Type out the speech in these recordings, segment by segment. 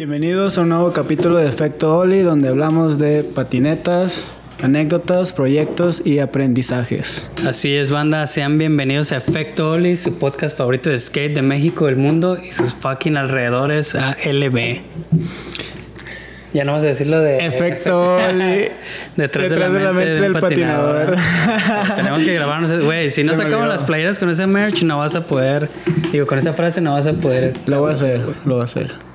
Bienvenidos a un nuevo capítulo de Efecto Oli, donde hablamos de patinetas, anécdotas, proyectos y aprendizajes. Así es, banda. Sean bienvenidos a Efecto Oli, su podcast favorito de skate de México, del mundo y sus fucking alrededores ALB. Ya no vas a decirlo de Efecto Oli. Detrás, de la mente, del, patinador. Tenemos que grabarnos. Güey, si no Se sacamos las playeras con ese merch, no vas a poder. Digo, con esa frase no vas a poder. Lo voy a hacer, lo voy a hacer.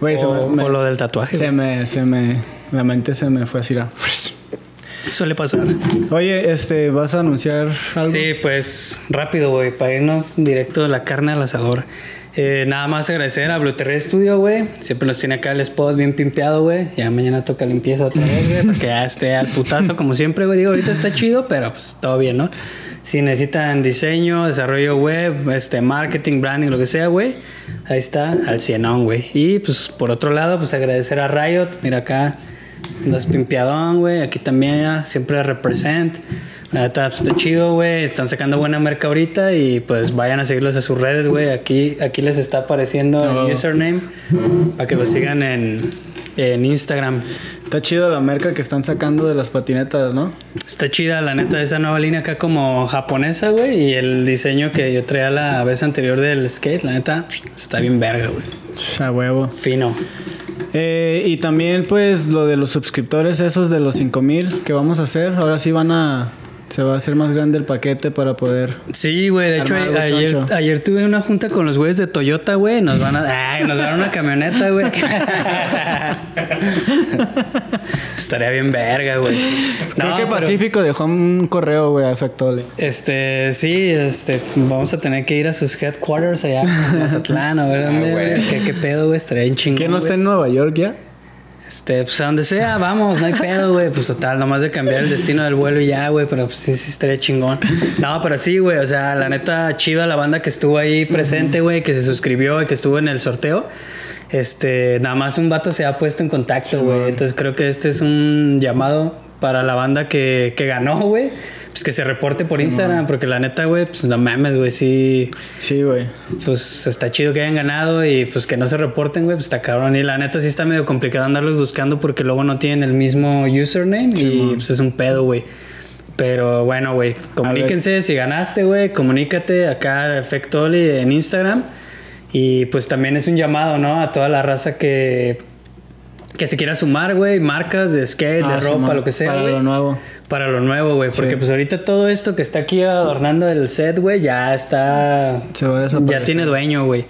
Güey, se O, me- o lo del tatuaje. Se me, se me, la mente se me fue así. a- Suele pasar. Oye, este, ¿vas a anunciar algo? Sí, pues rápido, güey, para irnos directo de la carne al asador. Eh, nada más agradecer a Blue Terry Studio, güey. Siempre nos tiene acá el spot bien pimpeado, güey. Ya mañana toca limpieza otra vez, güey, para que ya esté al putazo, como siempre, güey. Digo, ahorita está chido, pero pues todo bien, ¿no? Si necesitan diseño, desarrollo web, este, marketing, branding, lo que sea, güey, ahí está, al cienón, güey. Y pues por otro lado, pues agradecer a Riot. Mira acá, andas pimpeadón, güey. Aquí también siempre represent. La neta, pues, está chido, güey. Están sacando buena merca ahorita y pues vayan a seguirlos a sus redes, güey. Aquí, aquí les está apareciendo Oh. el username para que lo sigan en, en Instagram. Está chido la merca que están sacando de las patinetas, ¿no? Está chida, la neta, esa nueva línea acá como japonesa, güey. Y el diseño que yo traía la vez anterior del skate, la neta, está bien verga, güey. A huevo. Fino. Eh, y también, pues, lo de los suscriptores, esos de los 5000 que vamos a hacer. Ahora sí van a. Se va a hacer más grande el paquete para poder. Sí, güey. De hecho, ayer, ayer tuve una junta con los güeyes de Toyota, güey. Nos van a. Ay, nos van a una camioneta, güey. Estaría bien verga, güey. Creo No, que pero, Pacífico dejó un correo, güey, a Efectole. Este, sí, este, vamos a tener que ir a sus headquarters allá en Mazatlán, a ver dónde, güey. ¿Qué, qué pedo, güey. Estaría bien chingón. ¿Quién no está en Nueva York ya? Este, pues a donde sea, vamos, no hay pedo, güey. Pues total, nomás de cambiar el destino del vuelo y ya, güey. Pero pues sí, sí, estaría chingón. No, pero sí, güey. O sea, la neta, chido a la banda que estuvo ahí presente, güey, que se suscribió y que estuvo en el sorteo. Este, nada más un vato se ha puesto en contacto, güey. Entonces creo que este es un llamado para la banda que, que ganó, güey. Pues que se reporte por Instagram, porque la neta, güey, pues no mames, güey, sí Sí, güey. pues está chido que hayan ganado y pues que no se reporten, güey, pues está cabrón. Y la neta sí está medio complicado andarlos buscando porque luego no tienen el mismo username y pues es un pedo, güey. Pero bueno, güey, comuníquense si ganaste, güey, comunícate acá a Efecto Oli en Instagram. Y pues también es un llamado, ¿no? A toda la raza que, que se quiera sumar, güey, marcas de skate, Ah, de sí, ropa, lo que sea. Para lo nuevo. Para lo nuevo, güey. Porque Sí. pues ahorita todo esto que está aquí adornando el set, güey, ya está... Se va a. Ya tiene dueño, güey.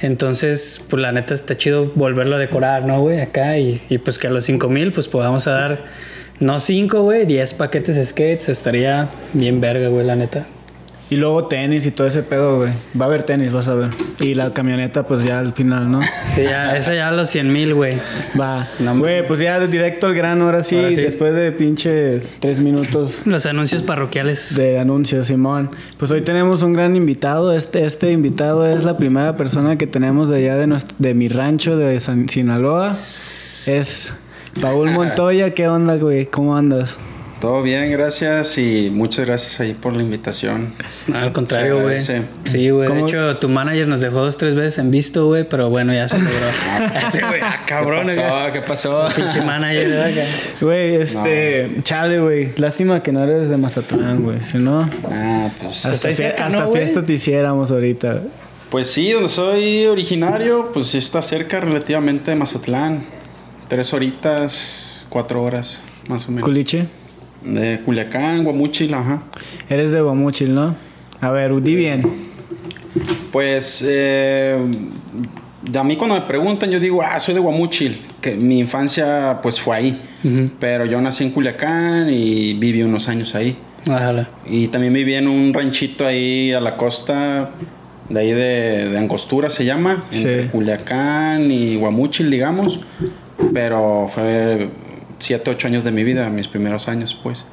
Entonces, pues la neta está chido volverlo a decorar, ¿no, güey? Acá y, y, pues que a los 5000 pues podamos a dar, no 5, güey, 10 paquetes de skates. Estaría bien verga, güey, la neta. Y luego tenis y todo ese pedo, güey. Va a haber tenis, vas a ver. Y la camioneta, pues ya al final, ¿no? Sí, ya, esa ya a los 100 mil, güey. Va. Güey, pues ya directo al grano, ahora sí, Ahora sí. después de pinches tres minutos Los anuncios parroquiales. de anuncios, Simón. Pues hoy tenemos un gran invitado. Este, este invitado es la primera persona que tenemos de allá de, nuestro- de mi rancho de San- Sinaloa. Es Paul Montoya. ¿Qué onda, güey? ¿Cómo andas? Todo bien, gracias y muchas gracias ahí por la invitación. No, al contrario, güey. Sí, güey. De hecho, tu manager nos dejó dos, tres veces en visto, güey. Pero bueno, ya se logró. Ese güey, ah, cabrón, ¿Qué pasó? ¿Qué pasó? Pinche manager. Güey, este... Chale, güey. Lástima que no eres de Mazatlán, güey. Si no... Ah, pues, Hasta, cerca, hasta ¿no, fiesta te hiciéramos ahorita. pues sí, donde soy originario, pues sí está cerca relativamente de Mazatlán. Tres horitas, cuatro horas, más o menos. Culiche. De Culiacán, Guamúchil, ajá. Eres de Guamuchil, ¿no? A ver, di bien. Pues eh, a mí cuando me preguntan, yo digo, ah, soy de Guamúchil, que mi infancia pues fue ahí. Pero yo nací en Culiacán y viví unos años ahí. Ojalá. Y también viví en un ranchito ahí a la costa, de ahí de, de Angostura se llama, Sí. entre Culiacán y Guamúchil, digamos. Pero fue 7, 8 años de mi vida, mis primeros años, pues.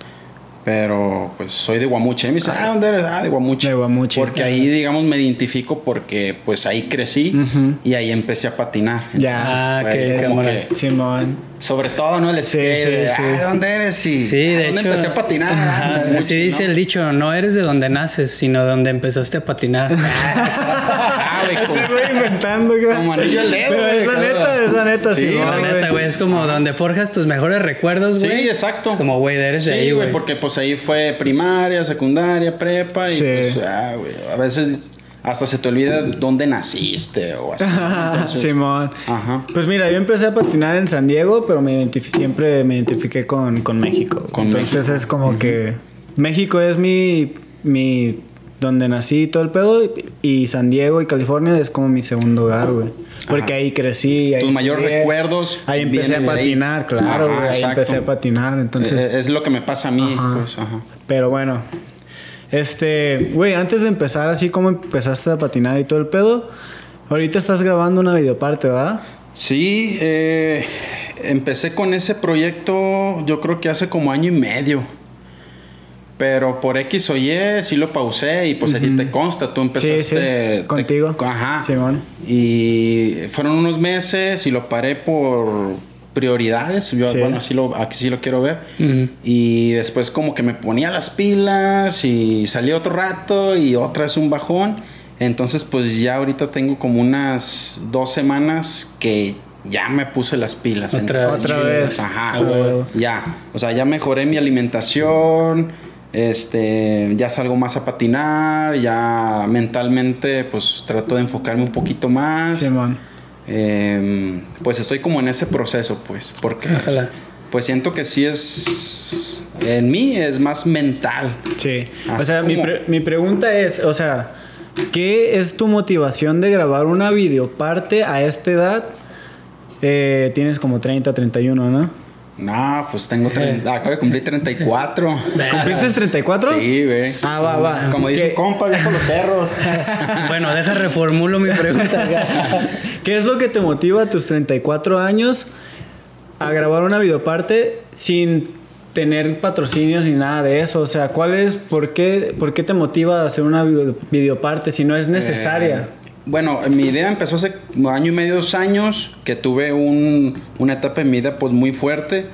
Pero pues soy de Guamuchil. Y me dicen, ah, ¿dónde eres? Ah, de Guamuchil. De Guamúchil. Porque ahí, digamos, me identifico porque pues ahí crecí y ahí empecé a patinar. Ya. Ah, como cámara. que- Simón. sobre todo, ¿no? El Sí, skate, sí, de, sí. "Ah, ¿de dónde eres? Y, Sí, de ¿Dónde hecho. empecé a patinar? Ajá, así dice ¿no? el dicho, no eres de donde naces, sino de donde empezaste a patinar. Güey. Como- güey inventando, güey. Como anillo al dedo, Pero es la neta, es la neta, Sí, sí. La neta, güey, es como donde forjas tus mejores recuerdos, Sí, güey. exacto. Es como, güey, eres de Sí, ahí, güey. porque pues ahí fue primaria, secundaria, prepa y Sí. pues, ah, güey, a veces hasta se te olvida dónde naciste o así. Entonces, Simón. Ajá. Pues mira, yo empecé a patinar en San Diego, pero me siempre me identifiqué con, con México. Con Entonces México. es como que México es mi, mi donde nací y todo el pedo y San Diego y California es como mi segundo hogar, güey. Porque Ajá. ahí crecí, ahí Tus mayores recuerdos Ahí empecé a ahí. patinar, claro, Ajá, güey, ahí exacto. empecé a patinar, entonces Eh, es lo que me pasa a mí, Ajá. pues, ajá. Pero bueno, este, güey, antes de empezar así como empezaste a patinar y todo el pedo, ahorita estás grabando una videoparte, ¿verdad? Sí, eh, empecé con ese proyecto yo creo que hace como año y medio. Pero por X o Y sí lo pausé y pues a ti te consta, tú empezaste... sí, te- contigo. ajá. Simón. Y fueron unos meses y lo paré por prioridades. Yo, Sí. bueno, así lo, aquí sí lo quiero ver. Ujú. Y después como que me ponía las pilas y salí otro rato y otra vez un bajón. Entonces pues ya ahorita tengo como unas dos semanas que ya me puse las pilas. Otra- Entonces, otra vez. Ajá. Huevo. Ya. O sea, ya mejoré mi alimentación. Este, ya salgo más a patinar, ya mentalmente pues trato de enfocarme un poquito más. Simón. Eh, pues estoy como en ese proceso, pues, porque Ojalá. pues siento que sí es, en mí es más mental. Sí. o sea, mi, pre- mi pregunta es, o sea, ¿qué es tu motivación de grabar una videoparte a esta edad? Eh, tienes como 30, 31, ¿no? No, pues tengo, tre- acabo de cumplir 34. ¿Cumpliste 34? Sí, güey. Ah, va, va. Como dice ¿Qué- un compa, viejo los cerros. Bueno, deja reformulo mi pregunta. ¿Qué es lo que te motiva a tus 34 años a grabar una videoparte sin tener patrocinios ni nada de eso? O sea, ¿cuál es, por qué, por qué te motiva a hacer una video- videoparte si no es necesaria? Eh, bueno, mi idea empezó hace año y medio, dos años, que tuve un- una etapa en mi vida pues muy fuerte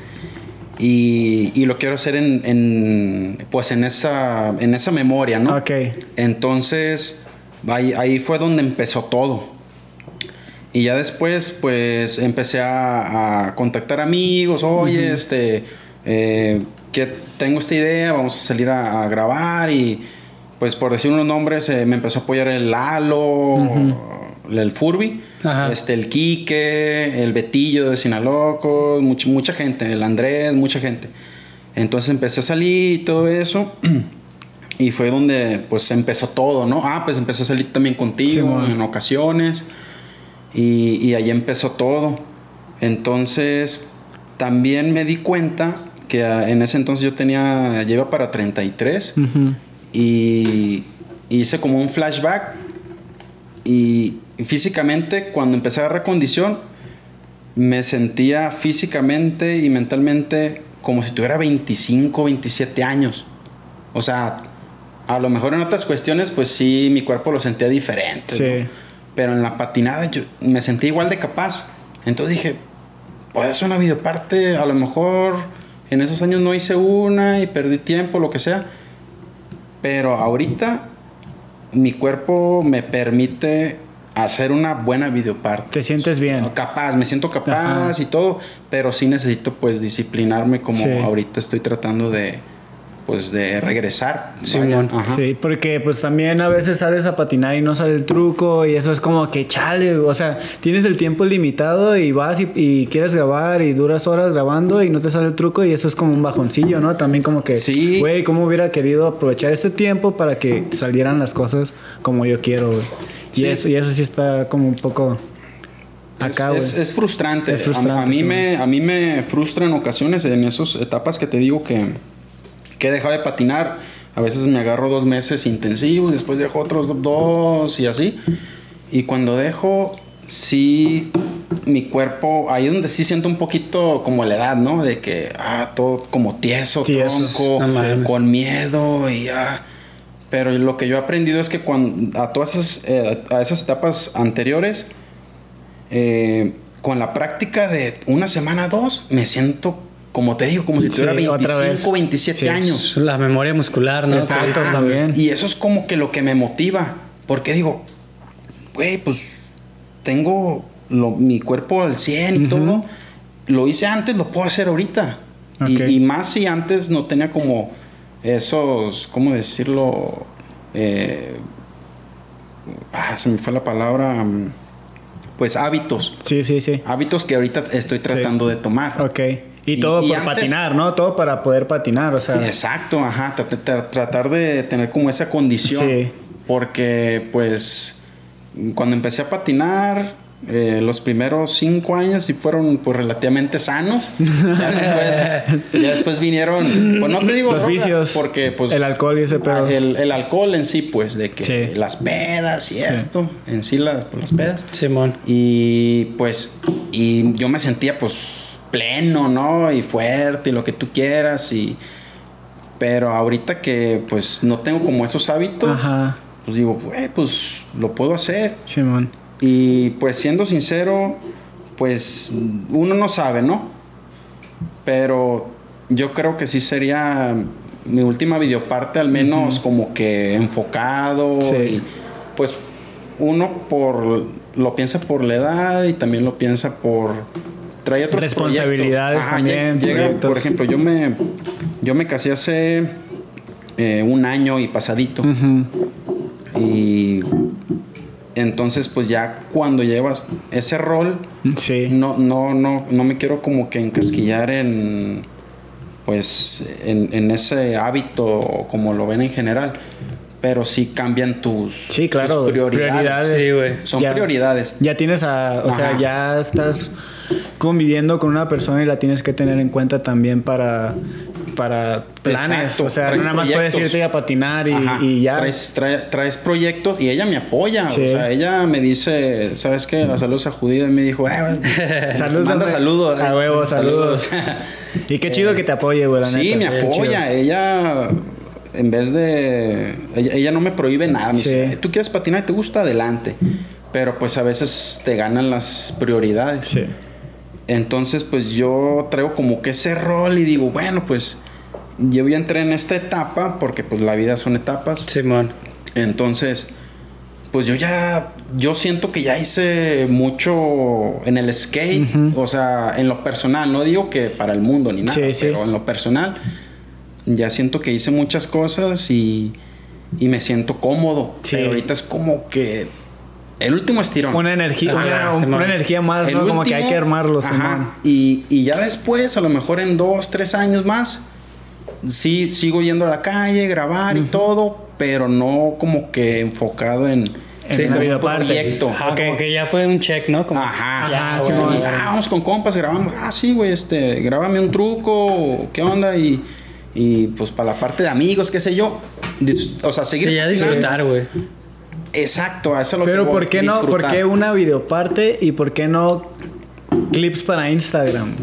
y, y lo quiero hacer en, en, pues en esa, en esa memoria, ¿no? Ok. Entonces, ahí, ahí fue donde empezó todo. Y ya después, pues, empecé a, a contactar amigos. Oye, este, eh, que tengo esta idea, vamos a salir a, a grabar. Y, pues, por decir unos nombres, eh, me empezó a apoyar el Lalo, el Furby, Ajá. este, el Quique, el Betillo de Sinaloco, mucha, mucha gente, el Andrés, mucha gente. Entonces empecé a salir y todo eso. Y fue donde pues empezó todo, ¿no? Ah, pues empecé a salir también contigo en ocasiones. Y, y ahí empezó todo. Entonces, también me di cuenta que ah, en ese entonces yo tenía, iba para 33 Ujú. Y hice como un flashback y físicamente cuando empecé a agarrar condición me sentía físicamente y mentalmente como si tuviera 25, 27 años. O sea, a lo mejor en otras cuestiones pues sí mi cuerpo lo sentía diferente. Sí. ¿no? Pero en la patinada yo me sentí igual de capaz. Entonces dije, puede hacer una videoparte, a lo mejor en esos años no hice una y perdí tiempo, lo que sea. Pero ahorita mi cuerpo me permite hacer una buena videoparte. Te sientes bien. Capaz, me siento capaz Ajá. y todo, pero sí necesito pues disciplinarme como Sí. ahorita estoy tratando de pues de regresar. Simón. Ajá. Sí, porque pues también a veces sales a patinar y no sale el truco y eso es como que chale, o sea, tienes el tiempo limitado y vas y, y quieres grabar y duras horas grabando y no te sale el truco y eso es como un bajoncillo, ¿no? También como que, Sí. güey, ¿cómo hubiera querido aprovechar este tiempo para que salieran las cosas como yo quiero, güey? Y, Sí. eso, y eso sí está como un poco acá, es, es, es frustrante. Es frustrante, A, a mí sí. me, a mí me frustra en ocasiones en esas etapas que te digo que, que he dejado de patinar. A veces me agarro dos meses intensivos, después dejo otros do- dos y así. Y cuando dejo, sí, mi cuerpo, ahí es donde sí siento un poquito como la edad, ¿no? De que, ah, todo como tieso, tronco, no con miedo y ya. Pero lo que yo he aprendido es que cuando, a todas esas, eh, a esas etapas anteriores, eh, con la práctica de una semana, dos, me siento, como te digo, como si Sí, tuviera vez. 25, 27 Sí. años. La memoria muscular, ¿no? Exacto, también. Y eso es como que lo que me motiva. Porque digo, güey, pues tengo lo- mi cuerpo al 100 y todo. Lo hice antes, lo puedo hacer ahorita. Y, más si antes no tenía como esos, ¿cómo decirlo? Eh, ah, se me fue la palabra. mm, Pues hábitos. Sí, sí, sí. Hábitos que ahorita estoy tratando de tomar. Ok. Y, Y- todo y por antes- patinar, ¿no? Todo para poder patinar, o sea. Exacto, ajá, tra- tra- tratar de tener como esa condición. Sí. Porque pues cuando empecé a patinar, eh, los primeros cinco años sí fueron pues relativamente sanos. Ya después, ya después vinieron, pues no te digo Los drogas, vicios, porque pues el alcohol y ese pedo. ah, El, el alcohol en sí, pues, de que Sí. las pedas y esto, en sí las, pues, las pedas. Simón. Y pues, y yo me sentía pues pleno, ¿no? Y fuerte y lo que tú quieras. Y, pero ahorita que pues no tengo como esos hábitos, Ajá. pues digo, "Güey, pues lo puedo hacer. Simón. Y pues siendo sincero, pues uno no sabe, ¿no? Pero yo creo que sí sería mi última videoparte, al menos como que enfocado. Sí. Y pues uno por lo piensa por la edad y también lo piensa por trae otros Responsabilidades proyectos. también, lle- llega, proyectos. por ejemplo, yo me yo me casé hace eh, un año y pasadito. Y entonces, pues ya cuando llevas ese rol, Sí. no, no, no, no me quiero como que encasquillar en pues en, en ese hábito como lo ven en general. Pero sí cambian tus, Sí, claro. tus prioridades. prioridades. Sí, güey. Son Ya- prioridades. Ya tienes a, o sea, ya estás conviviendo con una persona y la tienes que tener en cuenta también para para planes, Exacto, o sea, traes nada más puedes irte a patinar y, ya. Traes, trae- traes proyectos y ella me apoya. Sí. O sea, ella me dice, ¿sabes qué? La salud judía y me dijo, "Eh, Saludos, manda saludos. A huevo, saludos. Y qué chido que te apoye, güey, la sí, neta. me apoya. Ella, en vez de. Ella, ella no me prohíbe nada. Me Sí. dice, tú quieres patinar y te gusta, adelante. Pero pues a veces te ganan las prioridades. Sí. Entonces, pues yo traigo como que ese rol y digo, bueno, pues yo ya entré en esta etapa porque pues la vida son etapas. Simón. Entonces, pues yo ya, yo siento que ya hice mucho en el skate, o sea, en lo personal, no digo que para el mundo ni nada, Sí, sí. pero en lo personal, ya siento que hice muchas cosas y, y me siento cómodo. Sí. Pero ahorita es como que el último estirón. Una energía, Ajá, una, energía más, El ¿no? Como que hay que armarlo, ajá, y, y ya después, a lo mejor en dos, tres años más, sí sigo yendo a la calle, grabar y todo, pero no como que enfocado en, En Sí, videoparte. proyecto. Ajá, Ok. como que ya fue un check, ¿no? Como, Ajá, ya, Ajá, sí, ah, vamos con compas, grabamos. Ah, sí, güey, este, grábame un truco, ¿qué onda? Y, y pues para la parte de amigos, qué sé yo. O sea, seguir. Sí, ya disfrutar, güey. Exacto, eso es lo que Pero voy, ¿por qué no? ¿Por qué una videoparte y por qué no clips para Instagram?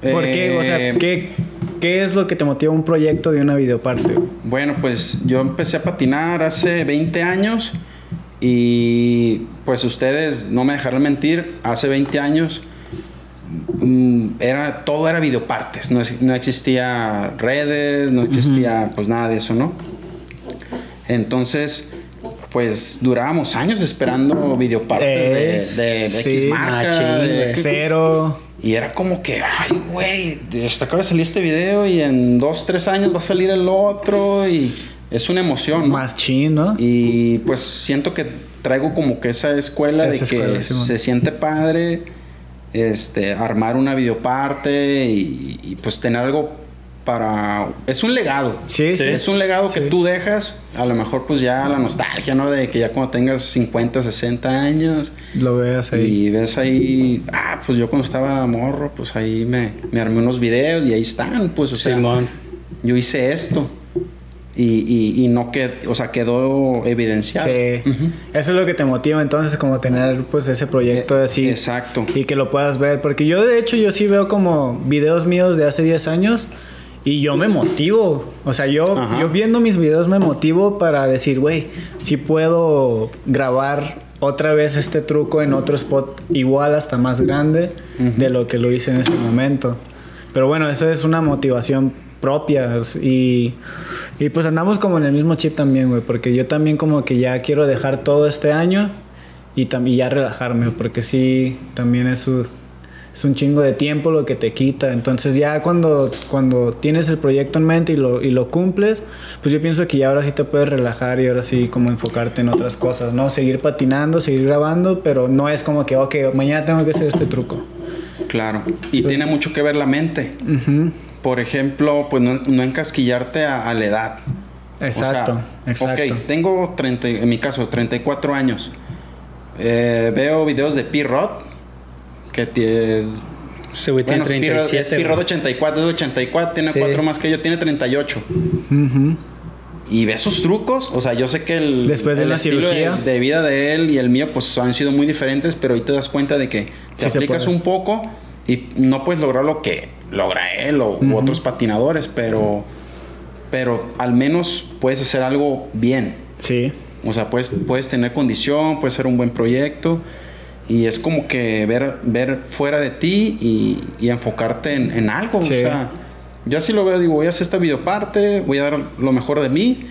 ¿Por qué? O sea, Eh, ¿qué, ¿qué es lo que te motiva un proyecto de una videoparte? Bueno, pues yo empecé a patinar hace 20 años y pues ustedes no me dejarán mentir, hace 20 años mm, era todo era videopartes, no, no existía redes, no existía pues nada de eso, ¿no? Entonces, pues durábamos años esperando videopartes de, de, de sí, X marca, machín, de-. Cero. y era como que, ay, güey, hasta acaba de salir este video y en dos, tres años va a salir el otro y es una emoción, ¿no? Más chin, ¿no? Y pues siento que traigo como que esa escuela Esa de que escuela, se siente padre este, armar una videoparte y, y, pues tener algo para... Es un legado. Sí, sí. Es un legado Sí. que tú dejas, a lo mejor pues ya la nostalgia, ¿no? De que ya cuando tengas 50, 60 años Lo veas ahí. y ves ahí, ah, pues yo cuando estaba morro, pues ahí me, me armé unos videos y ahí están, pues, o sea, Simón. yo hice esto. Y, y, y no quedó, o sea, quedó evidenciado. Sí. Ujú. Eso es lo que te motiva entonces como tener pues ese proyecto Eh, así. exacto. Y que lo puedas ver. Porque yo de hecho yo sí veo como videos míos de hace 10 años y yo me motivo. O sea, yo, Ajá. yo viendo mis videos me motivo para decir, güey, si puedo grabar otra vez este truco en otro spot igual hasta más grande de lo que lo hice en ese momento. Pero bueno, eso es una motivación propia y, y pues andamos como en el mismo chip también, güey, porque yo también como que ya quiero dejar todo este año y también ya relajarme, porque sí, también es un, es un chingo de tiempo lo que te quita. Entonces ya cuando, cuando tienes el proyecto en mente y lo, y lo cumples, pues yo pienso que ya ahora sí te puedes relajar y ahora sí como enfocarte en otras cosas, ¿no? Seguir patinando, seguir grabando, pero no es como que, ok, mañana tengo que hacer este truco. Claro. Y tiene mucho que ver la mente. Ujú. Por ejemplo, pues no, no encasquillarte a, a la edad. Exacto, O sea, exacto. Ok, tengo 30, en mi caso 34 años. Eh, veo videos de P-Rod, que tiene... Ese güey tiene Bueno, es P-Rod- 37. es P-Rod güey. 84, es de 84, tiene Sí. 4 más que yo, tiene 38. Ujú. Y ve sus trucos, o sea, yo sé que el, Después de el estilo cirugía. de, de vida de él y el mío pues han sido muy diferentes, pero ahí te das cuenta de que te Sí se aplicas un poco y no puedes lograr lo que logra él o u otros patinadores, pero pero al menos puedes hacer algo bien. Sí. O sea, puedes, puedes tener condición, puedes ser un buen proyecto. Y es como que ver, ver fuera de ti y, y enfocarte en, en algo. Sí. O sea, yo así lo veo, digo, voy a hacer esta videoparte, voy a dar lo mejor de mí.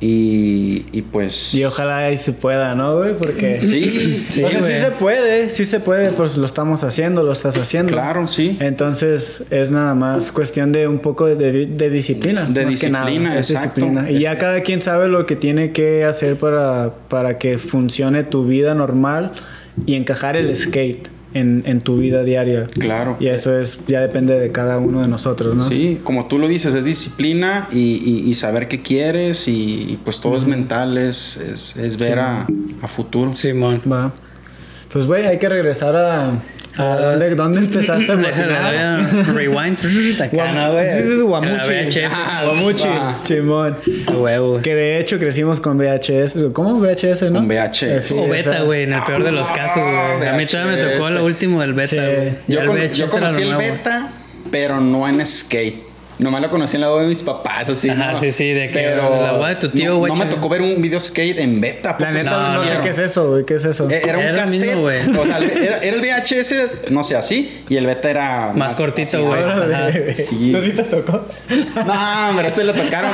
Y, y pues... Y ojalá ahí se pueda, ¿no, güey? Porque... Sí, Sí, o sea, sí se puede, sí se puede, pues lo estamos haciendo, lo estás haciendo. claro, sí. Entonces es nada más cuestión de un poco de, de- de disciplina. De más que nada. disciplina, Es exacto. disciplina. Y ya cada quien sabe lo que tiene que hacer para, para que funcione tu vida normal y encajar el skate en, en tu vida diaria. Claro. Y eso es ya depende de cada uno de nosotros, ¿no? Sí, como tú lo dices, es disciplina y, y- y saber qué quieres y, y, pues todo es mental, es, es, es ver a, a futuro. Simón. Va. Pues, güey, hay que regresar a... ¿A Ah. dónde, dónde empezaste a patinar? rewind. Guam- ¿no, Guamuchi. VHS. Ah, Guamuchi. Ah. Simón. A huevo. Que de hecho crecimos con VHS. ¿Cómo VHS, no? Con VHS. Eh, sí, O beta, güey, en el peor de los casos, güey. A mí todavía me tocó lo último del beta, Sí. güey. Yo, con- VHS yo conocí lo el beta, pero no en skate. Nomás lo conocí en la boda de mis papás, así. Ajá, ¿no? sí, sí, de que en la boda de tu tío, no, güey, no me tocó ver un video skate en beta. La neta, No, no, sé qué es eso, güey. ¿Qué es eso? Eh, Era un Era lo cassette. mismo, o sea, era, era el VHS, no sé, así. Y el beta era. Más cortito, güey. Sí. ¿Tú sí te tocó? No, hombre, este le tocaron.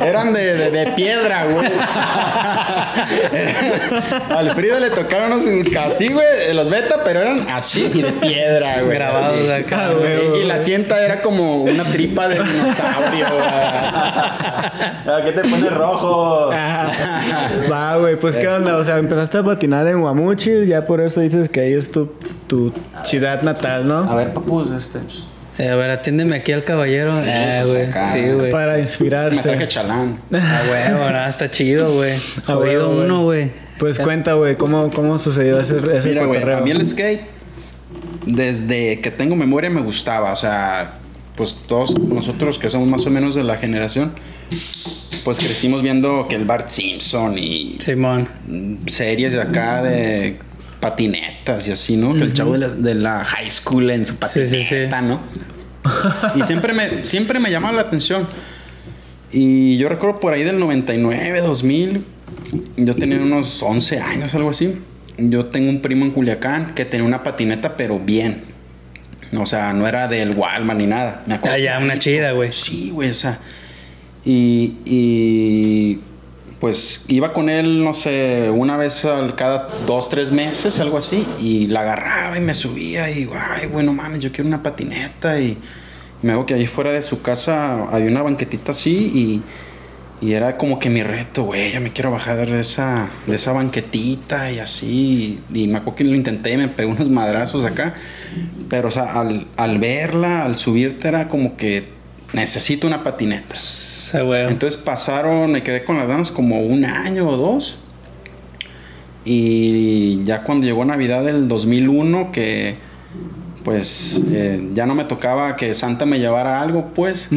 Eran de, de, de piedra, güey. Al Frida le tocaron unos así, güey, los beta, pero eran así y de piedra, güey. Grabados acá, Sí, güey. Y la cinta era como una tripa de dinosaurio. Ah, ¿Qué te pone rojo? Va, güey. Pues, ¿qué onda? O sea, empezaste a patinar en Guamuchil. Ya por eso dices que ahí es tu, tu ciudad natal, ¿no? A ver, papus, este. Eh, a ver, atiéndeme aquí al caballero. Eh, güey. Sí, güey. Para Me inspirarse. traje chalán. Ah, güey, ahora está chido, güey. Jodido güey, uno, güey. Pues cuenta, güey, ¿cómo, ¿cómo sucedió ese, ese Mira, güey, a mí el skate, desde que tengo memoria me gustaba. O sea, pues todos nosotros que somos más o menos de la generación, pues crecimos viendo que el Bart Simpson y Simón. mm, series de acá de patinetas y así, ¿no? Que el chavo de la, de la high school en su Sí, patineta, sí, sí. ¿no? Y siempre me, siempre me llamaba la atención. Y yo recuerdo por ahí del 99, 2000, yo tenía unos 11 años, algo así. Yo tengo un primo en Culiacán que tenía una patineta, pero bien. O sea, no era del Walmart ni nada. Me acuerdo Ah, ya, una chida, güey. Sí, güey, o sea. Y, y pues iba con él, no sé, una vez al, cada dos, tres meses, algo así, y la agarraba y me subía y, ay, güey, no mames, yo quiero una patineta. Y, me hago que ahí fuera de su casa había una banquetita así y, y era como que mi reto, güey, ya me quiero bajar de esa, de esa banquetita y así. Y, me acuerdo que lo intenté y me pegó unos madrazos acá. Pero, o sea, al, al verla, al subirte, era como que necesito una patineta. Güey. Entonces pasaron, me quedé con las ganas como un año o dos. Y ya cuando llegó Navidad del 2001, que pues eh, ya no me tocaba que Santa me llevara algo, pues.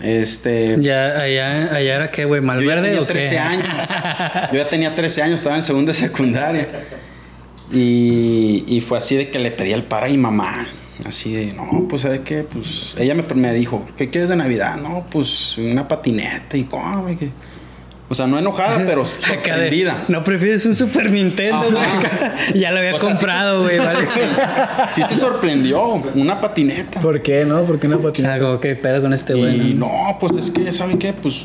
Este. Ya, allá, allá era qué, güey, Yo ya Malverde tenía o qué? 13 años. Yo ya tenía 13 años, estaba en segunda secundaria. Y, y fue así de que le pedí al para y mamá. Así de, no, pues, ¿sabes qué? Pues, ella me, me dijo, ¿qué quieres de Navidad? No, pues, una patineta y cómo. y que- O sea, no enojada, pero sorprendida. no prefieres un Super Nintendo, güey. Ya lo había O sea, sí comprado, güey. vale. Sí se sorprendió, una patineta. ¿Por qué, no? ¿Por qué una patineta? Algo que pedo con este güey. Y ¿no? no, pues es que ya saben qué, pues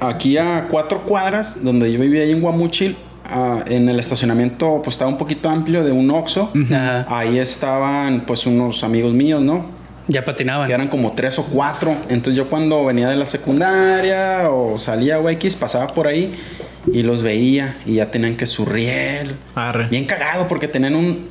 aquí a cuatro cuadras, donde yo vivía ahí en Guamuchil, ah, en el estacionamiento, pues estaba un poquito amplio de un Oxxo. Ajá. Ahí estaban, pues, unos amigos míos, ¿no? Ya patinaban. Que eran como tres o cuatro. Entonces yo cuando venía de la secundaria o salía o X, pasaba por ahí y los veía y ya tenían que su riel. Arre. Bien cagado porque tenían un,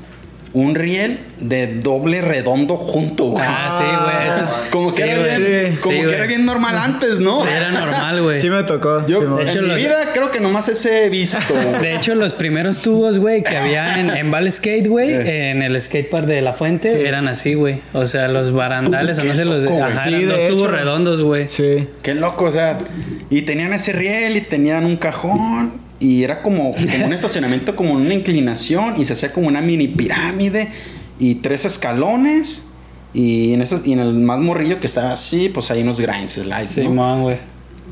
un riel de doble redondo junto, güey. Ah, sí, güey. eso- Como que, era, güey. bien, Sí, como que güey. era bien normal antes, ¿no? Sí, era normal, güey. Sí me tocó. Yo de hecho, en mi los- vida creo que nomás ese he visto. De hecho, los primeros tubos, güey, que había en, en Val Skate, güey, en el skatepark de La Fuente, Sí. eran así, güey. O sea, los barandales, o no sé, los güey. Ajá, Sí, eran de dos tubos hecho. redondos, güey. Sí. Qué loco, o sea. Y tenían ese riel y tenían un cajón. Y era como, como un estacionamiento, como una inclinación. Y se hacía como una mini pirámide. Y tres escalones. Y en, y en el más morrillo que estaba así, pues hay unos grinds slides, ¿no? Simón, güey.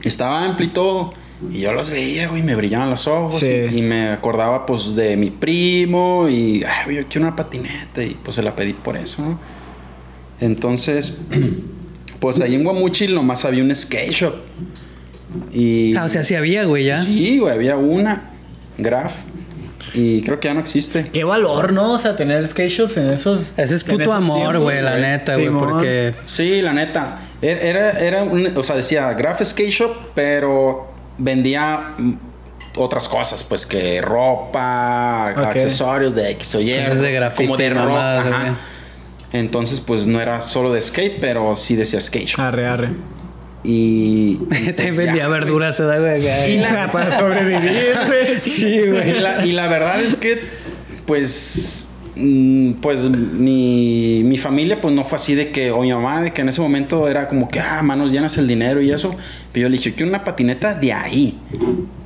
Estaba amplio y yo los veía, güey, me brillaban los ojos. Sí. Y, y me acordaba, pues, de mi primo. Y, ay, yo quiero una patineta. Y pues se la pedí por eso, ¿no? Entonces, pues ahí en Guamuchil nomás había un skate shop. Y. Ah, o sea, sí había, güey, ya. Sí, güey, había una. Graf. Y creo que ya no existe. Qué valor, ¿no? O sea, tener skate shops en esos. Ese es puto amor, güey, la neta, güey, Simón. porque. Sí, la neta. Era, era, era un- o sea, decía Graph Skate Shop, pero vendía otras cosas, pues que ropa, accesorios de X o Y. Cosas de graffiti, como de güey. Entonces, pues no era solo de skate, pero sí decía skate shop. Arre, arre. Y. Te pues, vendía verduras, ¿verdad, güey? Y la- Para sobrevivir, güey. Sí, Y güey. la, y la verdad es que, pues, mm, pues mi, mi familia, pues no fue así de que, o mi mamá, de que en ese momento era como que, ah, manos llenas el dinero y eso. Pero yo le dije, quiero una patineta de ahí.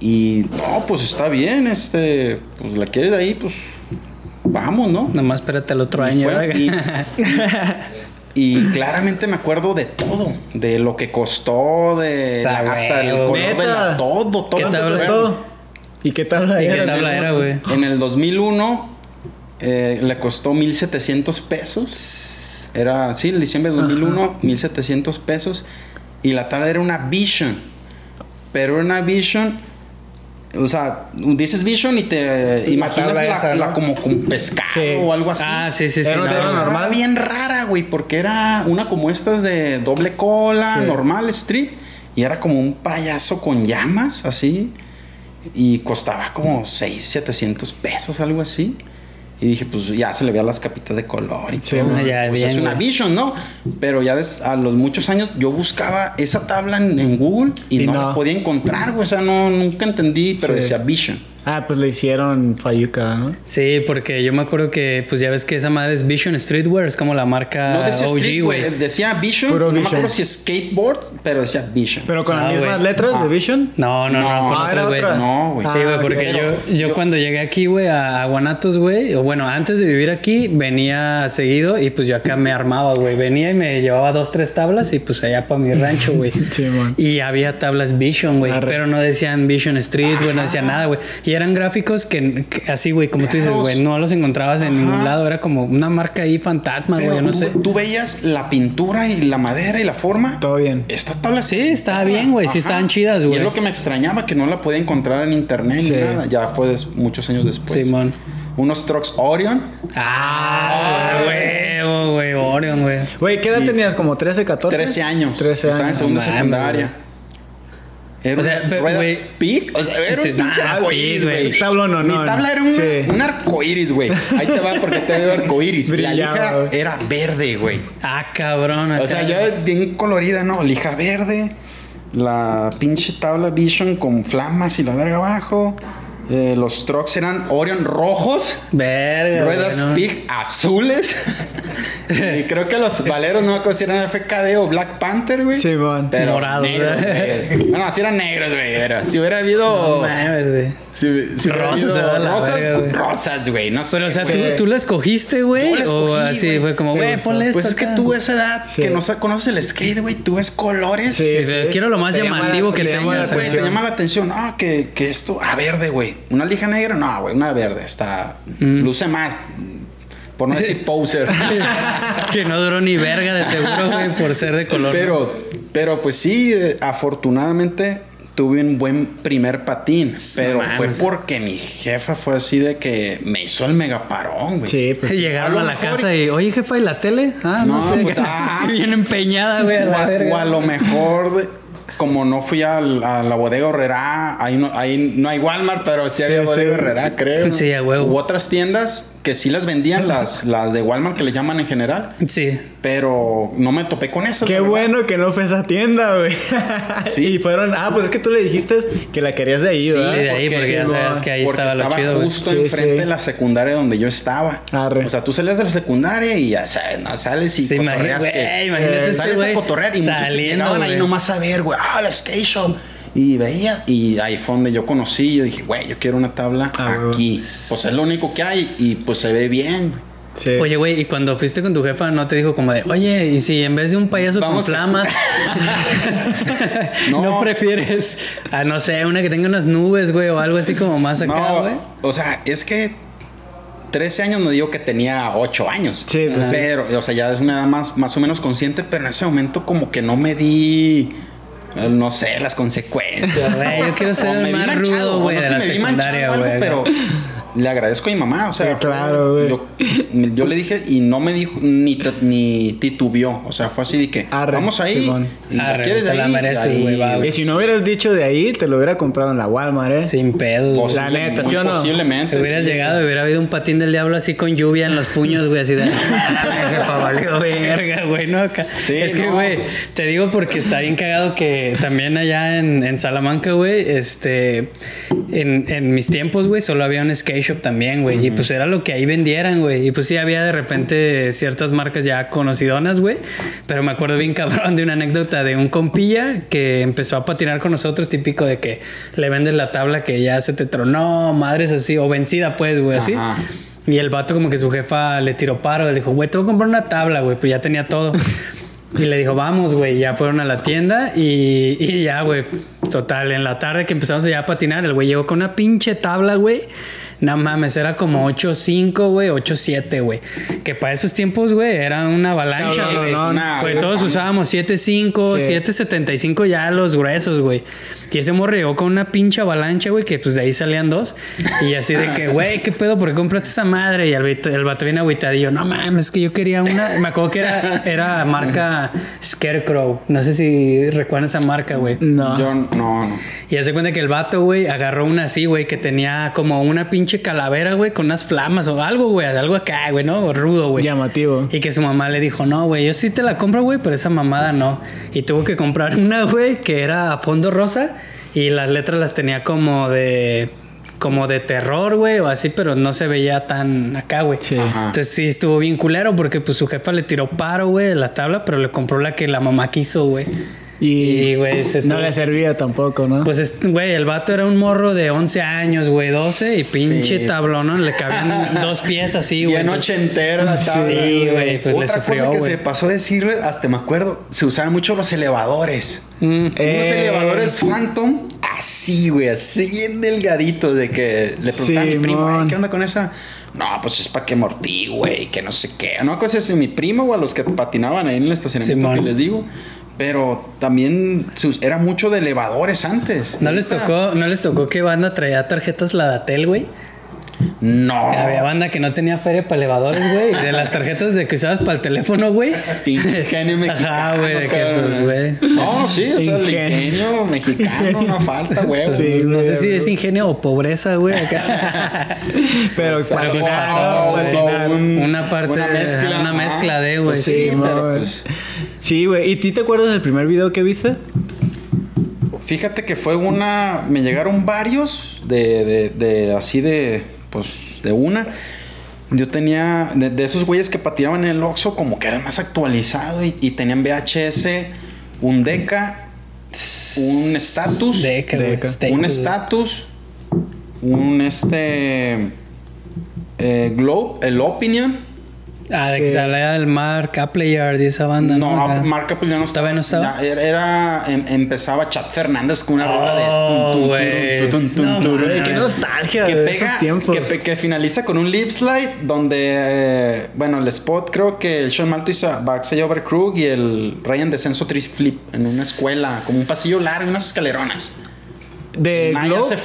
Y no, pues está bien, este, pues la quieres de ahí, pues vamos, ¿no? Nomás espérate el otro Y año, fue- y, y claramente me acuerdo de todo, de lo que costó, de la- hasta el color de la, todo, todo. ¿Qué todo. tabla es todo? ¿Y qué tabla ¿Y qué era? tabla era, güey? En el 2001 eh, le costó 1700 pesos. Era, sí, el diciembre de 2001, 1700 pesos. Y la tabla era una Vision. Pero era una Vision. O sea, dices Vision y te imaginas la, esa, ¿no? la como con pescado Sí. o algo así. Ah, sí, sí, sí. Era no, Pero no. estaba normal. bien rara, güey, porque era una como estas de doble cola, Sí. normal, street, y era como un payaso con llamas, así, y costaba como 6, 700 pesos, algo así. Y dije, pues ya se le veían las capitas de color y Sí, todo. ya, bien, es una. Vision, ¿no? Pero ya des- a los muchos años yo buscaba esa tabla en, en Google y, Y no, no. la podía encontrar, güey. O sea, no, nunca entendí, pero Sí. decía Vision. Ah, pues lo hicieron Fayuca, ¿no? Sí, porque yo me acuerdo que, pues ya ves que esa madre es Vision Streetwear, es como la marca No decía OG, güey. Decía Vision. Puro no me acuerdo si skateboard, pero decía Vision. Pero con Ah, las mismas güey. letras Ah. de Vision. No, no, no, No, con Ah, otras, güey. otra. No, güey. Sí, güey, Ah, porque yo, yo, yo- cuando llegué aquí, güey, a, a Guanatos, güey, o bueno, antes de vivir aquí, venía seguido y pues yo acá me armaba, güey. Venía y me llevaba dos, tres tablas y pues allá para mi rancho, güey. Sí, man. Y había tablas Vision, güey, pero no decían Vision Street, güey, no decían nada, güey. Y eran gráficos que, que así, güey, como tú dices, güey, no los encontrabas en Ajá. ningún lado. Era como una marca ahí fantasma, güey, no tú, sé. tú veías la pintura y la madera y la forma. Todo bien. Esta tabla Sí, estaba bien, güey, sí estaban chidas, Y güey. es lo que me extrañaba, que no la podía encontrar en internet Sí. ni nada. Ya fue des- muchos años después. Simón. Unos trucks Orion. Ah, huevo, güey, Orion, güey. Güey, ¿qué edad Y- tenías? ¿Como 13, 14? 13 años. 13 Estaba en años. segunda secundaria. Era O sea, unas ruedas güey. Peak. O sea, era Sí, un pinche ah, arcoíris, güey. güey. Tablón, no, Mi no. tabla era una- Sí. un arcoíris, güey. Ahí te va porque te veo arcoíris. La Brillaba, lija güey. era verde, güey. Ah, cabrón. O sea, ya bien colorida, ¿no? Lija verde. La pinche tabla Vision con flamas y la verga abajo. Eh, los trucks eran Orion rojos. Verga. Ruedas güey, no. Peak azules. y creo que los valeros no me acuerdo si eran FKD o Black Panther, güey. Simón. Pero Morados, negros, ¿verdad? güey. Bueno, así eran negros, güey. era. Si hubiera No habido. mames, güey. si, si Rosas, habido la rosas, verga, güey. rosas, güey. No sé. Pero, o sea, ¿tú, tú la escogiste, güey. O escogí, así güey. fue como, ¿Te güey, gustó? ponle esto. Pues es que tú a esa edad Sí. que no conoces el skate, güey, tú ves colores. Sí, Sí, sí. quiero lo más Te llama llamativo la- que te llama la Sí, güey, te atención. llama la atención. Ah, que, que esto, ah, verde, güey. Una lija negra, no, güey, una verde. Está, Mm. luce más, por no decir poser. que no duró ni verga de seguro, güey, por ser de color. pero, pero pues sí, eh, afortunadamente tuve un buen primer patín, pero fue porque mi jefa fue así de que me hizo el megaparón, güey. Sí, pues. Llegaron a la casa y, oye, jefa, ¿y la tele? Ah, no, No, sé. pues, ah. Bien empeñada, güey. O a, verga. o a lo mejor, de- como no fui a, la bodega Horrera, ahí no, ahí no hay Walmart, pero sí, Sí, había bodega sí. Horrera, creo. Sí, a huevo. U otras tiendas que sí las vendían, las, las de Walmart que le llaman en general, Sí. pero no me topé con esas. Qué bueno que no fue a esa tienda, güey. Sí. Y fueron. Ah, pues es que tú le dijiste que la querías de ahí, Sí, ¿verdad? Sí, de ahí, porque- porque ya sabes que ahí Porque estaba lo estaba chido, justo Sí, enfrente sí. de la secundaria donde yo estaba. Arre. O sea, tú salías de la secundaria y ya sabes, no sales y Sí, cotorreas imagínate, que- imagínate eh, este sales a cotorrear y muchos saliendo, llegaban ahí nomás a ver, güey, ah, la skate shop. Y veía, y ahí fue donde yo conocí. Yo dije, güey, yo quiero una tabla Ah, aquí. Pues es lo único que hay y pues se ve bien. Sí. Oye, güey, y cuando fuiste con tu jefa, ¿no te dijo como de, oye, y si en vez de un payaso Vamos con a- flamas, no. No. prefieres, a no sé, una que tenga unas nubes, güey, o algo así como más acá, No, güey? o sea, es que 13 años no digo que tenía 8 años. Sí, pues sí. pero, o sea, ya es una edad más, más o menos consciente, pero en ese momento como que no me di, no sé, las consecuencias. Güey, yo quiero ser el más rudo, güey, no de sé, la me vi manchado secundaria, güey. Pero le agradezco a mi mamá, o sea, Sí, claro, güey. yo, yo le dije y no me dijo ni, ni titubió, o sea, fue así de que Arre, vamos ahí, Simón. y Arre, quieres de te la mereces, güey, va, güey. Y si no hubieras dicho de ahí, te lo hubiera comprado en la Walmart, ¿eh? Sin pedo. La neta, ¿sí o no? Posiblemente. Te hubieras sí. llegado y hubiera habido un patín del diablo así con lluvia en los puños, güey, así de. Jefa, valió verga, güey, ¿no? Acá. Sí, es que, no. güey, te digo porque está bien cagado que también allá en, en Salamanca, güey, este. En, en mis tiempos, güey, solo había un skate shop también, güey. Y pues era lo que ahí vendieran, güey. Y pues sí había de repente ciertas marcas ya conocidonas, güey. Pero me acuerdo bien cabrón de una anécdota de un compilla que empezó a patinar con nosotros, típico de que le vendes la tabla que ya se te tronó, madres así, o vencida, pues, güey, así. Ajá. Y el vato como que su jefa le tiró paro, le dijo, güey, te voy a comprar una tabla, güey, pero ya tenía todo. Y le dijo, vamos, güey, ya fueron a la tienda y, y ya, güey, total, en la tarde que empezamos ya a patinar, el güey llegó con una pinche tabla, güey. No mames, era como 8.5, güey, 8.7, güey. Que para esos tiempos, güey, era una avalancha, güey. no, no, todos usábamos 7.5, Sí. 7.75 ya los gruesos, güey. Y ese morro llegó con una pinche avalancha, güey, que pues de ahí salían dos. Y así de que, güey, ¿qué pedo? ¿Por qué compraste esa madre? Y el, vato- el vato viene agüitadillo. No mames, es que yo quería una. Me acuerdo que era, era marca Scarecrow. No sé si recuerdan esa marca, güey. No. Yo no, no. Y hace cuenta que el vato, güey, agarró una así, güey, que tenía como una pinche calavera, güey, con unas flamas o algo, güey, algo acá, güey, ¿no? Rudo, güey. Llamativo. Y que su mamá le dijo, no, güey, yo sí te la compro, güey, pero esa mamada no. Y tuvo que comprar una, güey, que era a fondo rosa y las letras las tenía como de como de terror, güey, o así, pero no se veía tan acá, güey. Sí. Entonces sí estuvo bien culero porque pues su jefa le tiró paro, güey, de la tabla, pero le compró la que la mamá quiso, güey. Y, güey, no le servía tampoco, ¿no? Pues, es- güey, el vato era un morro de 11 años, güey, 12 y pinche Sí. tablón, ¿no? Le cabían dos pies así, güey. Ochentera la Sí, güey, pues le Otra sufrió, cosa que se pasó a decirle, hasta me acuerdo, se usaban mucho los elevadores. Mm. Unos Eh. elevadores Phantom, así, güey, así bien delgaditos, de que le preguntaba a mi primo, Simón. "Ay, ¿qué onda con esa? No, pues es para que amortigue, güey, que no sé qué. No, cosas de mi primo o a los que patinaban ahí en el estacionamiento que les digo. Pero también era mucho de elevadores antes. ¿No les tocó, no les tocó que banda traía tarjetas Ladatel, güey? No. Había banda que no tenía feria para elevadores, güey. De las tarjetas de que usabas para el teléfono, güey. Pinche genio mexicano. Ajá, güey, de que pues, güey. No, sí, o sea, el Ingenio. mexicano no falta, güey. Sí, no sé si es ingenio o pobreza, güey. acá. pero o sea, para Pero, pues, una parte, una mezcla, una mezcla de, güey. Pues sí. sí, pero pues, Sí, güey. ¿Y ti te acuerdas del primer video que viste? Fíjate que fue una. Me llegaron varios de, de, de así de. Pues de una. Yo tenía. De, de esos güeyes que patinaban en el Oxxo, como que eran más actualizados y, y tenían VHS, un Deca, un Status. Deca. Deca. Un. Status. Un este. eh, Globe, el Opinion. Ah, de que salía el Mark Appleyard y esa banda, ¿no? No. Mark Apple ya no estaba. ¿Todavía no estaba? Ya, era, em- empezaba Chat Fernández con una rola de. Oh, tum, No. Qué nostalgia que de pega, esos tiempos. que, finaliza con un lip slide donde, eh, bueno, el spot creo que el Sean Malto hizo backstage over Krug y el Ryan descenso tri flip en una escuela, como un pasillo largo, unas escaleronas. ¿De Globe?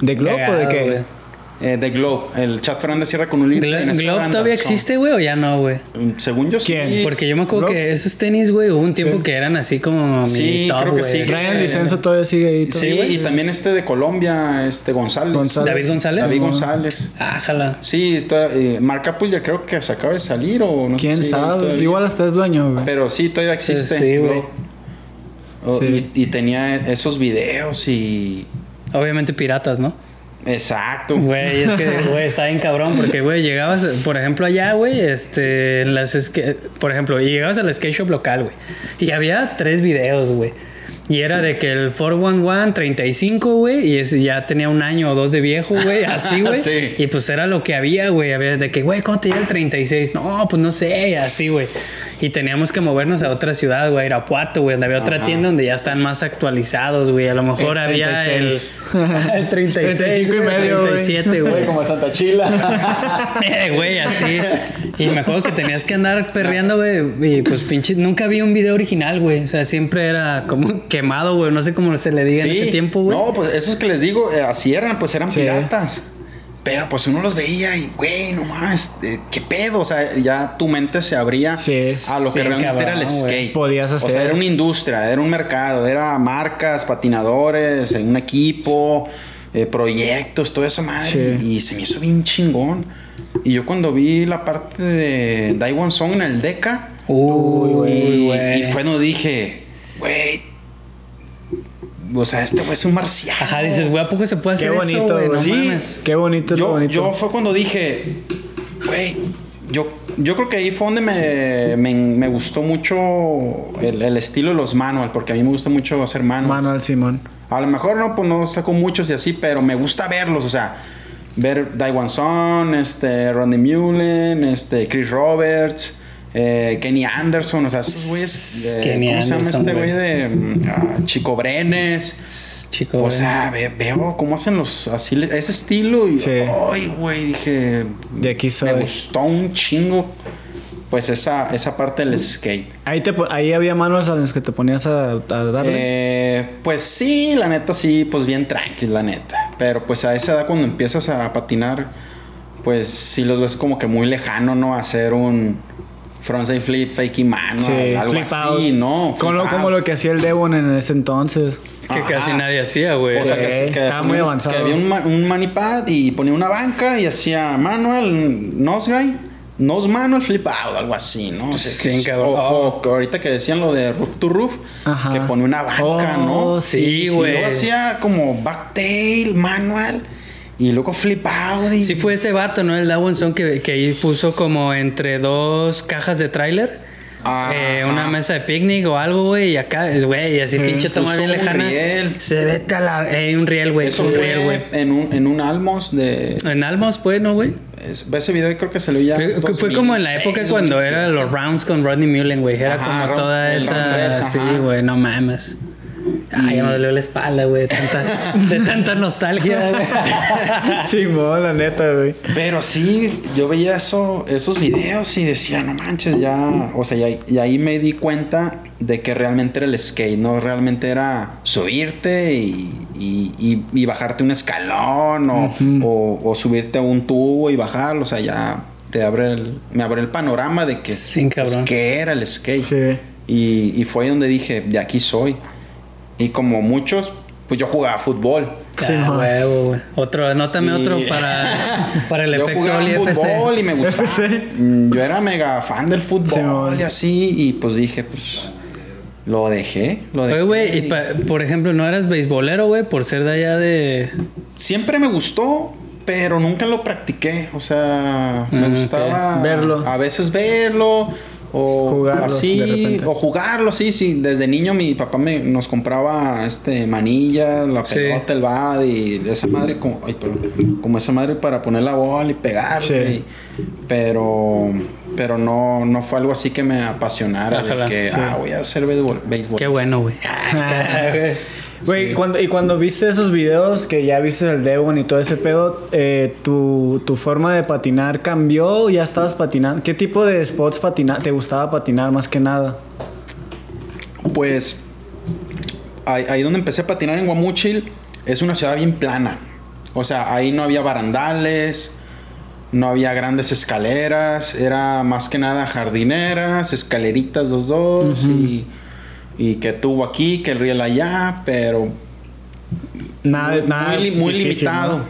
¿De Globe o de qué? Eh, de Globe. El chat Fernández cierra con un link. Glo- ¿Globe todavía existe, güey, o ya no, güey? Mm, Según yo ¿Quién? sí. Porque yo me acuerdo Globe. que esos tenis, güey, hubo un tiempo Sí. que eran así como mi Sí, top, creo que güey. sí. Ryan Sí. Dicenzo todavía sigue ahí. Sí, todavía. y también este de Colombia, este González. González. ¿David González? David. González. Ah, jala. Sí, está, eh, Mark Apple creo que se acaba de salir o no sé ¿Quién sabe? todavía. Igual hasta es dueño, güey. Pero sí, todavía existe. Sí, güey. Oh, Sí. y, y tenía esos videos y... Obviamente piratas, ¿no? Exacto. Güey, es que, güey, está bien cabrón porque, güey, llegabas, por ejemplo, allá, güey, este, en las, por ejemplo, llegabas al skate shop local, güey, y había tres videos, güey. Y era de que el 411 35, güey, y ese ya tenía un año o dos de viejo, güey, así, güey. Sí. Y pues era lo que había, güey, había de que, güey, ¿cómo te llega el 36? No, pues no sé, así, güey. Y teníamos que movernos a otra ciudad, güey, Irapuato, güey, donde había otra tienda donde ya están más actualizados, güey. A lo mejor El había el, 36. el 36, 35 y medio, güey. 37, güey. Como Santa Chila. Eh, güey, así. Y me acuerdo que tenías que andar perreando, güey. Y pues pinche, nunca vi un video original, güey. O sea, siempre era como quemado, güey. No sé cómo se le diga en Sí. ese tiempo, güey. No, pues esos que les digo, eh, así eran, pues eran Sí. piratas. Pero pues uno los veía y, güey, no más, eh, ¿qué pedo? O sea, ya tu mente se abría Sí. a lo que realmente era el cabrón, skate. Podías O hacer. sea, era una industria, era un mercado, era marcas, patinadores, eh, un equipo, eh, proyectos, toda esa madre. Y se me hizo bien chingón. Y yo cuando vi la parte de Daiwan Song en el Deca, Uy, y, y fue cuando dije, güey, o sea, este güey es un marciano. Ajá, dices, güey, ¿a poco se puede Qué hacer bonito, eso, güey? No. Sí. mames. Qué bonito, qué yo, bonito. yo fue cuando dije, güey, yo, yo creo que ahí fue donde me, me, me gustó mucho el, el estilo de los manual, porque a mí me gusta mucho hacer manuals. Manuel Simón. A lo mejor no, pues no saco muchos y así, pero me gusta verlos, o sea, ver Daiwan Son, este, Ronnie Mullen, este, Chris Roberts, eh, Kenny Anderson, o sea, esos güeyes. de- Kenny ¿Cómo se llama este güey de ah, Chico Brenes? Chico, O sea, ve- veo cómo hacen los así ese estilo y Sí. ay, güey, dije, De aquí soy. me gustó un chingo pues esa esa parte del skate. Ahí, te, ahí había manos a los que te ponías a, a darle. Eh, pues sí, la neta sí, pues bien tranqui, la neta. Pero pues a esa edad cuando empiezas a patinar, pues sí los ves como que muy lejano, ¿no? Hacer un frontside flip, fakey mano, algo flip así, out. ¿no? Como, Flip lo- como out. lo que hacía el Devon en ese entonces. Que Ajá. casi nadie hacía, güey. O sea, Sí, que, que estaba muy avanzado. que había un, un manipad y ponía una banca y hacía manual, nose grind, nose manual, flip out, algo así, ¿no? O sea, Sí, que- cabrón. o, Oh. o ahorita que decían lo de roof to roof, Ajá. que ponía una banca, Oh, ¿no? sí, Y güey. luego hacía como backtail, manual y luego flip out. Y... Sí fue ese vato, ¿no? El Dawson que, que ahí puso como entre dos cajas de tráiler. Ajá. eh, una mesa de picnic o algo, güey, y acá, güey, así Sí. pinche toma bien lejana. riel. Se vete a la. Eh, un riel, güey. Un riel, güey. en un, en un Almos de... En Almos fue, ¿no, güey? ese video creo que se lo ya... Creo que fue como en la época cuando era los rounds con Rodney Mullen, güey. Era Ajá, como toda esa. tres, sí, ajá. güey, no mames. Ay, ya me dolió la espalda, güey. de Tanta, de tanta nostalgia, güey. Simón, la neta, güey. Pero sí, yo veía eso, esos videos y decía, no manches, ya, o sea, ya- y ahí me di cuenta de que realmente era el skate, no realmente era subirte y, y- y- y bajarte un escalón o, o- o subirte a un tubo y bajarlo, o sea, ya te abre el, me abre el panorama de que, Es bien pues, qué era el skate. Sí. Y, y fue ahí donde dije, de aquí soy. Y como muchos, pues yo jugaba fútbol. Sí, Ah, huevo, güey. Otro, anótame Y- otro para, para el yo efecto jugaba Oli fútbol y me gustaba. FC. Mm, Yo era mega fan del fútbol Simón. y así. Y pues dije, pues lo dejé. Lo dejé. Oye, güey, y pa- por ejemplo, ¿no eras beisbolero, güey? Por ser de allá de... Siempre me gustó, pero nunca lo practiqué. O sea, me Ah, gustaba Verlo. A veces verlo. O Jugarlo, de así, repente. o jugarlo, sí, sí. Desde niño mi papá me, nos compraba este manilla, la Sí. pelota, el bad y esa madre como, ay, perdón, como esa madre para poner la bola y pegar. Sí. Pero, pero no, no fue algo así que me apasionara. de Ojalá, que, sí. ah, voy a hacer béisbol. Qué bueno, güey. Güey, cuando, y cuando viste esos videos que ya viste el Devon y todo ese pedo, eh, tu, tu forma de patinar cambió, ya estabas patinando. ¿Qué tipo de spots patina te gustaba patinar más que nada? Pues ahí, ahí donde empecé a patinar en Guamuchil, es una ciudad bien plana. O sea, ahí no había barandales, no había grandes escaleras, era más que nada jardineras, escaleritas dos dos y, y que tuvo aquí, que el riel allá, pero Nada, muy, nada muy li- muy difícil, limitado. ¿no?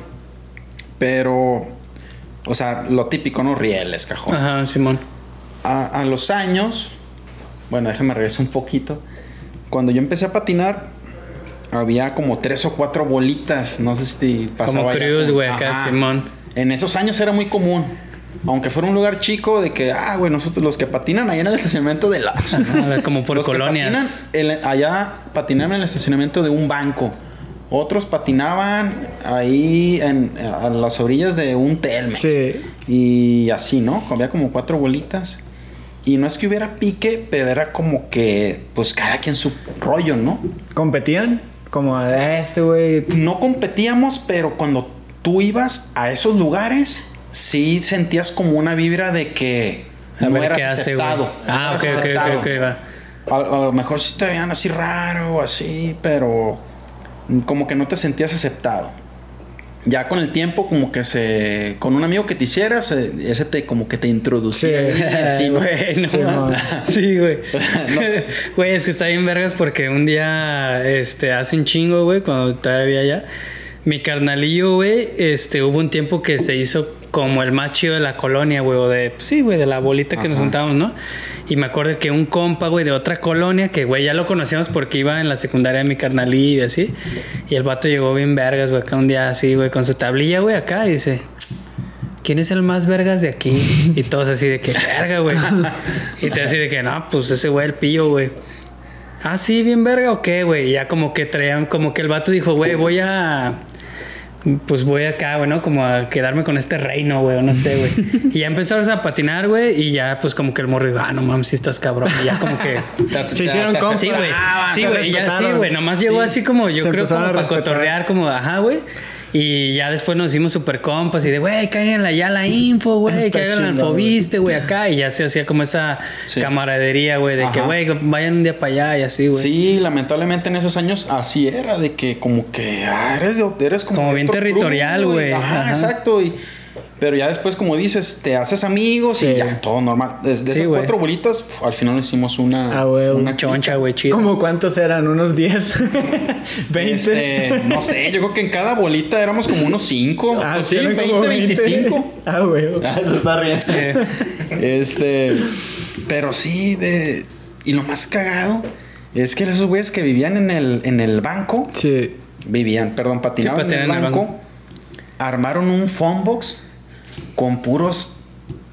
Pero, o sea, lo típico, ¿no? Rieles, cajón. Ajá, Simón. A, a los años, bueno, déjame regresar un poquito. Cuando yo empecé a patinar, había como tres o cuatro bolitas. No sé si pasaba. Como cruz, güey, acá. Simón. En esos años era muy común. Aunque fuera un lugar chico, de que, ah, güey, nosotros los que patinan allá en el estacionamiento de la. Como por Los que colonias. patinan, el- allá patinaban en el estacionamiento de un banco. Otros patinaban ahí en, a las orillas de un Telmex. Sí. Y así, ¿no? Había como cuatro bolitas. Y no es que hubiera pique, pero era como que, pues cada quien su rollo, ¿no? ¿Competían? Como "Ah, este güey. No competíamos, pero cuando tú ibas a esos lugares, sí sentías como una vibra de que A no ver eras hace, güey. aceptado. no Ah, eras ok, ok, aceptado. ok, ok, va. A, a lo mejor sí te veían así raro, así, pero como que no te sentías aceptado. Ya con el tiempo, como que se. Con un amigo que te hicieras, ese te como que te introducía. Sí. así, ¿no? Güey, no Sí, man. Sí, güey. No. Güey, es que está bien vergas porque un día, este, hace un chingo, güey, cuando todavía allá, mi carnalillo, güey, este, hubo un tiempo que se hizo como el más chido de la colonia, güey, o de, pues sí, güey, de la bolita que nos juntábamos, ¿no? Y me acuerdo que un compa, güey, de otra colonia, que, güey, ya lo conocíamos porque iba en la secundaria de mi carnalillo y así, y el vato llegó bien vergas, güey, acá un día así, güey, con su tablilla, güey, acá, y dice... ¿Quién es el más vergas de aquí? Y todos así de que verga, güey. Y te así de que no, pues ese güey el pillo, güey. Ah, sí, bien verga o qué, güey. Y ya como que traían, como que el vato dijo, güey, voy a. Pues voy acá, güey, ¿no? Como a quedarme con este reino, güey, o no sé, güey. Y ya empezaron a patinar, güey, y ya, pues como que el morro dijo, ah, no mames, si estás cabrón. Y ya como que. Se hicieron compas. Sí, güey. Sí, güey. y Ya sí, güey. Nomás llegó Sí. así como, yo Se creo, como a para cotorrear, como, ajá, güey. Y ya después nos hicimos super compas y de, güey, cáiganle ya la info, güey, Está que hagan la chingón, infoviste, güey, acá. Y ya se hacía como esa Sí. camaradería, güey, de que, güey, vayan un día para allá y así, güey. Sí, lamentablemente en esos años así era, de que como que ah, eres, de, eres como, Como bien territorial, güey. Ajá, Ajá. exacto. Y, pero ya después, como dices, te haces amigos Sí. y ya todo normal. De, de Sí, esas cuatro bolitas, pf, al final hicimos una, Ah, güey, una choncha, güey, chido. ¿Cómo cuántos eran? ¿Unos 10? ¿20? Este, no sé, yo creo que en cada bolita éramos como unos 5. Ah, sí, eran 20, como 25. Ah, güey. Ah, se está riendo. Eh. Este, pero sí, de. Y lo más cagado es que esos güeyes que vivían en el, en el banco, Sí. vivían, perdón, patinaban en el, patinan en el banco, banco. armaron un phone box con puros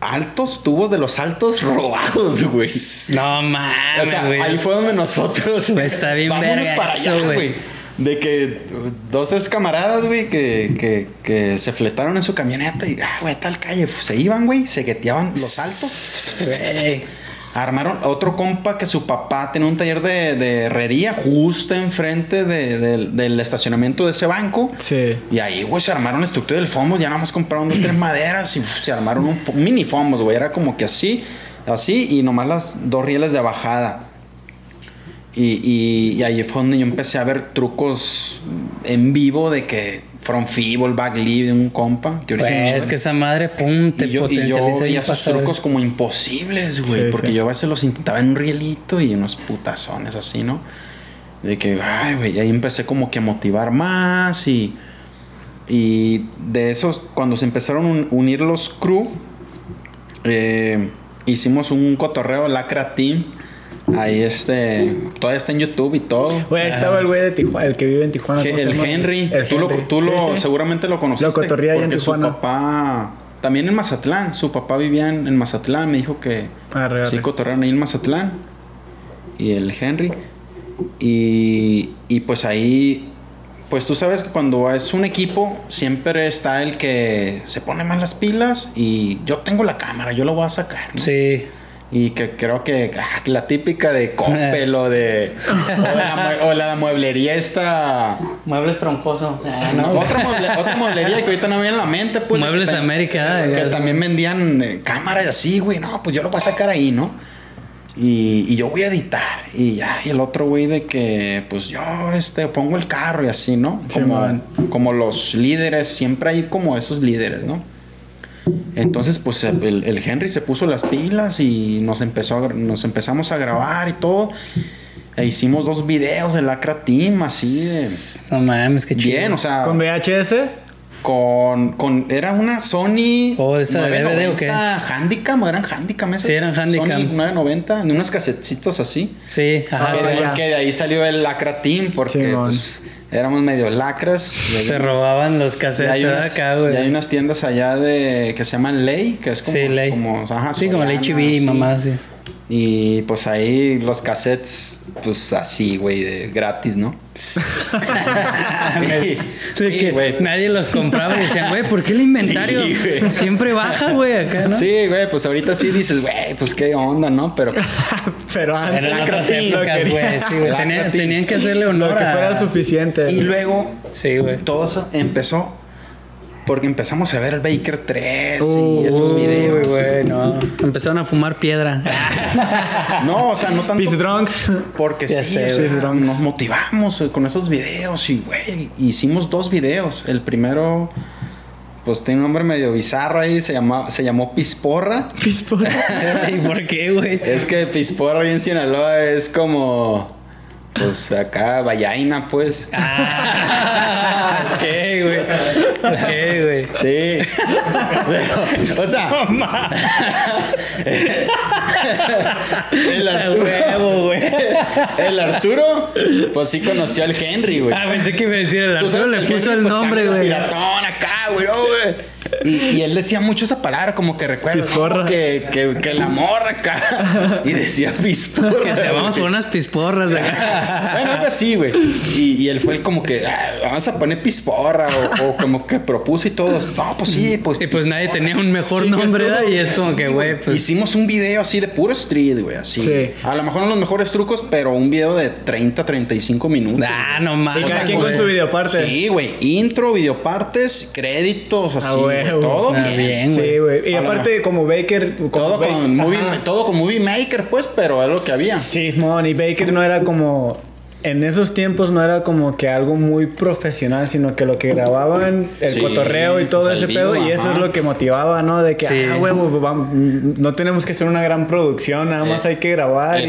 altos, tubos de los altos robados, güey. No mames, O sea, güey. ahí fue donde nosotros. Está bien para allá, güey. güey. De que dos, tres camaradas, güey, que, que, que se fletaron en su camioneta y, ah, güey, tal calle. Se iban, güey, se gueteaban los altos. Güey. Armaron otro compa que su papá tenía un taller de, de herrería justo enfrente de- del- del estacionamiento de ese banco. Sí. Y ahí, güey, se armaron la estructura del FOMOS. Ya nada más compraron dos, tres maderas y uf, se armaron un, mini FOMOS, güey. Era como que así, así y nomás las dos rieles de bajada. Y, y- y ahí fue donde yo empecé a ver trucos en vivo de que From Feeble, Backlead de un compa. Que no es que esa madre, pum, te Y yo, y yo potencializa esos trucos como imposibles, güey. Sí, porque sí. yo a veces los intentaba en un rielito y unos putazones así, ¿no? De que, ay, güey, y ahí empecé como que a motivar más y... Y de esos, cuando se empezaron a un- unir los crew, eh, hicimos un cotorreo Lacra Team. Ahí este, todavía está en YouTube y todo. Güey, ahí estaba el güey de Tijuana, el que vive en Tijuana. Ge- ¿cómo se el? Henry, El tú, Lo, Henry. tú Sí, lo sí. seguramente lo conociste. Lo cotorrea ahí en porque su Tijuana. papá, también en Mazatlán, su papá vivía en, en Mazatlán, me dijo que Arre, sí arre. cotorrearon ahí en Mazatlán. Y el Henry. Y, y pues ahí, pues tú sabes que cuando es un equipo, siempre está el que se pone más las pilas y yo tengo la cámara, yo lo voy a sacar. ¿no? Sí. Y que creo que ah, la típica de Coppel o de. O la, mue- o la mueblería esta. Muebles troncoso. Ah, No, no. otra, mueble- otra mueblería que ahorita no me viene a la mente, pues. Muebles que América, Que ya, también vendían eh, cámaras así, güey. No, pues yo lo voy a sacar ahí, ¿no? Y, y yo voy a editar. Y ya, y el otro güey de que, pues yo este, pongo el carro y así, ¿no? Como, como los líderes, siempre hay como esos líderes, ¿no? Entonces, pues el, el Henry se puso las pilas y nos, empezó a nos empezamos a grabar y todo. E hicimos dos videos de Lacra Team, así de... No mames, qué chido. Bien, o sea, ¿Con VHS? Con, con era una Sony Oh, ¿esa de DVD o qué? Handicam, eran Handicam esas. Sí, eran Handicam. Sony 990, de unos casetitos así. Sí, ajá. Ah, que, sí. de, ya. que de ahí salió el Lacra Team porque pues, éramos medio lacras. Y Se robaban los y cassettes hay, ¿verdad? unas, acá, y hay güey. unas tiendas allá de que se llaman Ley, que es como, Sí, ley. como ajá, sí, como el HB, así. mamá, sí. Y pues ahí los cassettes, pues así, güey, de gratis, ¿no? Sí, Sí, que güey. nadie los compraba y decían, güey, ¿por qué el inventario Sí, güey. siempre baja, güey, acá, no? Sí, güey, pues ahorita sí dices, güey, pues qué onda, ¿no? Pero Pero antes lo lo Tenían, que hacerle Lo honor que a... fuera suficiente. Y luego Sí, güey. todo eso empezó porque empezamos a ver el Baker 3 Uh, y esos videos. güey, no. Empezaron a fumar piedra. No, o sea, no tanto Peace Drunks. porque Ya sí, sé, o sea, nos motivamos con esos videos y güey, hicimos dos videos. El primero pues tiene un nombre medio bizarro ahí, se llama se llamó Pisporra. ¿Y por qué, güey? Es que Pisporra ahí en Sinaloa es como pues acá vallaina, pues. Ah, ok, güey. Ok, güey. Sí. Pero, o sea, el A Arturo, huevo, güey. el Arturo, pues sí conoció al Henry, güey. Ah, pensé que iba a decir el Arturo le el puso Henry, el pues, nombre, güey. Piratón acá, güey, oh, güey. Y, y él decía mucho esa palabra, como que recuerdo. ¿no? que, que, que la morra acá. Y decía pisporra. Que se vamos por unas pisporras acá. Bueno, algo así, güey. Y, y él fue el como que, "Ah, vamos a poner pisporra, o, o como que propuso y todos, no, pues sí, pues. Y pues nadie pisporra". tenía un mejor Sí, nombre, ¿verdad? Y es como sí, que, güey, pues. Hicimos un video así de puro street, güey, así. Sí. A lo mejor no los mejores trucos, pero un video de 30, 35 minutos. Ah, no mames. Y cada quien con su videoparte. Sí, güey. Intro, videopartes, créditos, así. Ah, güey, huevo. todo bien. bien, güey. Sí, güey. Y aparte, como Baker. como Todo Ba- con, movie, todo con Movie Maker, pues, pero es lo que había. Sí, mon, y Baker no era como. En esos tiempos no era como que algo muy profesional, sino que lo que grababan, el Sí, cotorreo y todo pues, ese pedo, y eso es lo que motivaba, ¿no? De que, Sí. ah, huevo, vam- no tenemos que hacer una gran producción, nada más Eh, hay que grabar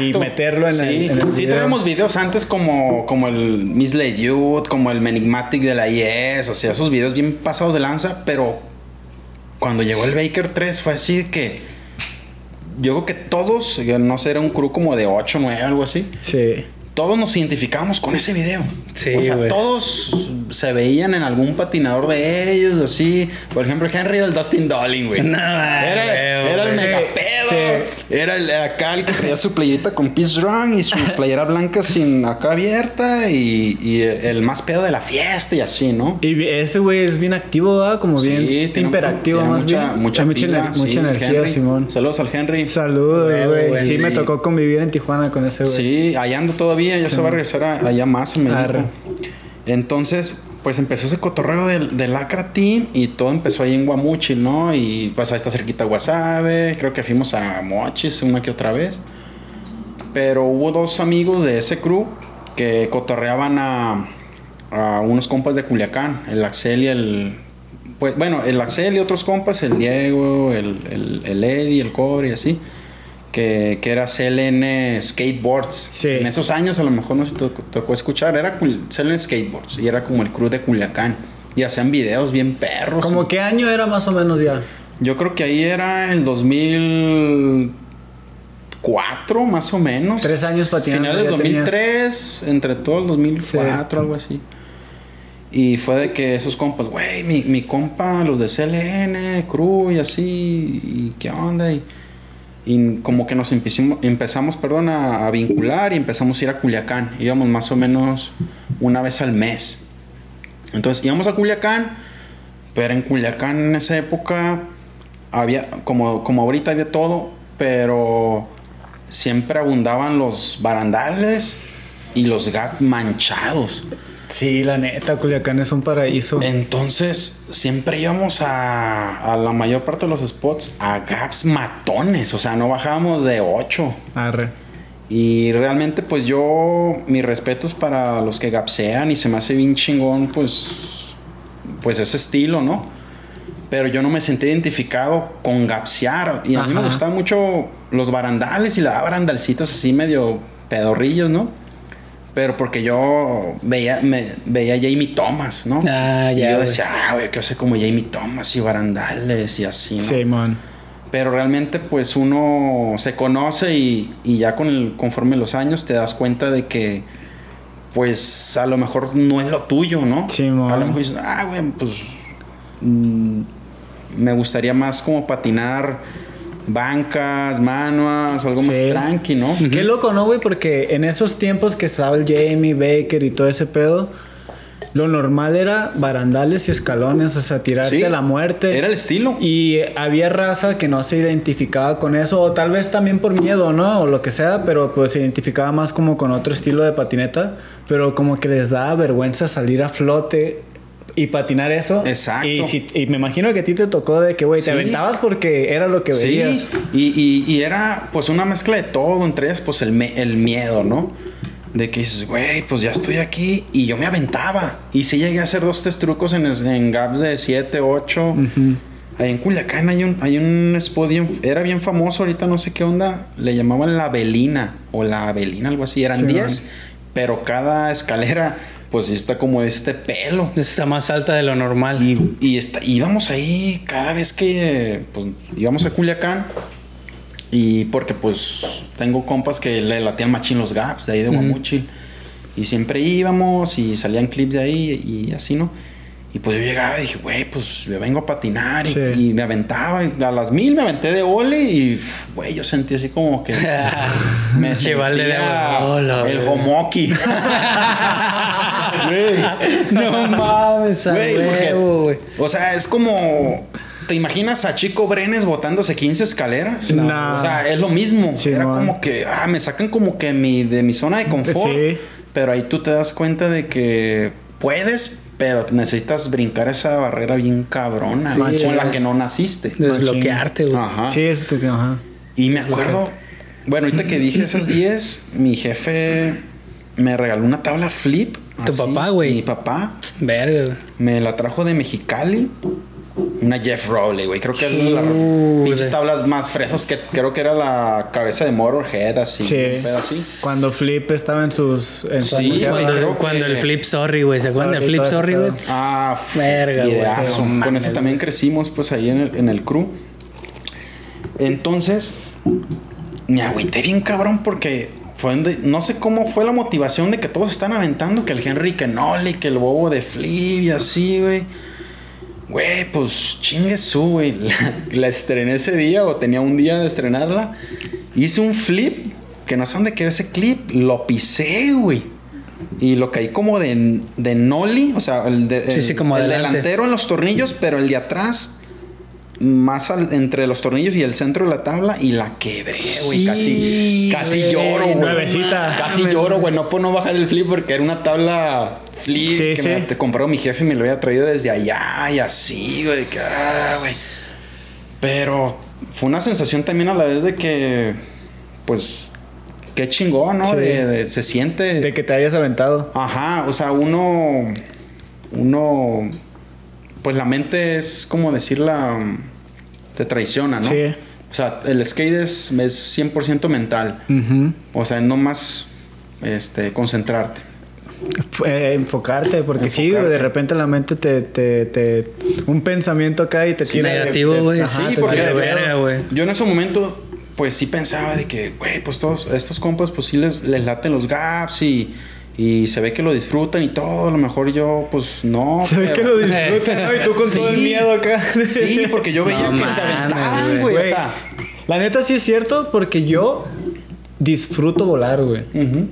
y, meterlo en sí. el, en el Sí, video. tenemos videos antes como, como el Miss Youth, como el Menigmatic de la IES, o sea, esos videos bien pasados de lanza, pero cuando llegó el Baker 3 fue así que yo creo que todos, no sé, era un crew como de 8, 9, algo así, Sí. Todos nos identificábamos con ese video. Sí, o sea, todos se veían en algún patinador de ellos, así. Por ejemplo, Henry era el Dustin Dolling, güey. No, era, era el mega Sí. Era el acá el que traía su playerita con Peace Drunk y su playera blanca sin acá abierta y, y el más pedo de la fiesta y así, ¿no? Y ese güey es bien activo, ¿verdad? Como Sí, bien tiene más mucha, bien. Mucha, mucha, pila, mucha sí, energía, Henry. Simón. Saludos al Henry. Saludos, güey. Sí, me tocó convivir en Tijuana con ese güey. Sí, allá ando todavía, ya se va a regresar a- allá más, me Arre. dijo. Entonces, pues empezó ese cotorreo del, del Acra Team y todo empezó ahí en Guamuchil, ¿no? Y pues ahí está cerquita Guasave, creo que fuimos a Mochis una que otra vez. Pero hubo dos amigos de ese crew que cotorreaban a, a unos compas de Culiacán, el Axel y el... Pues bueno, el Axel y otros compas, el Diego, el, el, el Eddie, el Cobre y así que, que era CLN Skateboards. Sí. En esos años a lo mejor no se tocó, tocó escuchar, era CLN Skateboards y era como el crew de Culiacán. Y hacían videos bien perros. ¿Como qué año era más o menos ya? Yo creo que ahí era el 2004 más o menos. Tres años patinando, Finales ya 2003, entre todo el 2004, algo así. Y fue de que esos compas, güey, mi, mi compa, los de CLN, crew y así, y qué onda. Y, y como que nos empezamos perdón, a, a vincular y empezamos a ir a Culiacán. Íbamos más o menos una vez al mes. Entonces íbamos a Culiacán, pero en Culiacán en esa época había, como, como ahorita hay de todo, pero siempre abundaban los barandales y los gat manchados. Sí, la neta, Culiacán es un paraíso. Entonces, siempre íbamos a, a la mayor parte de los spots a gaps matones. O sea, no bajábamos de 8. Arre. Y realmente, pues yo, mis respetos para los que gapsean y se me hace bien chingón, pues, pues ese estilo, ¿no? Pero yo no me sentí identificado con gapsear. Y a mí me gustaban mucho los barandales y la barandalcitos así medio pedorrillos, ¿no? Pero porque yo veía, me, veía a Jamie Thomas, ¿no? Ah, y ya, yo güey. decía, ah, güey, quiero ser como Jamie Thomas y barandales y así, ¿no? Sí, man. Pero realmente pues uno se conoce y, y ya con el, conforme los años te das cuenta de que pues a lo mejor no es lo tuyo, ¿no? Sí, mon. a lo mejor dices, ah, güey, pues mm, me gustaría más como patinar bancas, manuas, algo más tranqui, ¿no? Qué loco, ¿no, güey? Porque en esos tiempos que estaba el Jamie Baker y todo ese pedo, lo normal era barandales y escalones, o sea, tirarte Sí, a la muerte. Era el estilo. Y había raza que no se identificaba con eso, o tal vez también por miedo, ¿no? O lo que sea, pero pues se identificaba más como con otro estilo de patineta, pero como que les daba vergüenza salir a flote y patinar eso. Exacto. Y, si- y me imagino que a ti te tocó de que, güey, te Sí. aventabas porque era lo que veías. Sí, y, y- y era pues una mezcla de todo, entre ellas pues el, me- el miedo, ¿no? De que dices, güey, pues ya estoy aquí y yo me aventaba. Y sí llegué a hacer dos, tres trucos en, en gaps de 7, 8. Ujú. Ahí en Culiacán hay un, hay un spot bien- era bien famoso, ahorita no sé qué onda, le llamaban la Belina o la Belina, algo así, eran Sí, 10, pero cada escalera pues sí está como este pelo. Está más alta de lo normal. Y, y está- íbamos ahí cada vez que pues, íbamos a Culiacán. Y porque pues tengo compas que le latían machín los gaps de ahí de. Guamuchil. Y siempre íbamos y salían clips de ahí y así, ¿no? Y pues yo llegaba y dije, güey, pues yo vengo a patinar y, Sí. y me aventaba. Y a las mil me aventé de ole y, güey, yo sentí así como que me Cheval de el homoki. No mames, Güey. O sea, es como. ¿Te imaginas a Chico Brenes botándose 15 escaleras? No. O sea, es lo mismo. Sí, Era man. como que. Ah, me sacan como que mi, de mi zona de confort. Sí. Pero ahí tú te das cuenta de que puedes, pero necesitas brincar esa barrera bien cabrona. Sí, con la güey. que no naciste. Desbloquearte, güey. Ajá. Sí, eso te... Ajá. Y me acuerdo, bueno, ahorita que dije esas 10, mi jefe me regaló una tabla flip. ¿Tu papá, güey? Mi papá Verga, güey. me la trajo de Mexicali. Una Jeff Rowley, güey. Creo que es la pinches de- tablas más fresas que creo que era la cabeza de Motorhead, así. Sí. así. Cuando Flip estaba en sus... En Sí, Cuando, cuando que- el flip sorry, güey. ¿Se acuerdan del flip sorry, güey? Ah, Verga, güey. No Con eso también crecimos, pues, ahí en el, en el crew. Entonces, me agüité bien cabrón porque fue donde- no sé cómo fue la motivación de que todos están aventando, que el Henry Kenoli, que el bobo de Flip y así, güey. Güey, pues chingue su, güey. La, la estrené ese día o tenía un día de estrenarla. Hice un flip, que no sé dónde quedó ese clip. Lo pisé, güey. Y lo caí como de, de nollie, o sea, el, de- Sí, el- sí, como el delantero en los tornillos, pero el de atrás más al- entre los tornillos y el centro de la tabla y la quebré, güey. Sí, casi casi güey, lloro, güey. nuevecita. Casi lloro, güey. No puedo no bajar el flip porque era una tabla flip Sí, que sí. me te compró mi jefe y me lo había traído desde allá y así, güey. Ah, güey. Pero fue una sensación también a la vez de que, pues, qué chingón, ¿no? Sí. De- de- se siente. De que te hayas aventado. Ajá, o sea, uno. Uno. Pues la mente es como decirla. Te traiciona, ¿no? Sí. O sea, el skate es, es 100% mental. Ujú. O sea, no más este, concentrarte. Fue enfocarte, porque sí, Enfocarte. de repente la mente te, te, te- Un pensamiento acá y te Sí, tira... negativo, güey. ajá, Sí, porque de verga, güey. Yo en ese momento, pues sí pensaba de que, güey, pues todos estos compas, pues sí les, les laten los gaps y, y se ve que lo disfrutan y todo. A lo mejor yo, pues no. Se ve que lo disfrutan, ¿no? Y tú con Sí. todo el miedo acá. Sí, porque yo veía No que se aventaban, güey. O sea, La neta sí es cierto porque yo disfruto volar, güey.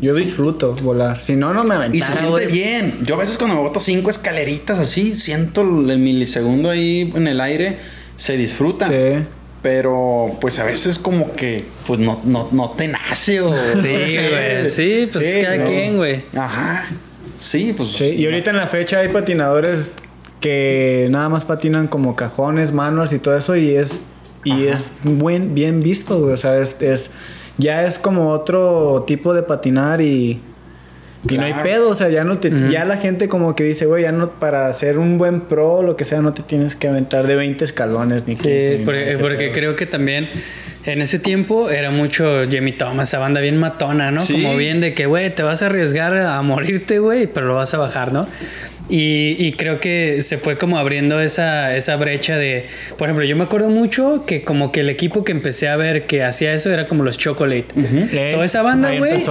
Yo disfruto volar. Si no, no me y aventara, se siente bien. Yo a veces cuando me boto cinco escaleritas así, siento el milisegundo ahí en el aire, se disfruta. Sí. Pero pues a veces como que pues no, no, no te nace o... Sí, güey. Sí, pues Sí, cada no. quien, güey. Ajá. Sí, pues. Sí, y ahorita en la fecha hay patinadores que nada más patinan como cajones, manuals y todo eso y es y Ajá. es buen, bien visto, güey. O sea, es, es- ya es como otro tipo de patinar y, y no hay pedo. O sea, ya no te, ya la gente como que dice, güey, ya no, para ser un buen pro o lo que sea, no te tienes que aventar de 20 escalones ni 15. Sí, porque, porque creo que también en ese tiempo era mucho Jamie Thomas, esa banda bien matona, ¿no? Sí. Como bien de que, güey, te vas a arriesgar a morirte, güey, pero lo vas a bajar, ¿no? Y, y creo que se fue como abriendo esa, esa brecha de, por ejemplo, yo me acuerdo mucho que como que el equipo que empecé a ver que hacía eso era como los Chocolate. Eh, Toda esa banda, güey.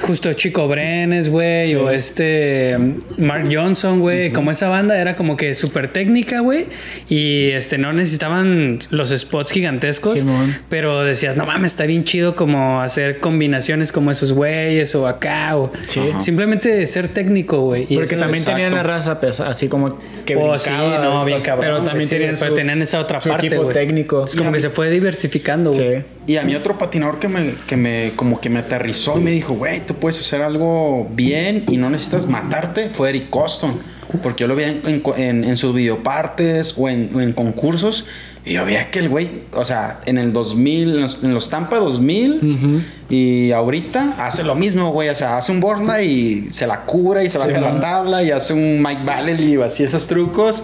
Justo Chico Brenes, güey, Sí. o este Mark Johnson, güey. Como esa banda era como que súper técnica, güey. Y este no necesitaban los spots gigantescos. Simón. pero decías, no mames, está bien chido como hacer combinaciones como esos güeyes o acá. O Sí. Simplemente ser técnico, güey. Porque también exacto. tenían la así como que Oh, sí, no, bien cabrón. Pero también sí, tenían, pero tenían esa otra su parte, equipo técnico. Es como que se fue diversificando, güey. Sí. Y a mí otro patinador que me, que me, como que me aterrizó y me dijo, güey, tú puedes hacer algo bien y no necesitas matarte, fue Eric Coston. Porque yo lo veía en, en, en- sus videopartes o en, en concursos y yo veía que el güey, o sea, en el 2000, en los, los Tampa 2000 y ahorita hace lo mismo, güey. O sea, hace un borla y se la cura y se Sí, baja la man. tabla y hace un Mike Valley y así esos trucos.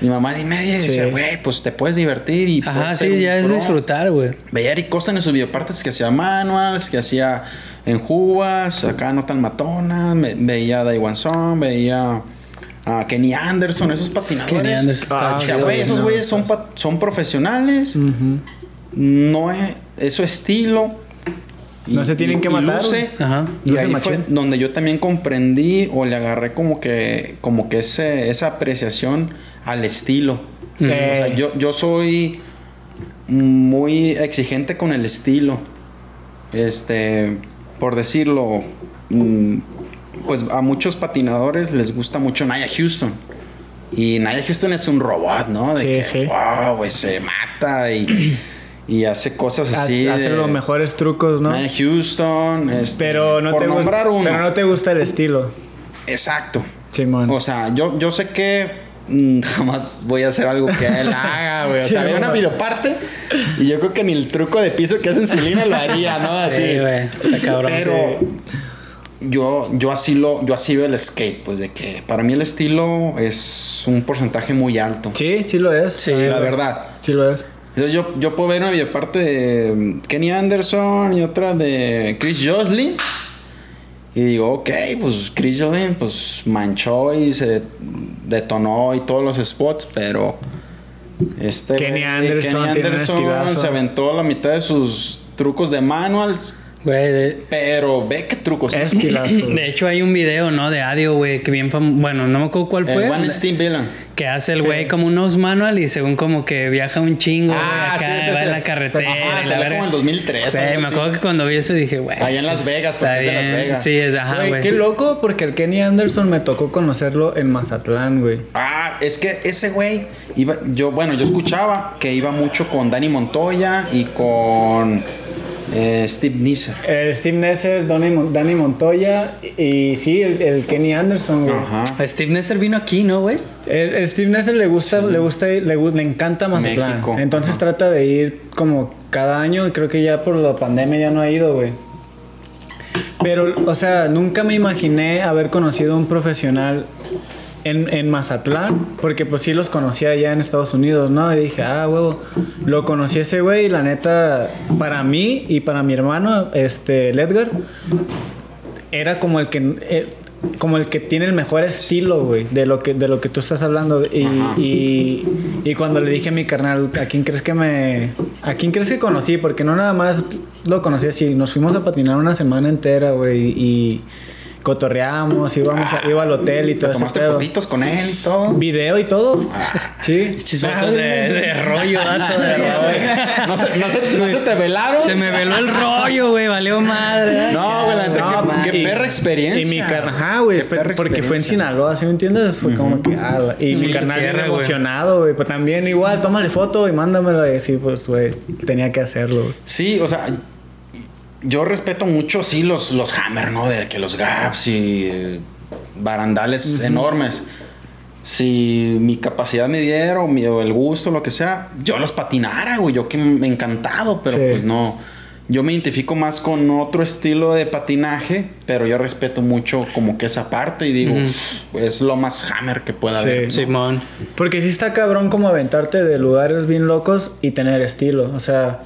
Mi mamá y media Sí. dice, güey, pues te puedes divertir y Ajá, sí, ya es pro". disfrutar, güey. Veía Eric Costa en sus videopartes que hacía manuals, que hacía en Jubas, acá no tan matona. me- veía Daiwan Song, veía a Kenny Anderson, esos patinadores. Kenny Anderson Ah, o sea, güey, esos no, güeyes son, profesionales. No es, es su estilo. No se tienen que matar, luce. Ajá. Y Luce ahí machín. fue donde yo también comprendí o le agarré como que, como que ese, esa apreciación al estilo. Mm. O sea, yo, yo soy muy exigente con el estilo. Este, por decirlo, mm, pues a muchos patinadores les gusta mucho Naya Houston. Y Naya Houston es un robot, ¿no? De Sí, que, sí. wow, güey, se mata y, y hace cosas así. Hace de- los mejores trucos, ¿no? Naya Houston, este, Pero no, por te gusta, nombrar uno. pero no te gusta el estilo. Exacto. Simón. O sea, yo, yo sé que mm, jamás voy a hacer algo que él haga, güey. O Sí, sea, veo una videoparte y yo creo que ni el truco de piso que hacen Selena lo haría, ¿no? Así. Sí, güey. Está cabrón. Pero yo, yo así lo, yo así veo el skate, pues de que para mí el estilo es un porcentaje muy alto. sí, sí lo es. Sí, la verdad. Sí lo es. Entonces yo, yo puedo ver una videoparte de mm, Kenny Anderson y otra de Chris Joslin. Y digo, ok, pues Chris Joslin pues manchó y se detonó y todos los spots, pero este Kenny Anderson Kenny Anderson se aventó la mitad de sus trucos de manuals, Güey, de, pero ve qué trucos Es estilazo. de hecho hay un video, ¿no? De Adio, güey, que bien fam- Bueno, no me acuerdo cuál fue. El One Steve Villain. Que hace el Sí. güey como unos manual y según como que viaja un chingo, güey, Ah, acá sí, sí, va sí. en la carretera. Ajá, la como en 2003, Güey, algo me acuerdo que cuando vi eso dije, güey. Allá en Las Vegas, está porque es de Las bien. Vegas. Sí, es ajá, Güey, güey. qué loco porque el Kenny Anderson me tocó conocerlo en Mazatlán, güey. Ah, es que ese güey iba, yo, bueno, yo escuchaba que iba mucho con Danny Montoya y con eh, Steve Nisser. El Steve Nesser, Donny Danny Montoya y, y sí, el, el Kenny Anderson, güey. Ajá. Steve Nesser vino aquí, ¿no, güey? El, el Steve Nesser le gusta, le gusta, le, le encanta Mazatlán. México, Entonces ajá. trata de ir como cada año y creo que ya por la pandemia ya no ha ido, güey. Pero, o sea, nunca me imaginé haber conocido a un profesional en, en Mazatlán, porque pues sí los conocía allá en Estados Unidos, ¿no? Y dije, ah, huevo, lo conocí ese güey y la neta, para mí y para mi hermano, este, el Edgar, era como el que eh, como el que tiene el mejor estilo, güey, de lo que de lo que tú estás hablando y, y cuando le dije a mi carnal, ¿a quién crees que me a quién crees que conocí? Porque no nada más lo conocí así, nos fuimos a patinar una semana entera, güey, y cotorreamos, íbamos a- iba al hotel y ¿Te todo ese tomaste pedo. fotitos con él y todo? Video y todo. Ah. Sí. Chismotos de, de rollo, dato de rollo. ¿No se, no se- no se te velaron? Se me veló el rollo, güey, valió madre. No, güey, la neta, No, qué, perra experiencia. Y mi carnal, ajá, güey, perra porque fue en. Sinaloa, ¿sí me entiendes? Fue como que, ah, y Sí, mi carnal bien güey. emocionado, güey, pues también igual, tómale foto y mándamela y sí, pues, güey, tenía que hacerlo. güey. Sí, o sea, yo respeto mucho, sí, los, los Hammer, ¿no? De que los Gaps y. eh, barandales enormes. Si mi capacidad me diera o, mi- o el gusto, lo que sea, yo los patinara, güey. Yo que me encantado, pero Sí. pues no. Yo me identifico más con otro estilo de patinaje, pero yo respeto mucho como que esa parte y digo, es lo más hammer que pueda Sí. haber. ¿no? Simón. Porque sí está cabrón como aventarte de lugares bien locos y tener estilo. O sea,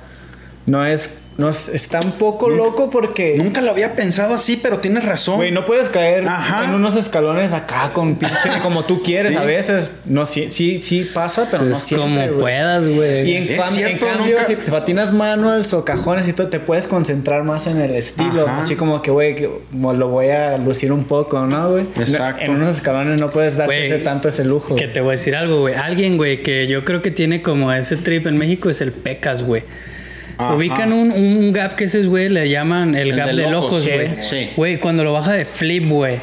no es. No es, está un poco loco porque. Nunca lo había pensado así, pero tienes razón. Güey, no puedes caer Ajá. en unos escalones acá con pinche como tú quieres Sí. a veces. No, sí, sí, sí pasa, pero no siempre, como puedas, güey. Y en, Es cam- en cierto, cambio, nunca- si te patinas manuals o cajones y todo, te puedes concentrar más en el estilo. Ajá. Así como que, güey, lo voy a lucir un poco, ¿no, güey? Exacto. En unos escalones no puedes darte ese tanto ese lujo. Que te voy a decir algo, güey. Alguien, güey, que yo creo que tiene como ese trip en México es el Pecas, güey. Ajá. Ubican un, un gap que ese, güey, le llaman el, El gap de de locos, sí, güey. sí. Güey, cuando lo baja de flip, güey.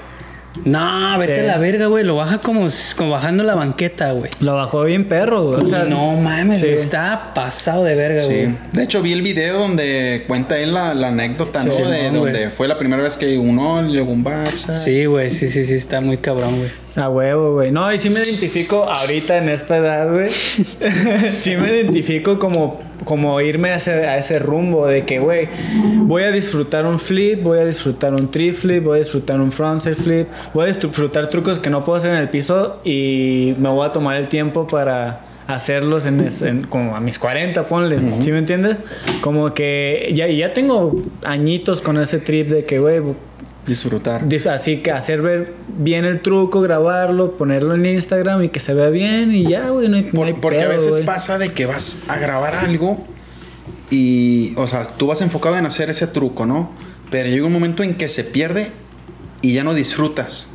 No, vete Sí. a la verga, güey. Lo baja como, como bajando la banqueta, güey. Lo bajó bien perro, güey. O sea, no mames, sí. güey, está pasado de verga, güey. Sí. De hecho, vi el video donde cuenta él la, la anécdota, ¿no? Sí, de güey. donde fue la primera vez que uno le llegó un Barça. Sí, güey, sí, sí, sí, está muy cabrón, güey. A huevo, güey. No, y sí me identifico ahorita en esta edad, güey. sí me identifico como, como irme a ese, a ese rumbo de que, güey, voy a disfrutar un flip, voy a disfrutar un triflip, voy a disfrutar un frontside flip, voy a disfrutar trucos que no puedo hacer en el piso y me voy a tomar el tiempo para hacerlos en, en- como a mis 40, ponle, ¿sí me entiendes? Como que ya, ya tengo añitos con ese trip de que, güey, Disfrutar. Dis- Así que hacer ver bien el truco, grabarlo, ponerlo en Instagram y que se vea bien y ya, güey, no hay, no Por- hay porque a veces pasa de que vas a grabar algo y, o sea, tú vas enfocado en hacer ese truco, ¿no? Pero llega un momento en que se pierde y ya no disfrutas.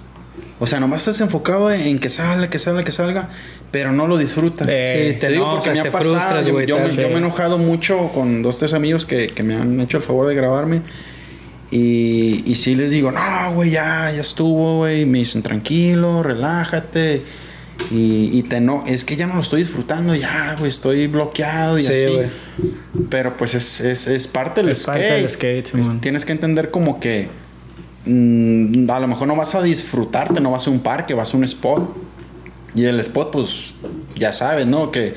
O sea, nomás estás enfocado en que salga, que salga, que salga, pero no lo disfrutas. Eh, sí, te enojas, te frustras, yo, güey, yo me- yo me he enojado mucho con dos, tres amigos que, que me han hecho el favor de grabarme. Y, y sí les digo, no, güey, ya, ya estuvo, güey. Me dicen, tranquilo, relájate. Y, y te no, es que ya no lo estoy disfrutando, ya, güey, estoy bloqueado y Sí, así. Pero pues es, es, es parte del Es skate. parte del skate, Es- tienes que entender como que mm, a lo mejor no vas a disfrutarte, no vas a un parque, vas a un spot. Y el spot, pues, ya sabes, ¿no? Que,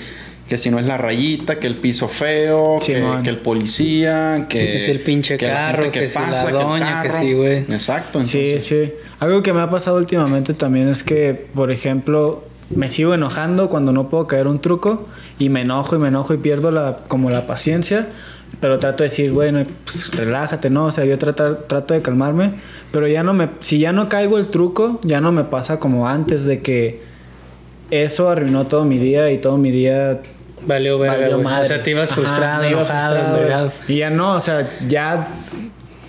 que si no es la rayita, que el piso feo, que, el policía, que, Que si el pinche carro, que si la el doña, que carro. sí, güey. Exacto. Sí, entonces- sí. Algo que me ha pasado últimamente también es que, por ejemplo, me sigo enojando cuando no puedo caer un truco y me enojo y me enojo y pierdo la, como la paciencia. Pero trato de decir, bueno, pues, relájate, ¿no? O sea, yo tratar, trato de calmarme. Pero ya no me... Si ya no caigo el truco, ya no me pasa como antes de que eso arruinó todo mi día y todo mi día Valió verga, valió güey. madre. O sea, te ibas Ajá, frustrado, me iba enojado, frustrado, envergado. Y ya no, o sea, ya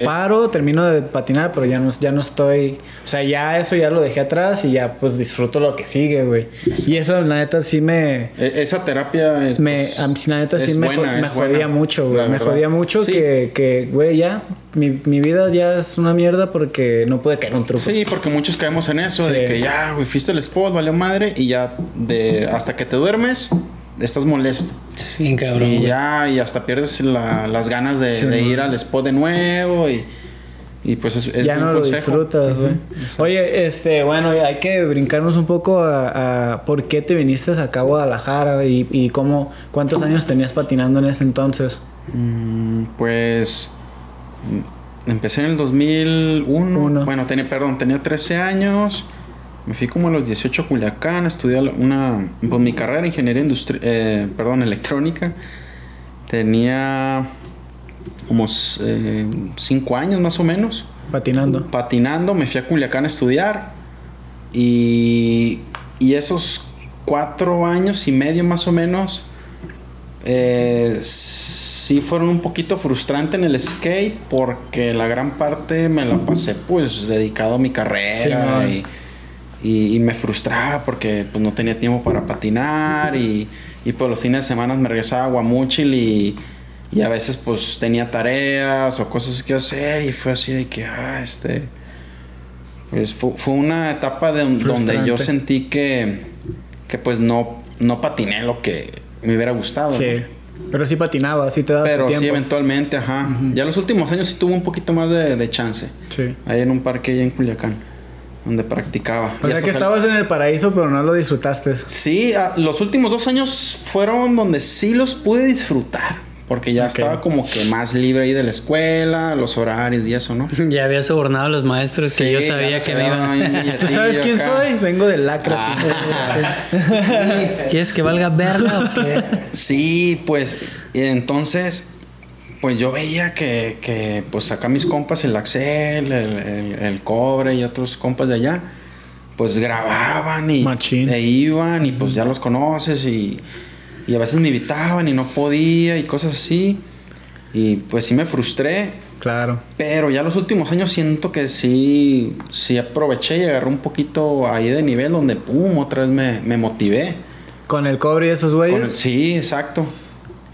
paro, termino de patinar, pero ya no, ya no estoy. O sea, ya eso ya lo dejé atrás y ya pues disfruto lo que sigue, güey. Y eso, la neta, sí me. E- Esa terapia es. Me, pues, a mí, la neta sí me, buena, jo- me es jodía buena, mucho, güey. Me verdad. jodía mucho Sí. que, que, güey, ya. Mi, mi vida ya es una mierda porque no puede caer un truco. Sí, porque muchos caemos en eso, de Sí. que ya, güey, fuiste el spot, valió madre, y ya de hasta que te duermes, estás molesto. Sí, cabrón, y ya, y hasta pierdes la- las ganas de, Sí, de man. ir al spot de nuevo, y, y pues es, es ya no lo disfrutas, güey. Oye, este, bueno, hay que brincarnos un poco a, a por qué te viniste acá a Guadalajara y, y cómo, cuántos años tenías patinando en ese entonces. Mm, pues mm, empecé en el 2001. Uno. Bueno, tenía, perdón, tenía 13 años. Me fui como a los 18 a Culiacán, estudié una, pues mi carrera de ingeniería industri eh, perdón, electrónica. Tenía como 5 años más o menos. Patinando. Patinando, me fui a Culiacán a estudiar. Y, y esos cuatro años y medio más o menos eh, sí fueron un poquito frustrante en el skate porque la gran parte me la pasé pues dedicado a mi carrera Sí, y, y- y me frustraba porque pues no tenía tiempo para patinar y, y pues los fines de semana me regresaba a Guamúchil y, y a veces pues tenía tareas o cosas que hacer y fue así de que ah este pues fue, fue una etapa de, donde yo sentí que, que pues no, no patiné lo que me hubiera gustado. Sí. ¿no? Pero sí patinaba, sí te dabas tu Pero sí, eventualmente, ajá. Ya los últimos años sí tuve un poquito más de, de chance. Sí. Ahí en un parque allá en Culiacán. Donde practicaba. O sea que sal- estabas en el paraíso, pero no lo disfrutaste. Sí, ah, los últimos dos años fueron donde sí los pude disfrutar. Porque ya estaba como que más libre ahí de la escuela, los horarios y eso, ¿no? Ya había sobornado a los maestros que Sí, yo ya sabía que me iban. ¿Tú sabes quién acá. soy? Vengo del lacra. Ah. ¿Quieres que valga verla o qué? Sí, pues y entonces, pues yo veía que, que, pues acá mis compas, el Axel, el, el, el Cobre y otros compas de allá, pues grababan y Machín. e iban y pues ya los conoces y, y a veces me invitaban y no podía y cosas así. Y pues sí me frustré, Claro. pero ya los últimos años siento que sí, sí aproveché y agarré un poquito ahí de nivel donde, pum, otra vez me, me motivé. Con el cobre y esos güeyes. sí, exacto.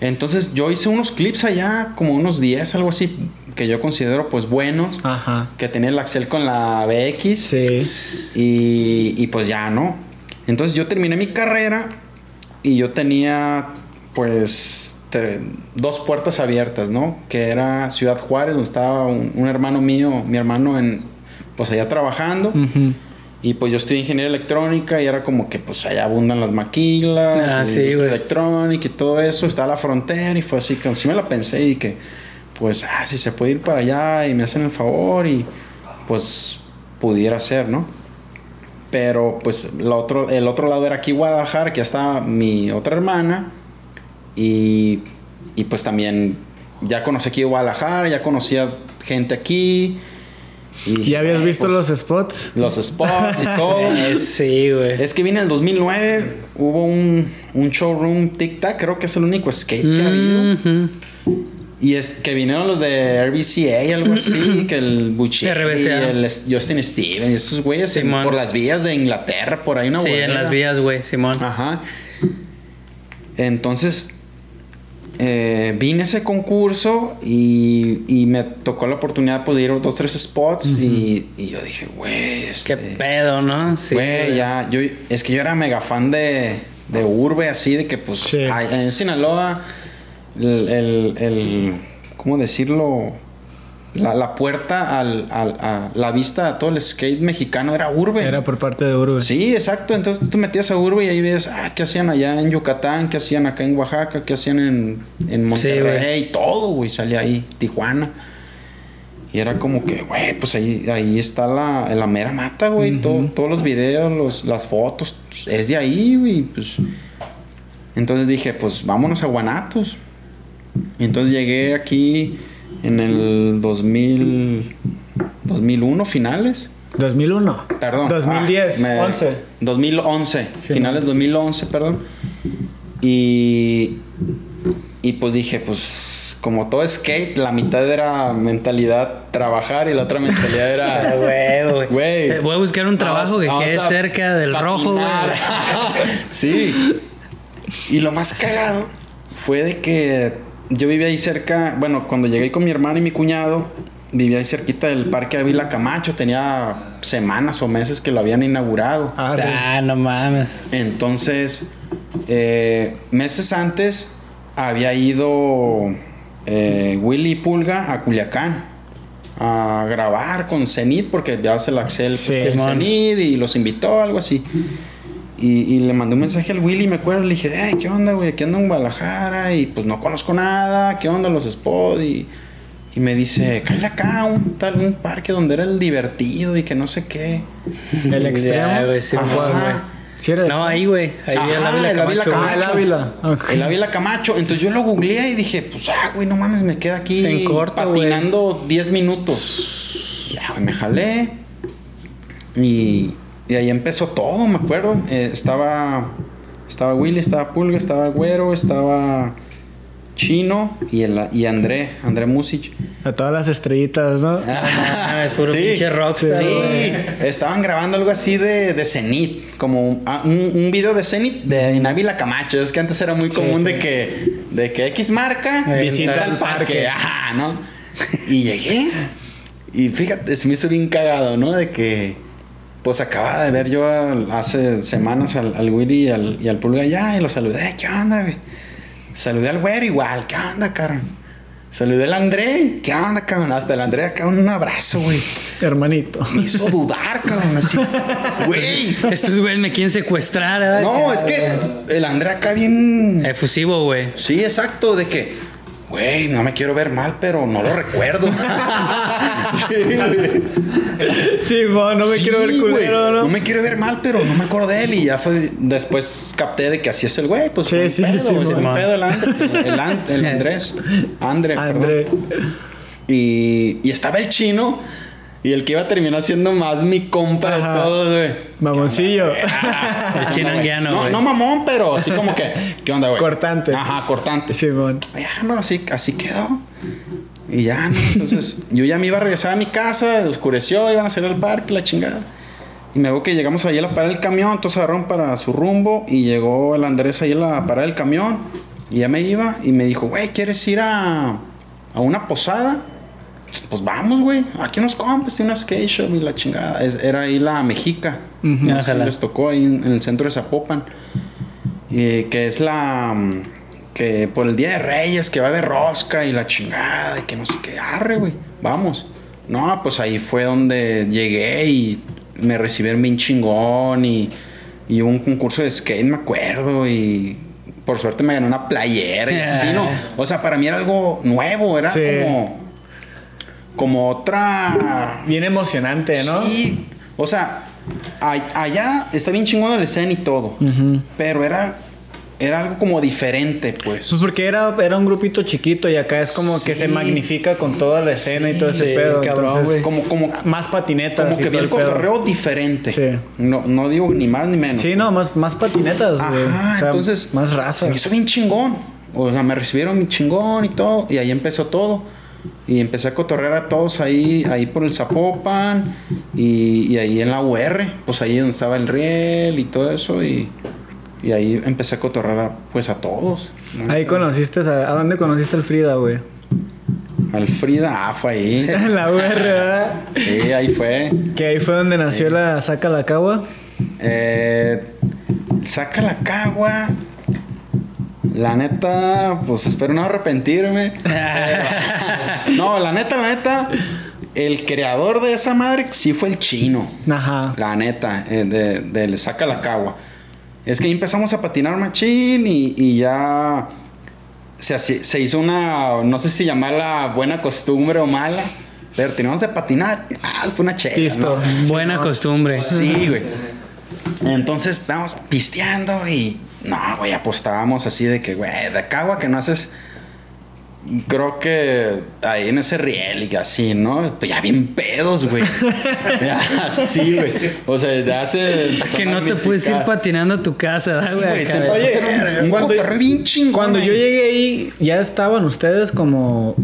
Entonces yo hice unos clips allá, como unos 10, algo así, que yo considero pues buenos. Ajá. Que tenía el Axel con la BX. Sí. Y, y pues ya, ¿no? Entonces yo terminé mi carrera y yo tenía pues te- dos puertas abiertas, ¿no? Que era Ciudad Juárez, donde estaba un, un hermano mío, mi hermano en pues allá trabajando. Y pues yo estudié ingeniería electrónica y era como que pues allá abundan las maquilas, Ah, sí, güey. electrónica y todo eso, está la frontera y fue así que sí me la pensé y que pues ah, si se puede ir para allá y me hacen el favor y pues pudiera ser, ¿no? Pero pues la otro, el otro lado era aquí Guadalajara, que ya estaba mi otra hermana y, y pues también ya conocí aquí Guadalajara, ya conocía gente aquí. Y ¿Ya habías eh, visto pues, los spots? los spots y todo. Sí, güey. Es que vine en el 2009, hubo un, un showroom Tic Tac, creo que es el único skate que ha habido. Ujú. Y es que vinieron los de RBCA, algo así, que el Bucci el Justin Stevens, esos güeyes en- Simón. por las vías de Inglaterra, por ahí una Sí, en las vías, güey, Simón. Ajá. Entonces, eh, vine a ese concurso y, y me tocó la oportunidad de ir a dos, tres spots y, y yo dije, güey, Qué este, pedo, ¿no? Sí. Güey, ya, yo, es que yo era mega fan de, de Urbe, así, de que pues Sí. en Sinaloa, el, el, el- ¿cómo decirlo? La, la puerta al, al- a la vista a todo el skate mexicano era Urbe. Era por parte de Urbe. Sí, exacto. Entonces tú metías a Urbe y ahí ves, ah, ¿qué hacían allá en Yucatán? ¿Qué hacían acá en Oaxaca? ¿Qué hacían en, en Monterrey? todo, güey, salía ahí, Tijuana. Y era como que, güey, pues ahí, ahí está la, la mera mata, güey. Todo- todos los videos, los, las fotos, es de ahí, güey. Pues. Entonces dije, pues vámonos a Guanatos. Y entonces llegué aquí en el 2000, 2001, finales. 2001. Perdón. 2010. Ah, me- 11. 2011. Sí, finales no. 2011, perdón. Y, y pues dije, pues como todo skate, la mitad era mentalidad trabajar y la otra mentalidad era... güey. Eh, Voy a buscar un trabajo Vamos- que vamos quede cerca del rojo, güey. patinar. sí. Y lo más cagado fue de que yo vivía ahí cerca, bueno, cuando llegué con mi hermano y mi cuñado, vivía ahí cerquita del Parque Ávila Camacho, tenía semanas o meses que lo habían inaugurado. Ah, O sea, no mames. Entonces, eh, meses antes había ido eh, Willy Pulga a Culiacán a grabar con Zenit porque ya se la Axel Sí, pues, mon. Zenit y los invitó, algo así. Y, y le mandé un mensaje al Willy, me acuerdo, le dije, ay, ¿qué onda, güey? Aquí ando en Guadalajara y pues no conozco nada, ¿qué onda los spots? Y, y me dice, cállate acá, un tal, un parque donde era el divertido y que no sé qué. El extremo. Ya, güey, sí. Sí era el No, extremo. ahí, güey. Ahí Ajá, el Ávila el Ávila Camacho. Ah, el Ávila. El Ávila Camacho. Entonces yo lo googleé y dije, pues, ah, güey, no mames, me queda aquí En corto, patinando 10 minutos. Ya, güey, me jalé. Y, y ahí empezó todo, me acuerdo. Eh, estaba, estaba Willy, estaba Pulga, estaba Güero, estaba Chino y, el, y André, André Music. A todas las estrellitas, ¿no? Ah, es puro pinche rockstar, Sí, güey. estaban grabando algo así de, de Zenit, como un, ah, un- un video de Zenit de en Ávila Camacho. Es que antes era muy Sí, común sí. de que de que X marca visita al parque, parque. ajá, ¿no? Y llegué y fíjate, se me hizo bien cagado, ¿no? De que pues acababa de ver yo al- hace semanas al, al Willy y al, y al Pulga allá y lo saludé, ¿qué onda, güey? Saludé al güero igual, ¿qué onda, carnal? Saludé al André. ¿Qué onda, cabrón? Hasta el André acá un abrazo, güey. Hermanito. Me hizo dudar, cabrón. Así, güey. Estos güeyes me quieren secuestrar, ¿verdad? No, es que el André acá bien. Efusivo, güey. Sí, exacto, de que, güey, no me quiero ver mal, pero no lo recuerdo. sí, no me Sí, quiero ver güey. culero, ¿no? No me quiero ver mal, pero no me acuerdo de él. Y ya fue. Después capté de que así es el güey. Pues Sí, buen sí, pedo, sí, Simón. pedo el, André, el, el Andrés. André, André. perdón. Y, y estaba el chino. Y el que iba a terminar siendo más mi compa Ajá. de todos, güey. Mamoncillo. El chinanguiano, No, güey. no mamón, pero así como que, ¿qué onda, güey? Cortante. Ajá, cortante. Simón. Ya, no, así, así quedó. Y ya, no. Entonces, yo ya me iba a regresar a mi casa, oscureció, iban a salir al parque, la chingada. Y me veo que llegamos ahí a la parada del camión, entonces agarraron para su rumbo y llegó el Andrés ahí a la parada del camión. Y ya me iba y me dijo, güey, ¿quieres ir a, a una posada? Pues vamos, güey. Aquí unos compas, tiene una skate shop y la chingada. Es- era ahí la Mexica. Si Ájala. les tocó ahí en, en el centro de Zapopan. Y que es la. mm, Que por el Día de Reyes, que va a haber rosca y la chingada y que no sé qué. Arre, güey. Vamos. No, pues ahí fue donde llegué y me recibieron bien chingón y, y hubo un concurso de skate, me acuerdo. Y por suerte me gané una playera y así, ¿no? O sea, para mí era algo nuevo, era Sí. como. Como otra. Bien emocionante, ¿no? Sí. O sea, allá está bien chingón el escena y todo. Pero era, era algo como diferente, pues. Pues porque era, era un grupito chiquito y acá es como que se magnifica con toda la escena y todo ese Sí, pedo. cabrón, entonces. Como- como- más patinetas. como que bien el cotorreo diferente. Sí. No, no digo ni más ni menos. Sí, no, más, más patinetas, güey. Ajá, O sea, entonces. Más raza. Se me hizo bien chingón. O sea, me recibieron bien chingón y todo. Y ahí empezó todo. Y empecé a cotorrear a todos ahí, ahí por el Zapopan. Y, y ahí en la UR. Pues ahí donde estaba el riel y todo eso. Y, y ahí empecé a cotorrear a, pues a todos. ¿no? Ahí conociste, a, ¿a dónde conociste al Frida, güey? Al Frida, ah, fue ahí. En la UR, ¿verdad? Sí, ahí fue. Que ahí fue donde nació la Saca la Cagua. Eh, saca la cagua. La neta, pues espero no arrepentirme. Pero- no, la neta, la neta, el creador de esa madre sí fue el chino. Ajá. La neta, eh, de, del saca la cagua. Es que ahí empezamos a patinar machín y, y ya se, se hizo una, no sé si llamarla buena costumbre o mala, pero teníamos de patinar. Ah, fue una chela, Listo. ¿no? Buena costumbre. Sí, güey. Entonces estábamos pisteando y no, güey, apostábamos así de que, güey, de cagua que no haces. Creo que ahí en ese riel y así, ¿no? Pues ya bien pedos, güey. Así, güey. O sea, ya hace. Que no te puedes ir patinando a tu casa, ¿verdad, Sí, güey? Oye, un, un cuando- cotorreo bien chingón. Cuando yo llegué ahí, ya estaban ustedes como.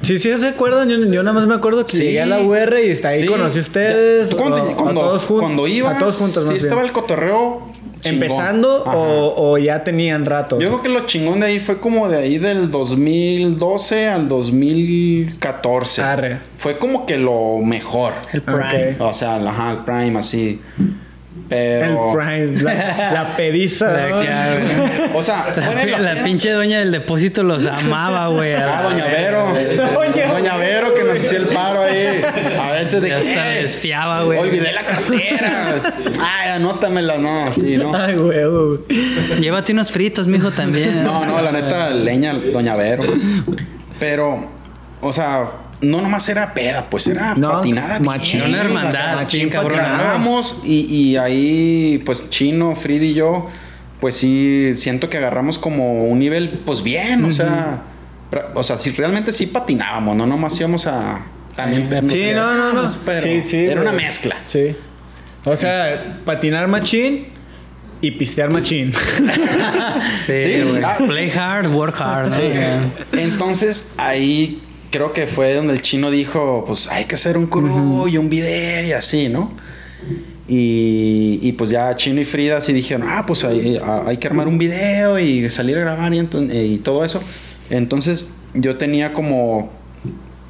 Sí, sí, se acuerdan. Yo, yo nada más me acuerdo que Sí. llegué a la UR y está ahí Sí. conocí a ustedes. Cuando, o- a todos juntos. cuando ibas, A todos juntos, sí estaba bien. el cotorreo. ¿Empezando o, o ya tenían rato? Yo creo que lo chingón de ahí fue como de ahí del 2012 al 2014. Arre. Fue como que lo mejor. El prime. O sea, ajá, el prime así. Pero. El Prime, la, la pediza. Güey. O sea, La, pinche dueña del depósito los amaba, güey. Ah, Doña. Vero. Doña Doña Vero que nos hacía el paro ahí. De Ya que. hasta desfiaba, güey. Olvidé la cartera. Ay, anótamela, no, así, ¿no? Ay, huevo. Llévate unos fritos, mijo, también. No, no, la neta, leña, Doña Vero. Pero, o sea, no nomás era peda, pues era No, patinada. machín. bien, Una hermandad, cabrona. patinábamos y, y ahí, pues Chino, Frida y yo, pues sí, siento que agarramos como un nivel, pues bien, o sea, o sea, si realmente sí patinábamos, no nomás íbamos a también vernos Sí, no, no, no. pero sí, sí. era una mezcla. Sí. O sea, patinar machín y pistear machín. Sí, Sí, güey. ah. Play hard, work hard. ¿no? Sí. Entonces ahí creo que fue donde el chino dijo, pues hay que hacer un crew y un video y así, ¿no? Y, y, pues ya Chino y Frida sí dijeron, ah, pues hay, hay que armar un video y salir a grabar y, y todo eso. Entonces yo tenía como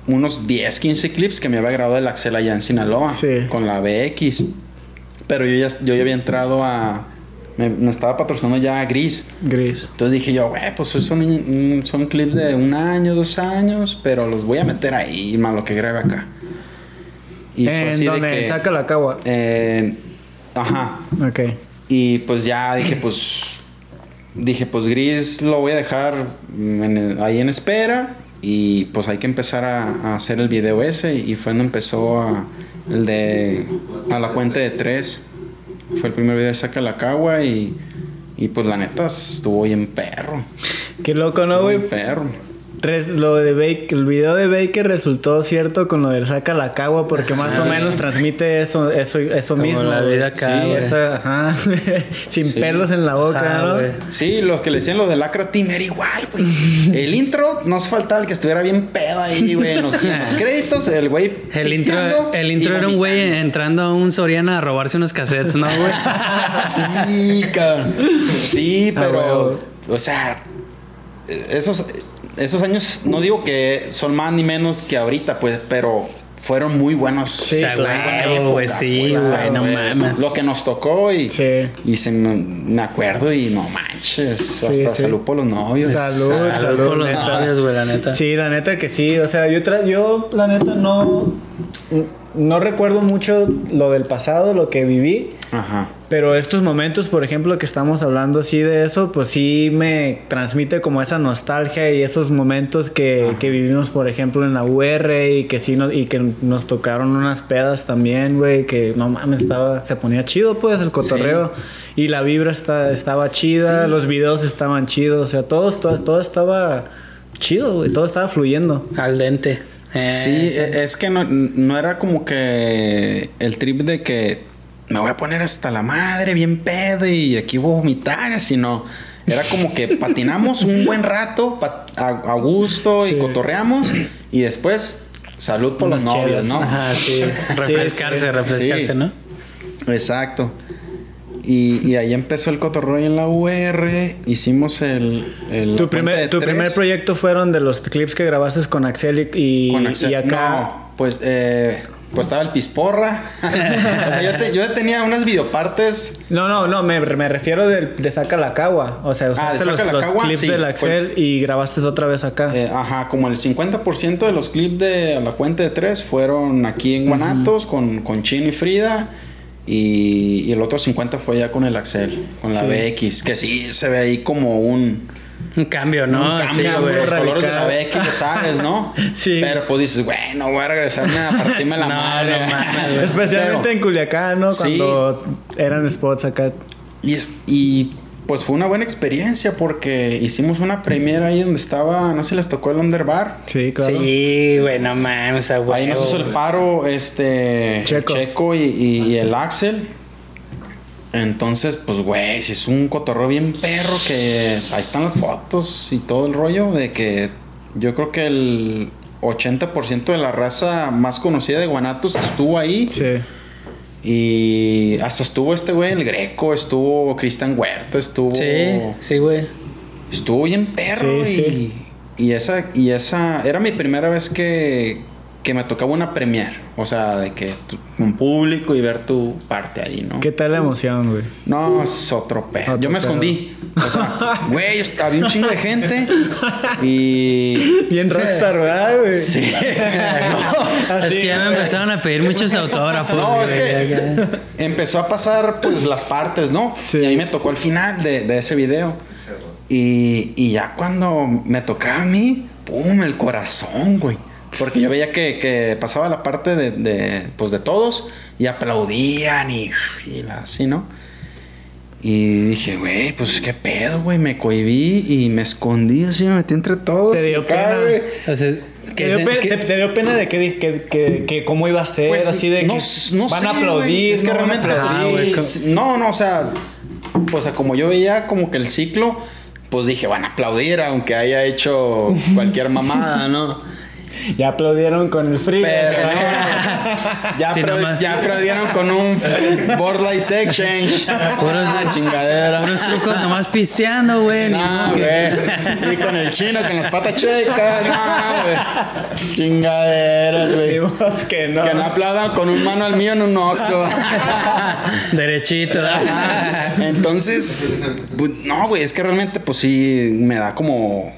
unos 10, 15 clips que me había grabado el Axel allá en Sinaloa Sí. con la BX. Pero yo ya, yo ya había entrado a, me, me estaba patrocinando ya Gris. Gris. Entonces dije yo, güey, pues son, son clips de un año, dos años, pero los voy a meter ahí, más lo que grabe acá. Y fue en así de donde que- saca la cagua. eh, ajá. Ok. Y pues ya dije, pues. Dije, pues Gris lo voy a dejar en el- ahí en espera. Y pues hay que empezar a, a hacer el video ese. Y fue cuando empezó a, el de. A la cuenta de tres. Fue el primer video de Saca la Cagua. Y, y pues la neta estuvo bien perro. Qué loco, ¿no, güey? perro. Res- lo de Baker, el video de Baker resultó cierto con lo del saca la cagua porque más o menos transmite eso, eso, eso Como mismo. la vida acá, Sí, esa, ajá. Sin Sí. pelos en la boca, Ajá, ¿no? Sí, los que le decían lo del Acro Team era igual, güey. El intro nos faltaba el que estuviera bien pedo ahí, güey. En los, los créditos, el güey. El intro, el intro era un güey entrando a un Soriana a robarse unos cassettes, ¿no, güey? Sí, cabrón. Sí, Ah, pero. o sea, esos, esos años, no digo que son más ni menos que ahorita, pues, pero fueron muy buenos. Sí, O sea, claro, época, sí, pues, o sea, no mames. Lo que nos tocó y. Sí. Y se me, me acuerdo y no manches. Sí, hasta sí. salud por los novios. Salud, Salud salud, por los novios, güey, la neta. Sí, la neta que sí. O sea, yo, tra- yo la neta no, no recuerdo mucho lo del pasado, lo que viví. Ajá. Pero estos momentos, por ejemplo, que estamos hablando así de eso, pues sí me transmite como esa nostalgia y esos momentos que, que vivimos, por ejemplo, en la UR y que sí nos, y que nos tocaron unas pedas también, güey, que no mames, estaba, se ponía chido pues el cotorreo y la vibra está, estaba chida, Sí. los videos estaban chidos, o sea, todo, todo, todo estaba chido, güey, todo estaba fluyendo. Al dente. Eh, Sí, e- es que no, no era como que el trip de que me voy a poner hasta la madre bien pedo y aquí voy a vomitar, sino era como que patinamos un buen rato a, a gusto Sí. y cotorreamos y después salud por los novios. ¿no? Ajá, sí. refrescarse, Sí, refrescarse. ¿no? Exacto. Y, y ahí empezó el cotorreo en la UR, hicimos el... el Tu primer, tu tres. primer proyecto fueron de los clips que grabaste con Axel y, y, Con Axel. y acá. No, pues, eh, pues estaba el Pisporra. O sea, yo, te- yo tenía unas videopartes. No, no, no, me, me refiero de, de Saca la Cagua. O sea, usaste Ah, de los, Cagua, clips sí, del Axel y grabaste otra vez acá. eh, ajá, como el 50% de los clips de la Fuente de Tres fueron aquí en Guanatos con, con Chino y Frida. Y, y el otro 50 fue ya con el Axel, con la Sí. BX. Que sí se ve ahí como un, Un cambio, ¿no? un Sí, cambio, güey. los radical. colores de la BX, sabes, ¿no? Sí. Pero pues dices, bueno, voy a regresarme a partirme la No, madre. no güey. Especialmente Pero- en Culiacán, ¿no? Sí. Cuando eran spots acá. Y, es- y pues fue una buena experiencia porque hicimos una premiera ahí donde estaba, no sé si les tocó el Underbar. Sí, claro. Sí, güey, no mames, a Ahí nos hizo el güey. paro este Checo. Checo y, y- y el Axel. Entonces, pues, güey, si es un cotorreo bien perro que ahí están las fotos y todo el rollo de que yo creo que el 80% de la raza más conocida de Guanatos estuvo ahí. Sí. Y hasta estuvo este güey, el Greco, estuvo Cristian Huerta, estuvo... Sí, sí, güey. Estuvo bien perro Sí, y, sí. y esa y esa era mi primera vez que, que me tocaba una premier, o sea, de que tu- un público y ver tu parte ahí, ¿no? ¿Qué tal la emoción, güey? No, es otro pedo. Yo me pedo. escondí. O sea, güey, había un chingo de gente y Bien rockstar, ¿verdad, güey? sí. es que ya me empezaron a pedir muchos autógrafos. No, es que empezó a pasar pues las partes, ¿no? Sí. Y ahí me tocó el final de, de ese video. Y, y ya cuando me tocaba a mí, ¡pum! El corazón, güey. Porque yo veía que, que pasaba la parte de, de, pues de todos y aplaudían y, así, ¿no? Y dije, güey, pues qué pedo, güey. Me cohibí y me escondí así, me metí entre todos. Te dio pena. güey. O sea, ¿Te dio, se- pe- que- te- te dio pena de que, que, que, que cómo iba a ser? Pues, así de no, que no van sé, a aplaudir. Es que no van a realmente aplaudir. Ah, no, no, o sea, pues como yo veía como que el ciclo, pues dije, van a aplaudir aunque haya hecho cualquier mamada, ¿no? Ya aplaudieron con el frío. Pero no, ya, Sí, ya aplaudieron con un Board Life Exchange. Puros, Ah, chingadera. puros trucos nomás pisteando, güey. ni No, güey. Y con el chino con las patas checas. No, güey. Chingaderas, güey. Que no. Que no aplaudan con un mano al mío en un oxo. Derechito. Entonces, pues, no, güey, es que realmente, pues sí, me da como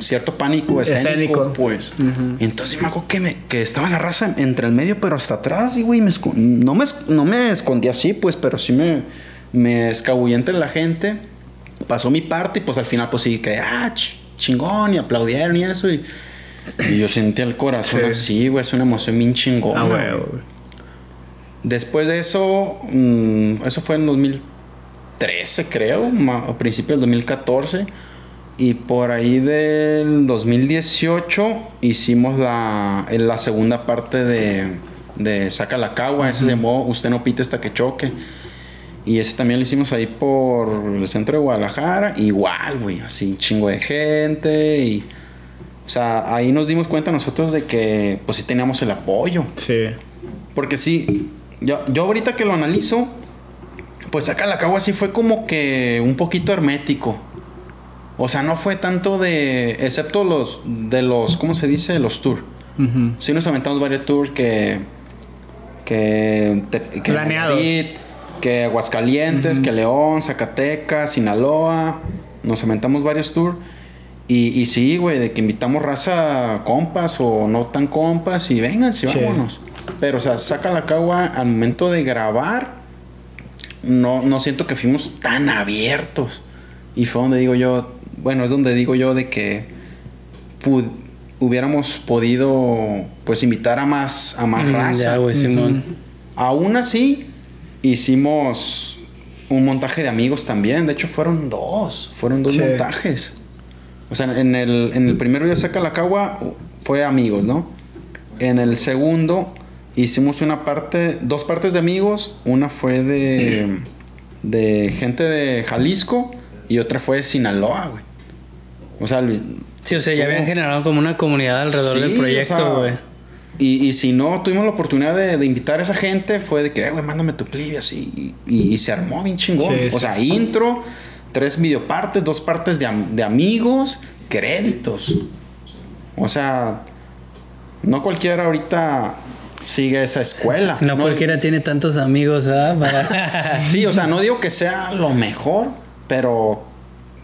cierto pánico escénico, Escénico. pues. Entonces me acuerdo que, me, que estaba la raza entre el medio, pero hasta atrás, y güey, me no, me, no me escondí así, pues, pero sí me, me escabullé entre la gente. Pasó mi parte y pues al final, pues sí, que, ah, ch- chingón, y aplaudieron y eso, y, y yo sentí el corazón Sí. así, güey, es una emoción bien chingona. Ah, güey. güey, güey. Después de eso, mm, eso fue en 2013, creo, a principios del 2014. Y por ahí del 2018 hicimos la, la segunda parte de, de Saca la Cagua. Ese se llamó Usted no pite hasta que choque. Y ese también lo hicimos ahí por el centro de Guadalajara. Igual, güey, así chingo de gente. Y, o sea, ahí nos dimos cuenta nosotros de que, pues sí teníamos el apoyo. Sí. Porque sí, yo, yo ahorita que lo analizo, pues saca la cagua sí fue como que un poquito hermético. O sea, no fue tanto de. Excepto los. De los. ¿Cómo se dice? Los tours. Sí, nos aventamos varios tours que. Que. te- que Planeados. Que Aguascalientes, que León, Zacatecas, Sinaloa. Nos aventamos varios tours. Y, y sí, güey, de que invitamos raza compas o no tan compas y vengan, sí, Sí. vámonos. Pero, o sea, saca la cagua al momento de grabar. No, no siento que fuimos tan abiertos. Y fue donde digo yo, bueno, es donde digo yo de que hubiéramos podido, pues, invitar a más, a más Mm, raza. Ya, güey, Simón. Aún así, hicimos un montaje de amigos también. De hecho, fueron dos. Fueron dos Sí. montajes. O sea, en el, en el primer video Saca la Cagua fue amigos, ¿no? En el segundo hicimos una parte, dos partes de amigos. Una fue de, de gente de Jalisco y otra fue Sinaloa, güey. O sea, Luis, Sí, o sea, ya habían generado como una comunidad alrededor Sí, del o sea, proyecto, güey. Y, y si no tuvimos la oportunidad de, de invitar a esa gente, fue de que, "Eh, güey, mándame tu clip y así. Y, y- y se armó bien chingón. Sí, o sea, sí. intro, tres videopartes, dos partes de, de amigos, créditos. O sea, no cualquiera ahorita sigue esa escuela. No, cualquiera tiene tantos amigos. Para- Sí, o sea, no digo que sea lo mejor, pero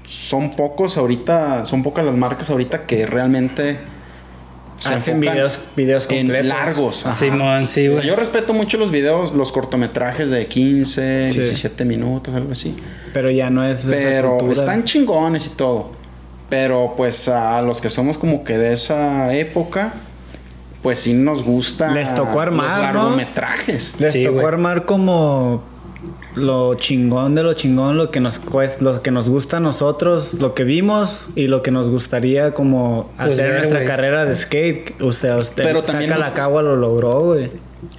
son pocos ahorita, son pocas las marcas ahorita que realmente se Hacen videos, videos en largos. Simón, sí, O sea, güey. Yo respeto mucho los videos, los cortometrajes de 15, Sí. 17 minutos, algo así. Pero ya no es Pero están chingones y todo. Pero pues a los que somos como que de esa época, pues sí nos gusta Les tocó armar, los ¿no? largometrajes. Les Sí, tocó armar como lo chingón de lo chingón, lo que nos cuesta, lo que nos gusta a nosotros, lo que vimos y lo que nos gustaría como Pues hacer ver, nuestra carrera de skate. O sea, usted Pero saca la cagua lo logró, güey.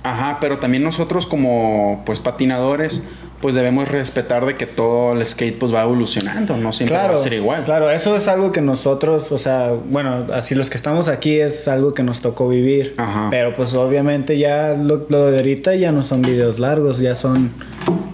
Ajá, pero también nosotros como pues patinadores, pues debemos respetar de que todo el skate pues va evolucionando, no siempre va a ser igual. Claro, eso es algo que nosotros, o sea, bueno, así los que estamos aquí es algo que nos tocó vivir. Ajá. Pero pues obviamente ya lo, lo de ahorita ya no son videos largos, ya son,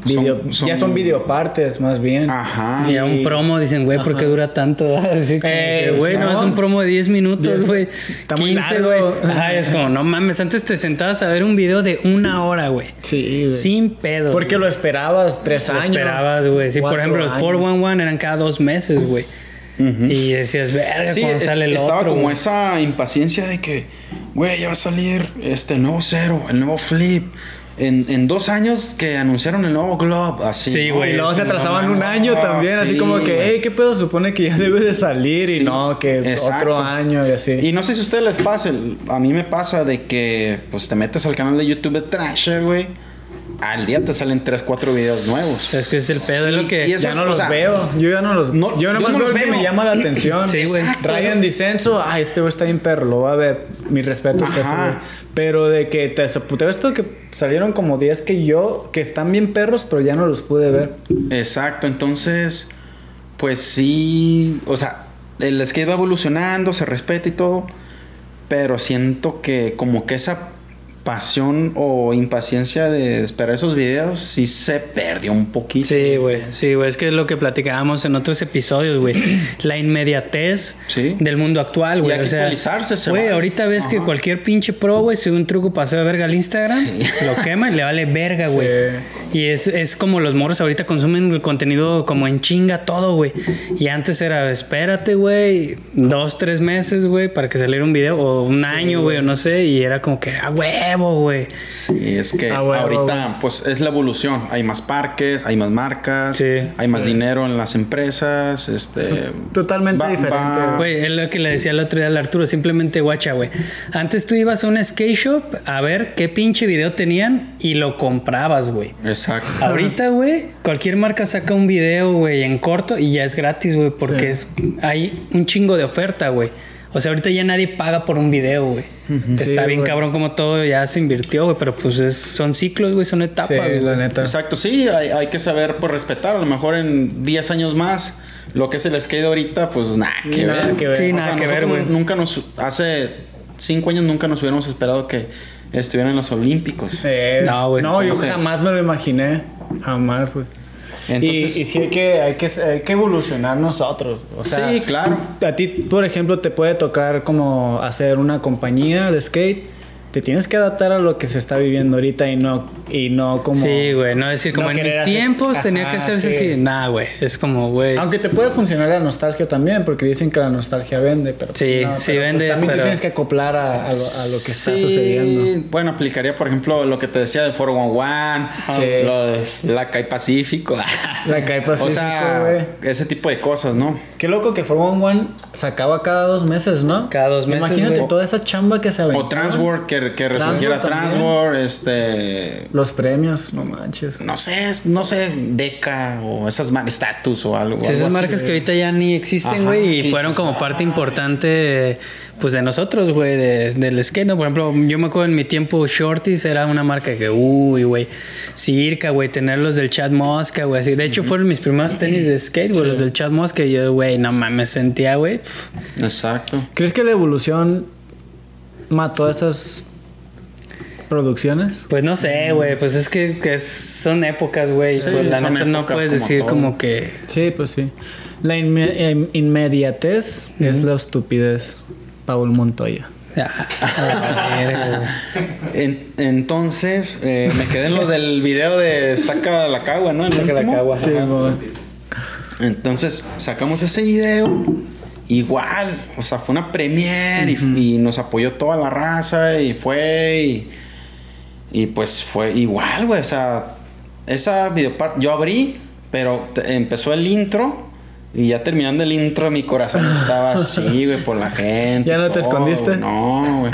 video, Son- ya son- son videopartes más bien. Ajá. Y a un promo dicen, güey, ¿por qué dura tanto? Así Eh, que, güey, no, es un promo de 10 minutos, güey. está muy largo. güey. Ajá, es como, no mames, antes te sentabas a ver un video de una hora, güey. Sí, güey. Sin pedo. Porque lo güey. esperabas tres Lo años. esperabas, güey. Sí, por ejemplo, los años. 411 eran cada dos meses, güey. Y decías, verga, Sí, cuando es- sale el estaba otro. como esa impaciencia de que, güey, ya va a salir este el nuevo Cero, el nuevo Flip. En, en dos años que anunciaron el nuevo Globe, así. Sí, güey. Y luego se atrasaban un año también, así sí, como que, hey, ¿qué pedo? Supone que ya debe de salir y no, que exacto. otro año y así. Y no sé si a ustedes les pasa, a mí me pasa de que pues te metes al canal de YouTube de Trasher, güey. Al día te salen 3, 4 videos nuevos. Es que es el pedo, es lo que. y ya no los sea, veo. Yo ya no los no, Yo no veo los el que veo. me llama la atención. Sí, güey. Exacto. Ryan Dicenso, ay, este güey está bien perro, lo va a ver. Mi respeto que. Pero de que te, te ves todo que salieron como 10 que yo, que están bien perros, pero ya no los pude ver. Exacto, entonces, pues sí, o sea, el skate va evolucionando, se respeta y todo, pero siento que como que esa pasión o impaciencia de esperar esos videos sí se perdió un poquito. Sí, güey. Sí, güey. Es que es lo que platicábamos en otros episodios, güey. La inmediatez Sí. del mundo actual, güey. O sea, güey, ahorita ves que cualquier pinche pro, güey, sube un truco paseo de verga al Instagram, lo quema y le vale verga, güey. Y es, es como los morros ahorita consumen el contenido como en chinga todo, güey. Y antes era, espérate, güey, dos, tres meses, güey, para que saliera un video, o un año, güey, o no sé, y era como que, a huevo, güey. Sí, es que Ah, huevo, ahorita pues es la evolución. Hay más parques, hay más marcas, Sí, hay más dinero en las empresas, este Totalmente diferente, Güey, es lo que le decía el otro día al Arturo, simplemente guacha, güey. Antes tú ibas a un skate shop a ver qué pinche video tenían y lo comprabas, güey. Exacto. Ahorita, güey, cualquier marca saca un video, güey, en corto y ya es gratis, güey, porque es hay un chingo de oferta, güey. O sea, ahorita ya nadie paga por un video, güey. Está Sí, bien güey. cabrón como todo ya se invirtió, güey, pero pues es- son ciclos, güey, son etapas, Sí, güey. la neta. Exacto, sí, hay, hay que saber pues respetar. A lo mejor en 10 años más, lo que es el skate ahorita, pues nada que Nada ver. que ver. Sí, O nada sea, que ver, güey. Nunca nos, hace 5 años nunca nos hubiéramos esperado que estuvieran en los Olímpicos. Eh, No, güey. No, yo jamás me lo imaginé. Jamás, güey. Entonces- y, y sí hay que, hay, que, hay que evolucionar nosotros. O sea, Sí, claro. A ti, por ejemplo, te puede tocar como hacer una compañía de skate. Te tienes que adaptar a lo que se está viviendo ahorita y no, y no como... Sí, güey, no decir como no en mis hacer- tiempos tenía que hacerse sí. así. Nah, güey, es como, güey. Aunque te puede funcionar la nostalgia también, porque dicen que la nostalgia vende, pero... Sí, no, sí pero, vende, también pero- te tienes que acoplar a, a lo, a lo que está Sí, sucediendo. Bueno, aplicaría, por ejemplo, lo que te decía de 411, Sí. los Black Eye Pacífico. La Kai o Pacífico, sea, güey. ese tipo de cosas, ¿no? Qué loco que Formula One sacaba cada dos meses, ¿no? Cada dos meses, Imagínate toda esa chamba que se aventó. O Transworld, que, resurgiera. Transworld, este... Los premios, no manches. No sé, es- no sé, Deca o esas mar- Status o algo. Sí, algo esas así. marcas que ahorita ya ni existen, güey, y fueron como parte importante, pues, de nosotros, güey, de- del skate, ¿no? Por ejemplo, yo me acuerdo en mi tiempo, Shorties era una marca que, uy, güey, Circa, güey, tener los del Chad Mosca, güey, así. De hecho, fueron mis primeros tenis de skate, güey, los del Chad Mosca, y yo, güey, no mames, sentía, güey, Exacto. ¿Crees que la evolución mató esas producciones? Pues no sé, güey, pues es que, que son épocas, güey, Sí, pues la neta no puedes como decir todo. como que... Sí, pues sí. La inme- em- inmediatez es la estupidez. Paul Montoya. entonces, eh, me quedé en lo del video de Saca la Cagua, ¿no? Saca la cagua. Sí, Entonces, sacamos ese video. Igual, o sea, fue una premiere y, y nos apoyó toda la raza y fue y, y pues fue igual, güey, o sea, esa videoparte, yo abrí, pero empezó el intro y ya terminando el intro mi corazón estaba así, güey, por la gente. ¿Ya no te escondiste? No, güey.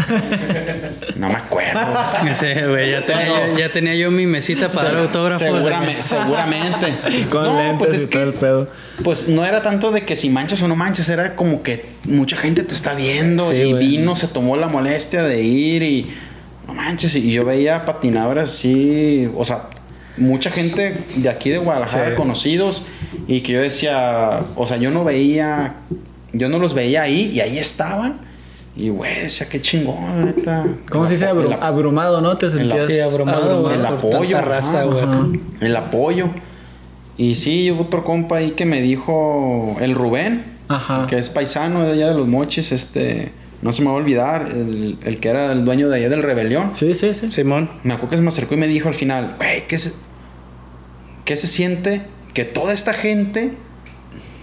No me acuerdo. Ese, güey, ya tenía, yo, ya tenía yo mi mesita para dar autógrafos. Seguramente, seguramente. Con No, lentes pues es y todo que- el pedo. Pues no era tanto de que si manchas o no manchas, era como que mucha gente te está viendo Sí, y güey. vino, se tomó la molestia de ir y no manches. Y yo veía patinadores así, o sea, mucha gente de aquí de Guadalajara Sí. conocidos y que yo decía, o sea, yo no veía, yo no los veía ahí y ahí estaban. Y güey, decía, qué chingón, neta. ¿Cómo se dice? El Abru- abrumado, ¿no? Te sentías Sí, abrumado, güey, el apoyo, raza, güey. El apoyo. Y sí, hubo otro compa ahí que me dijo, el Rubén, Ajá. que es paisano de allá de los mochis, este, no se me va a olvidar, el, el que era el dueño de allá del Rebelión. Sí, sí, sí. Simón. Me acuerdo que se me acercó y me dijo al final, güey, ¿qué se, ¿qué se siente que toda esta gente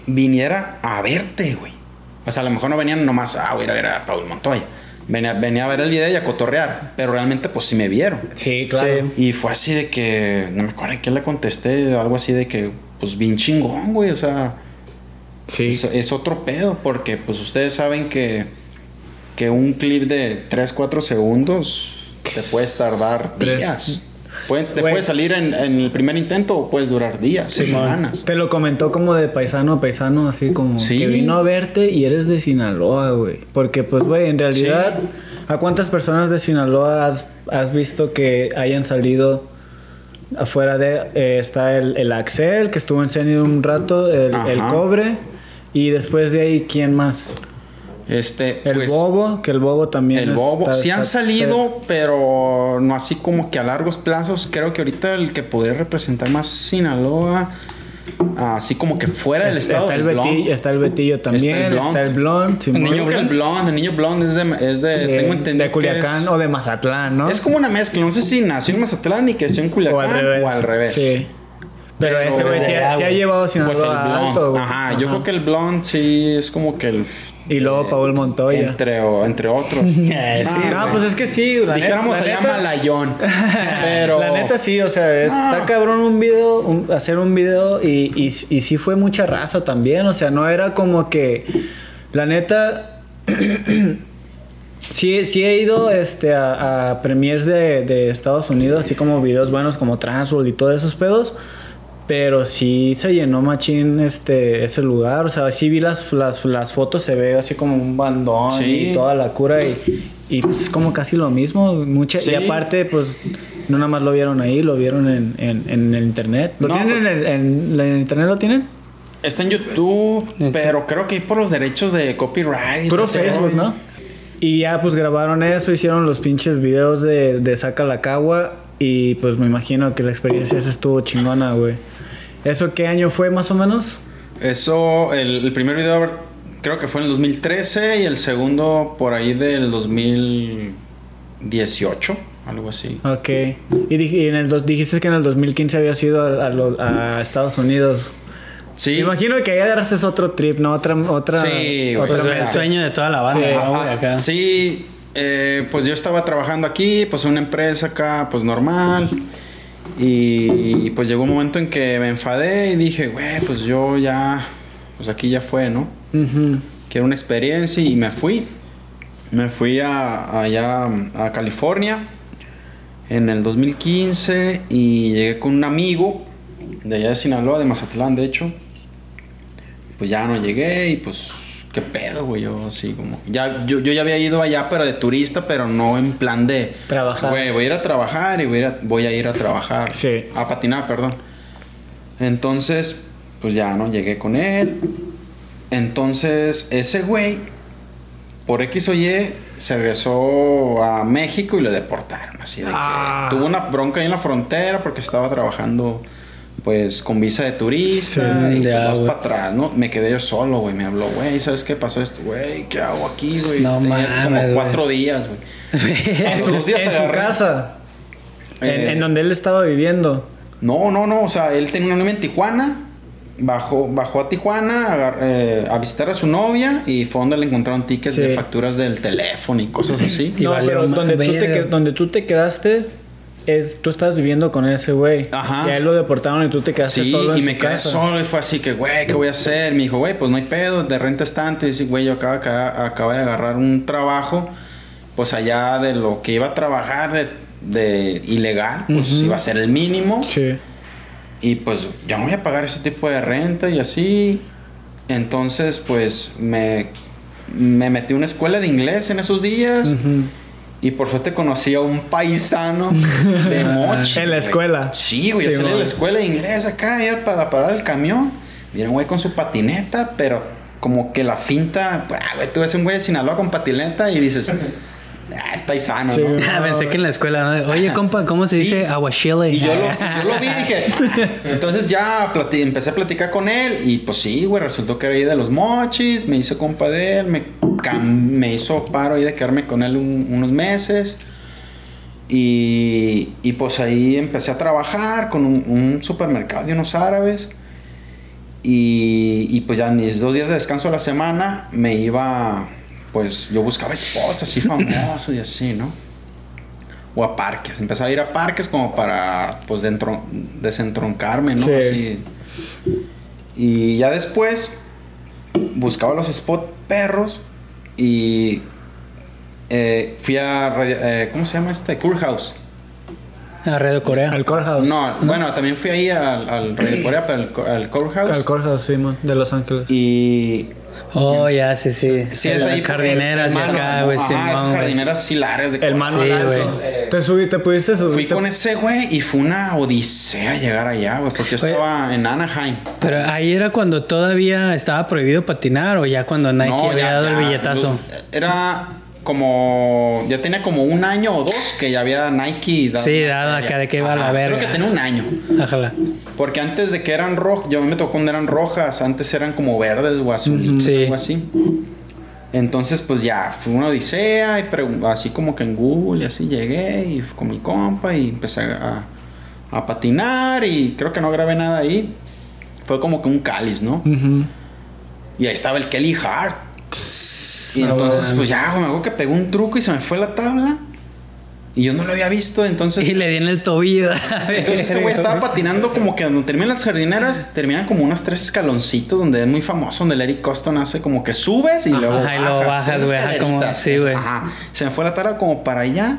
viniera a verte, güey? O sea, a lo mejor no venían nomás a ir a ver a Paul Montoya. Venía, venía a ver el video y a cotorrear, pero realmente pues sí me vieron. Sí, claro. Sí. Y fue así de que, no me acuerdo en qué le contesté, algo así de que, pues bien chingón, güey, o sea, Sí. es, es otro pedo, porque pues ustedes saben que, que un clip de 3, 4 segundos te puedes tardar Tres. días. Puede- te Güey. puede salir en, en el primer intento o puedes durar días, semanas. Te lo comentó como de paisano a paisano, así como Sí. que vino a verte y eres de Sinaloa, güey. Porque, pues, güey, en realidad, ¿a cuántas personas de Sinaloa has, has visto que hayan salido afuera de... eh, está el, el Axel, que estuvo en Zenit un rato, el, el Cobre, y después de ahí, ¿quién más? Este, El pues, bobo, que el bobo también. El bobo. sí han salido, pero no así como que a largos plazos. Creo que ahorita el que podría representar más Sinaloa, así como que fuera del Está, estado está el del Blonde. Betillo, está el Betillo también, Está el está el Blonde. Blond, Simón. El niño que el blonde, el niño blonde es de, es de Sí, tengo entendido de Culiacán que es, o de Mazatlán, ¿no? es como una mezcla, no sé si nació en Mazatlán y creció en Culiacán o al revés. o al revés. Sí. Pero, Pero- ese güey sí, ha- sí ha llevado Sinaloa Pues el blonde. alto. Ajá, yo creo que el blonde sí es como que el Y luego Paul Montoya. entre o- entre otros. Eh, sí, Ah, no, pues es que sí, la Dijéramos allá Malayón. Pero La neta sí, o sea, es- No. está cabrón un video, un- hacer un video y, y, y sí fue mucha raza también, o sea, no era como que, la neta, sí, sí he ido este, a, a premiers de, de Estados Unidos, así como videos buenos como Transworld y todos esos pedos. Pero sí se llenó machín este, ese lugar. O sea, sí vi las, las, las fotos, se ve así como un bandón Sí. y toda la cura. Y, y pues es como casi lo mismo. Mucha, Sí. Y aparte, pues no nada más lo vieron ahí, lo vieron en, en, en el internet. ¿Lo No, tienen pues- en, el- en- en el internet? ¿Lo tienen? está en YouTube, pero creo que por los derechos de copyright. y Puro Facebook. ¿no? Y ya pues grabaron eso, hicieron los pinches videos de, de Saca la Cagua. Y pues me imagino que la experiencia esa estuvo chingona, güey. ¿Eso qué año fue más o menos? Eso, el, el primer video creo que fue en el 2013 y el segundo por ahí del 2018, algo así. Ok. Y, dij- y en el dos, dijiste que en el 2015 había sido a, a lo- a Estados Unidos. Sí. Me imagino que ahí agarraste otro trip, ¿no? Otra, otra, Sí, güey. otra Pues Otra el sueño de toda la banda, Sí. Ah, Acá. sí, eh, pues yo estaba trabajando aquí, pues en una empresa acá, pues normal. Y pues llegó un momento en que me enfadé y dije, güey, pues yo ya, pues aquí ya fue, ¿no? Quiero una experiencia y me fui. Me fui a, allá a California en el 2015 y llegué con un amigo de allá de Sinaloa, de Mazatlán, de hecho. Pues ya no llegué y pues, ¿qué pedo, güey? Yo así como... Ya, yo, yo ya había ido allá, pero de turista, pero no en plan de... Trabajar. Güey, voy a ir a trabajar y voy a ir a, voy a, ir a trabajar. Sí. A patinar, perdón. Entonces, pues ya, ¿no? Llegué con él. Entonces, ese güey, por X o Y, se regresó a México y lo deportaron. Así de que Ah. tuvo una bronca ahí en la frontera porque estaba trabajando, pues, con visa de turista. Sí, y ya, vas para atrás, ¿no? Me quedé yo solo, güey. Me habló, güey, ¿sabes qué pasó esto? Güey, ¿qué hago aquí, güey? No mames, como cuatro días, güey. En los su, días en su agarré- casa. En, Eh, en donde él estaba viviendo. No, no, no. O sea, él tenía una novia en Tijuana. Bajó, bajó a Tijuana agar- eh, a visitar a su novia y fue donde le encontraron tickets Sí. de facturas del teléfono y cosas así. Y no, valió pero donde tú, te, donde tú te quedaste, es, tú estabas viviendo con ese güey. Ajá. Y a él lo deportaron y tú te quedaste Sí, solo en y su me quedé casa. solo y fue así que, güey, ¿qué voy a hacer? Me dijo, güey, pues no hay pedo, de renta es tanto. Y dice, güey, yo acabo, acabo, de agarrar un trabajo, pues allá de lo que iba a trabajar de, de ilegal, pues iba a ser el mínimo. Sí. Y pues yo no voy a pagar ese tipo de renta y así. Entonces, pues me, me metí a una escuela de inglés en esos días. Ujú. Y por suerte conocí a un paisano de Mochi. En la escuela. Sí, güey. Sí, yo salí de la escuela de inglés acá, ya para parar el camión. Viene un güey con su patineta, pero como que la finta. Ah, güey, tú ves un güey de Sinaloa con patineta y dices, ah, es paisano, Sí, ¿no? güey. Ah, pensé que en la escuela, ¿no? Oye, compa, ¿cómo se Sí. dice aguachile? Y yo lo, yo lo vi y dije. Entonces ya empecé a platicar con él. Y pues sí, güey, resultó que era ahí de los mochis. Me hizo compa de él. Me, me hizo paro ahí de quedarme con él un- unos meses. Y, y pues ahí empecé a trabajar con un, un supermercado de unos árabes. Y, y pues ya mis dos días de descanso a la semana me iba. Pues yo buscaba spots así famosos y así, ¿no? o a parques. Empezaba a ir a parques como para, pues, dentro, desentroncarme, ¿no? Sí. Así. Y ya después buscaba los spot perros y eh, fui a, radio- eh, ¿cómo se llama este? Cool House. A Radio Corea. Al courthouse. No, bueno, también fui ahí al, al Radio Corea, pero al, co- al Cool House. Al courthouse, sí, man, de Los Ángeles. Y Oh, ya, sí, sí. Sí, es ahí. Jardineras acá, güey. Güey. jardineras silares de El mano Sí, güey. ¿Te subí, te pudiste subir? Fui con ese güey y fue una odisea llegar allá, güey, porque yo estaba en Anaheim. Pero ahí era cuando todavía estaba prohibido patinar o ya cuando Nike No, había ya- dado el billetazo. los- era como. Ya tenía como un año o dos que ya había Nike dado. Sí, dado acá de que iba a la verga. Creo que tenía un año. Ojalá. Porque antes de que eran rojas, yo a mí me tocó cuando eran rojas, antes eran como verdes o azulitas, Sí. algo así. Entonces, pues ya, fue una odisea y así como que en Google y así llegué y con mi compa y empecé a, a patinar y creo que no grabé nada ahí. Fue como que un cáliz, ¿no? Y ahí estaba el Kelly Hart. Y entonces, pues ya, me acuerdo que pegó un truco y se me fue la tabla. Y yo no lo había visto, entonces... Y le di en el tobillo. Entonces ese güey estaba patinando como que donde terminan las jardineras, terminan como unos tres escaloncitos donde es muy famoso, donde el Eric Coston hace como que subes y Ajá, luego y luego bajas, güey, ajá, como- sí, güey. Ajá. Se me fue la tabla como para allá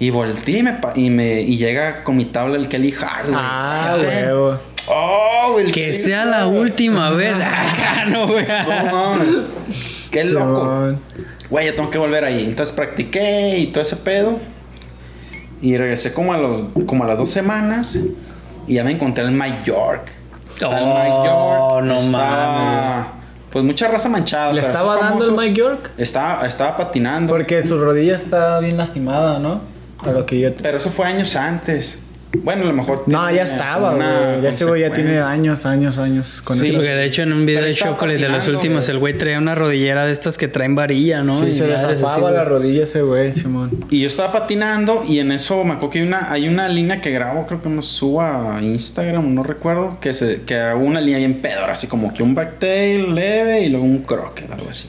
y volteé y me, pa- y me y llega con mi tabla el Kelly Hart, güey. Ah. Oh, güey, el Que Kelly sea la última vez. Ah, no, güey. No. Qué loco. Güey, ya tengo que volver ahí. Entonces practiqué y todo ese pedo. Y regresé como a, los, como a las dos semanas. Y ya me encontré el Mike York. Oh, Mike York. no Estaba, Pues mucha raza manchada. ¿Le estaba dando el. Mike York? Estaba, estaba patinando. Porque su rodilla está bien lastimada, ¿no? A lo que yo... Pero eso fue años antes. Bueno, a lo mejor. No, ya estaba, güey. Ya ese güey ya tiene años, años, años con Sí, Sí, eso. porque de hecho en un video de Chocolate de los últimos, el güey traía una rodillera de estas que traen varilla, ¿no? Sí, Y se le güey. la rodilla ese güey, Simón. Y yo estaba patinando y en eso me acuerdo que hay una, hay una línea que grabo, creo que me subo a Instagram, no recuerdo, que se, que hago una línea bien pedora, así como que un backtail leve y luego un croquet, algo así.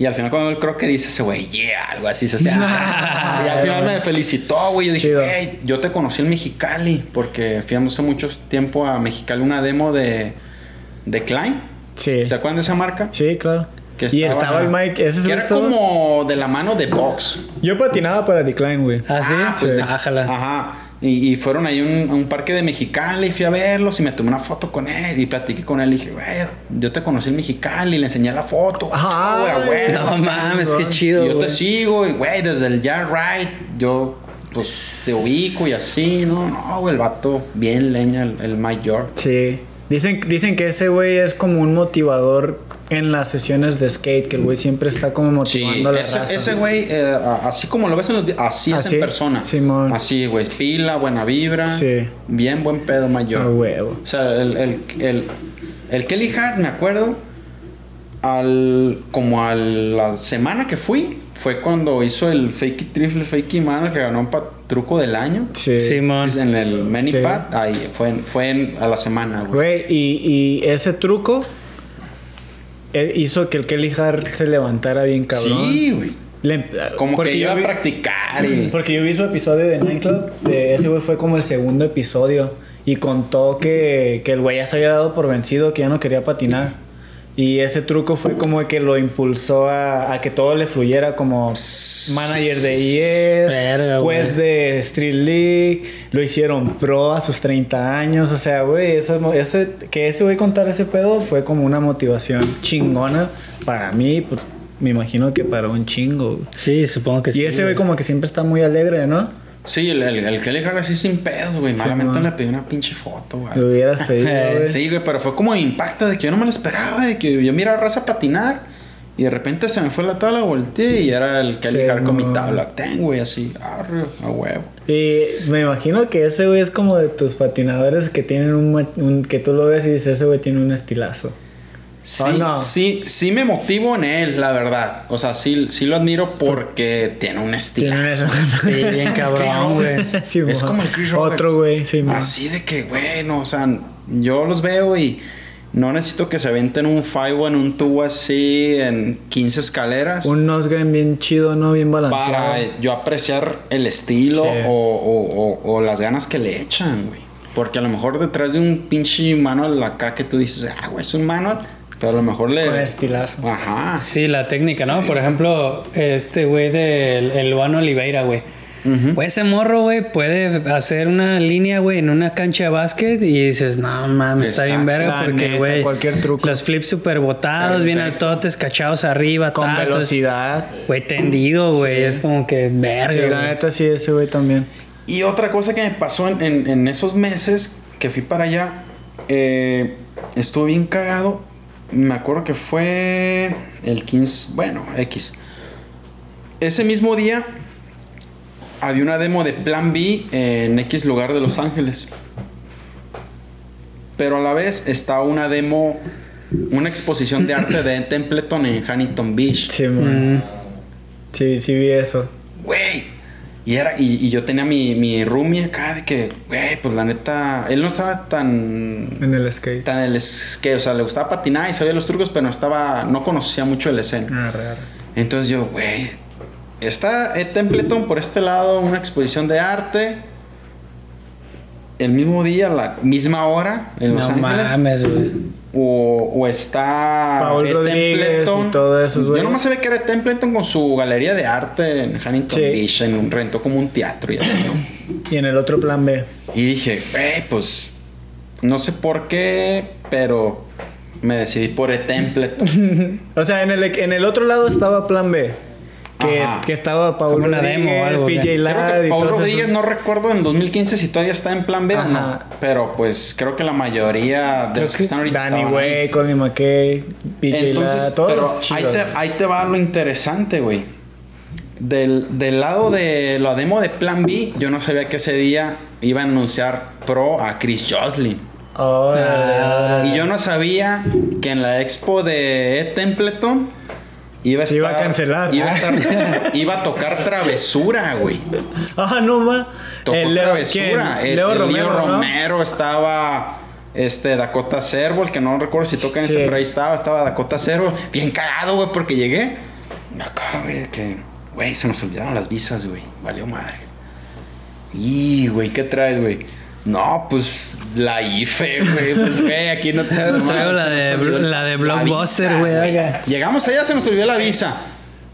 Y al final cuando el croquet dice ese güey, yeah, algo así, se hace. y al final me felicitó, güey. Yo dije, Chido. hey, yo te conocí en Mexicali, porque fui hace mucho tiempo a Mexicali una demo de, de Klein. Sí. ¿Se acuerdan de esa marca? Sí, claro. Que y estaba el Mike, ese Que sí era estaba- como de la mano de Box. Yo patinaba para Decline, güey. ¿Ah, sí? Ah, pues de- Ájala. Ajá. Y, y fueron ahí a un, a un parque de Mexicali y fui a verlos y me tomé una foto con él y platiqué con él y dije, güey, yo te conocí en Mexicali y le enseñé la foto. Ajá, Ah, güey. No mames, qué chido, Y yo te sigo y, güey, desde el Yard Ride, yo, pues, te ubico y así, ¿no? No, güey, el vato, bien leña, el, el Mike York. Sí. Dicen, dicen que ese güey es como un motivador en las sesiones de skate, que el güey siempre está como motivando a la ese, raza. ese güey, eh, así como lo ves en los videos, así, es Así, en persona. Simón. Así, güey, pila, buena vibra. Sí. Bien buen pedo, mayor. A huevo. O sea, el, el, el, el Kelly Hart, me acuerdo, al, como a la semana que fui, fue cuando hizo el Fakey Triple Fakey Man, que ganó un truco del año. Sí. Simón. En el Sí. Manipad, ahí, fue, en- fue en- a la semana, güey. Güey, y, y ese truco hizo que el Kelly Hart se levantara bien cabrón. Sí, güey. Le- Como porque que yo iba a practicar y... Porque yo vi su episodio de Nightclub, de ese güey fue como el segundo episodio y contó que, que el güey ya se había dado por vencido, que ya no quería patinar. Y ese truco fue como que lo impulsó a, a que todo le fluyera como manager de IES, Verga, juez de Street League, lo hicieron pro a sus 30 años, o sea, güey, ese, que ese güey contar ese pedo fue como una motivación chingona para mí, pues me imagino que para un chingo. Sí, supongo que sí. Y ese güey como que siempre está muy alegre, ¿no? Sí, el, el, el Kelly Hart así sin pedos, güey. Sí, Malamente man. le pedí una pinche foto, güey. Lo hubieras pedido, güey. Sí, güey, pero fue como impacto de que yo no me lo esperaba, de que yo miraba a raza patinar y de repente se me fue la tabla, volteé y era el Kelly Sí, con mi no. tabla. Ten, güey, así, arre, a huevo. Y me imagino que ese güey es como de tus patinadores que tienen un, un- que tú lo ves y dices, ese güey tiene un estilazo. Sí, Oh, no. sí, sí me motivo en él, la verdad. O sea, sí, sí lo admiro porque tiene un estilo. Sí, bien cabrón, güey. Sí, es mo. como el Chris Roberts. Otro güey, sí. Así de que, bueno, o sea, yo los veo y no necesito que se aventen un five en un tubo así en 15 escaleras Un Nosgren bien chido, ¿no? Bien balanceado. para yo apreciar el estilo Sí. o, o- o- o las ganas que le echan, güey. Porque a lo mejor detrás de un pinche manual acá que tú dices, ah, güey, es un manual, pero a lo mejor le... Con estilazo. Ajá. Sí, la técnica, ¿no? Por ejemplo, este güey del el Luano Oliveira, güey. Güey, ese morro, güey, puede hacer una línea, güey, en una cancha de básquet y dices, no mames, está bien verga porque, güey, cualquier truco. los flips super botados, bien altotes, cachados arriba, Con tal, velocidad. Güey, tendido, güey, Sí. es como que verga. Sí, la neta sí, ese güey también. Y otra cosa que me pasó en, en- en esos meses que fui para allá, eh, estuve bien cagado. Me acuerdo que fue el 15, bueno, X. Ese mismo día había una demo de Plan B en X lugar de Los Ángeles. Pero a la vez estaba una demo, una exposición de arte de Templeton en Huntington Beach. Sí, man. Mm. Sí, sí vi eso. Güey. Y, era, y, y yo tenía mi, mi roomie acá de que, güey, pues la neta, él no estaba tan, En el skate. tan el skate, o sea, le gustaba patinar y sabía los trucos, pero no estaba, no conocía mucho el escena. Arre, arre. Entonces yo, güey, está eh, Templeton por este lado, una exposición de arte. El mismo día, la misma hora, en Los No Ángeles. mames, güey. O, o está. Paul Ed Rodríguez y todo esos Yo güeyes. nomás sabía que era Templeton con su galería de arte en Huntington Sí. Beach. En un, rentó como un teatro y así, ¿no? Y en el otro plan B. Y dije, güey, pues. No sé por qué, pero me decidí por Ed Templeton. O sea, en el, en el otro lado estaba plan B. Que, es- que estaba Paul una Rodríguez, demo o algo, PJ Ladd Paul Rodríguez, esos- no recuerdo en 2015 si todavía está en plan B o no. Pero pues creo que la mayoría de Creo los que que están ahorita. Danny. Way, Connie McKay, PJ Entonces, Ladd, todos pero ahí te, ahí te va lo interesante, güey. Del, del lado de la demo de Plan B, yo no sabía que ese día iba a anunciar pro a Chris Joslin. Ah. Y yo no sabía que en la expo de Templeton iba a estar. iba a cancelar. Iba a, estar- iba a tocar travesura, güey. Ah, no ma. Tocó El Leo, travesura. ¿quién? El, Leo el Romero, Leo ¿no? Romero estaba. Este, Dakota Servo, que no recuerdo si toca en Sí. ese, pero ahí estaba, estaba Dakota Servo. Bien cagado, güey, porque llegué. Acá, güey, que. Güey, se nos olvidaron las visas, güey. Valió madre. Y, güey, ¿qué traes, güey? No, pues la IFE, güey. Pues, güey, aquí no te Traigo no, la se de- la de la Blockbuster, güey, oiga. Llegamos allá, se nos olvidó la visa.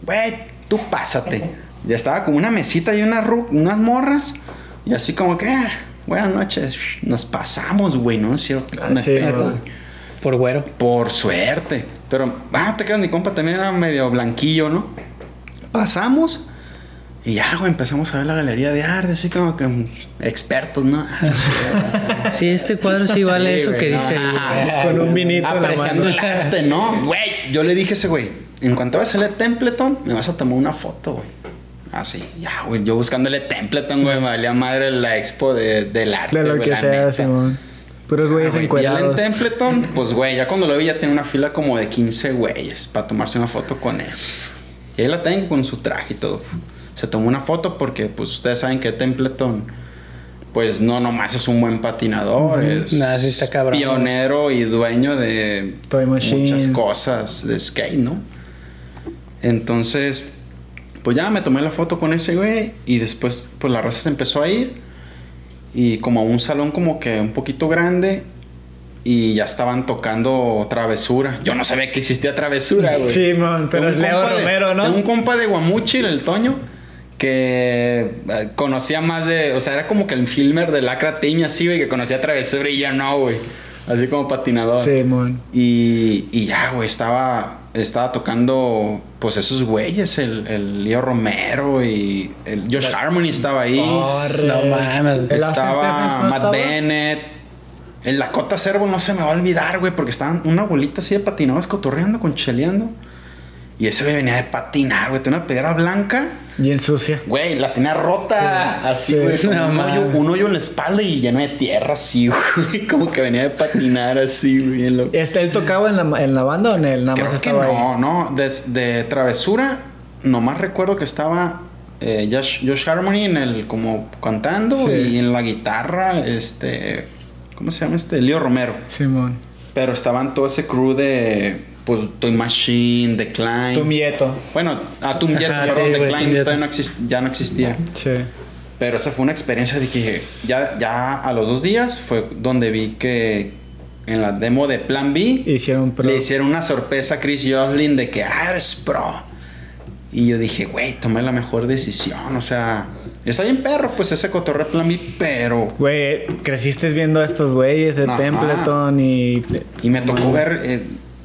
Güey, tú pásate. Ya estaba como una mesita y una ru- unas morras. Y así como que, ah, buenas noches. Nos pasamos, güey, ¿no? Es cierto. Ah, sí. Por güero. Por suerte. Pero, ah, te quedas, mi compa también era medio blanquillo, ¿no? Pasamos. Y ya, güey, empezamos a ver la galería de arte, así como que expertos, ¿no? Sí, este cuadro sí vale Sí, eso güey, que no. dice güey. Con un vinito Apreciando mano. el arte, ¿no? Güey, yo le dije a ese güey, en cuanto vayas a salir Templeton, me vas a tomar una foto, güey. Así, ya, güey, yo buscándole Templeton, güey, me valía madre la expo de, del arte, De lo güey, que la sea. Simón. Puros Ah, güeyes güey, y él en. Templeton, pues, güey, ya cuando lo vi ya tenía una fila como de 15 güeyes para tomarse una foto con él. Y ahí la tengo con su traje y todo. Se tomó una foto porque, pues, ustedes saben que Templeton, pues, no nomás es un buen patinador, es Nah, sí está cabrón, pionero y dueño de Toy muchas cosas de skate, ¿no? Entonces, pues ya me tomé la foto con ese güey y después, pues, la raza se empezó a ir y como a un salón como que un poquito grande y ya estaban tocando Travesura. Yo no sabía que existía Travesura, güey. Simón, pero De es Leo compa de- Romero, de ¿no? un compa de Guamuchil, el Toño, que eh, conocía más de... O sea, era como que el filmer de Lacra Team y así, güey, que conocía Travesura y yo no, güey. Así como patinador. Simón. Y, y ya, güey, estaba, estaba tocando, pues esos güeyes, el, el Leo Romero y el Josh Harmony estaba ahí. Arre. No mames. Estaba Stephens, ¿no Matt estaba? Bennett. El Dakota Servo no se me va a olvidar, güey, porque estaban una bolita así de patinadores cotorreando, concheleando. Y ese güey venía de patinar, güey, tenía una playera blanca. Bien sucia. Güey, la tenía rota, Sí, así, sí. güey, con un, hoyo, un hoyo en la espalda y lleno de tierra, así, güey. Como que venía de patinar, así, güey, bien loco. Este, ¿Él tocaba en la, en la banda o en el nada Creo más que estaba no, ahí? no. Desde Travesura, nomás recuerdo que estaba eh, Josh, Josh Harmony en el como cantando Sí. y en la guitarra, este, ¿cómo se llama este? Leo Romero. Simón. Pero estaban todo ese crew de, pues, Toy Machine, Decline. Tu Mieto. Bueno, a Tum Jet, Ajá, perdón, sí, Decline Jet. todavía no exist- ya no existía. Sí. Pero esa fue una experiencia de que ya, ya a los dos días fue donde vi que en la demo de Plan B Hicieron pro. le hicieron una sorpresa a Chris Joslin de que, ah, eres pro. Y yo dije, güey, tomé la mejor decisión. O sea, Está bien perro, pues ese cotorreo para mí, pero... Güey, creciste viendo a estos güeyes, el Ajá. Templeton y... Y me tocó ver... eh,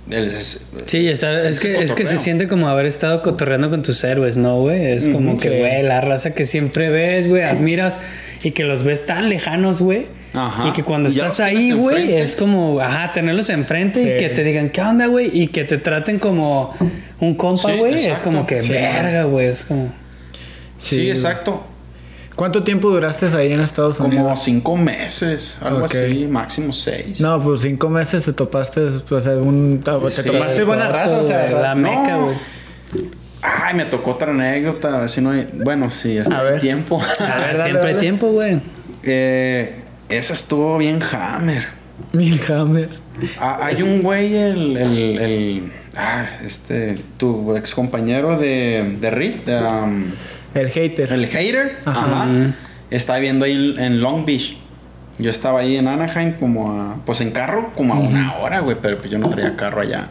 es- Sí, está- es, que, es que se siente como haber estado cotorreando con tus héroes, ¿no, güey? Es como que, sí. güey, la raza que siempre ves, güey, admiras y que los ves tan lejanos, güey. Ajá. Y que cuando ya estás ahí, güey, es como, ajá, tenerlos enfrente Sí. y que te digan, ¿qué onda, güey? Y que te traten como un compa, Sí, güey. es como que, Sí. verga, güey. Es como. Sí, Sí, exacto. ¿Cuánto tiempo duraste ahí en Estados Como Unidos? cinco meses, algo así, máximo seis. No, pues cinco meses te topaste, pues, un... Te Sí, topaste buena raza, o sea... la no. meca, güey. Ay, me tocó otra anécdota, a ver si no hay... Bueno, sí, es que A ver. tiempo. Ver, dale, siempre hay tiempo, güey. Eh, esa estuvo bien hammer. Milhammer. Ah, hay un güey, el, el, el- ah, este, tu ex compañero de, de Reed, um, El hater. el hater, Ajá. ajá, está viviendo ahí en Long Beach. Yo estaba ahí en Anaheim como a, pues en carro, como a una hora, güey, pero pues yo no traía carro allá.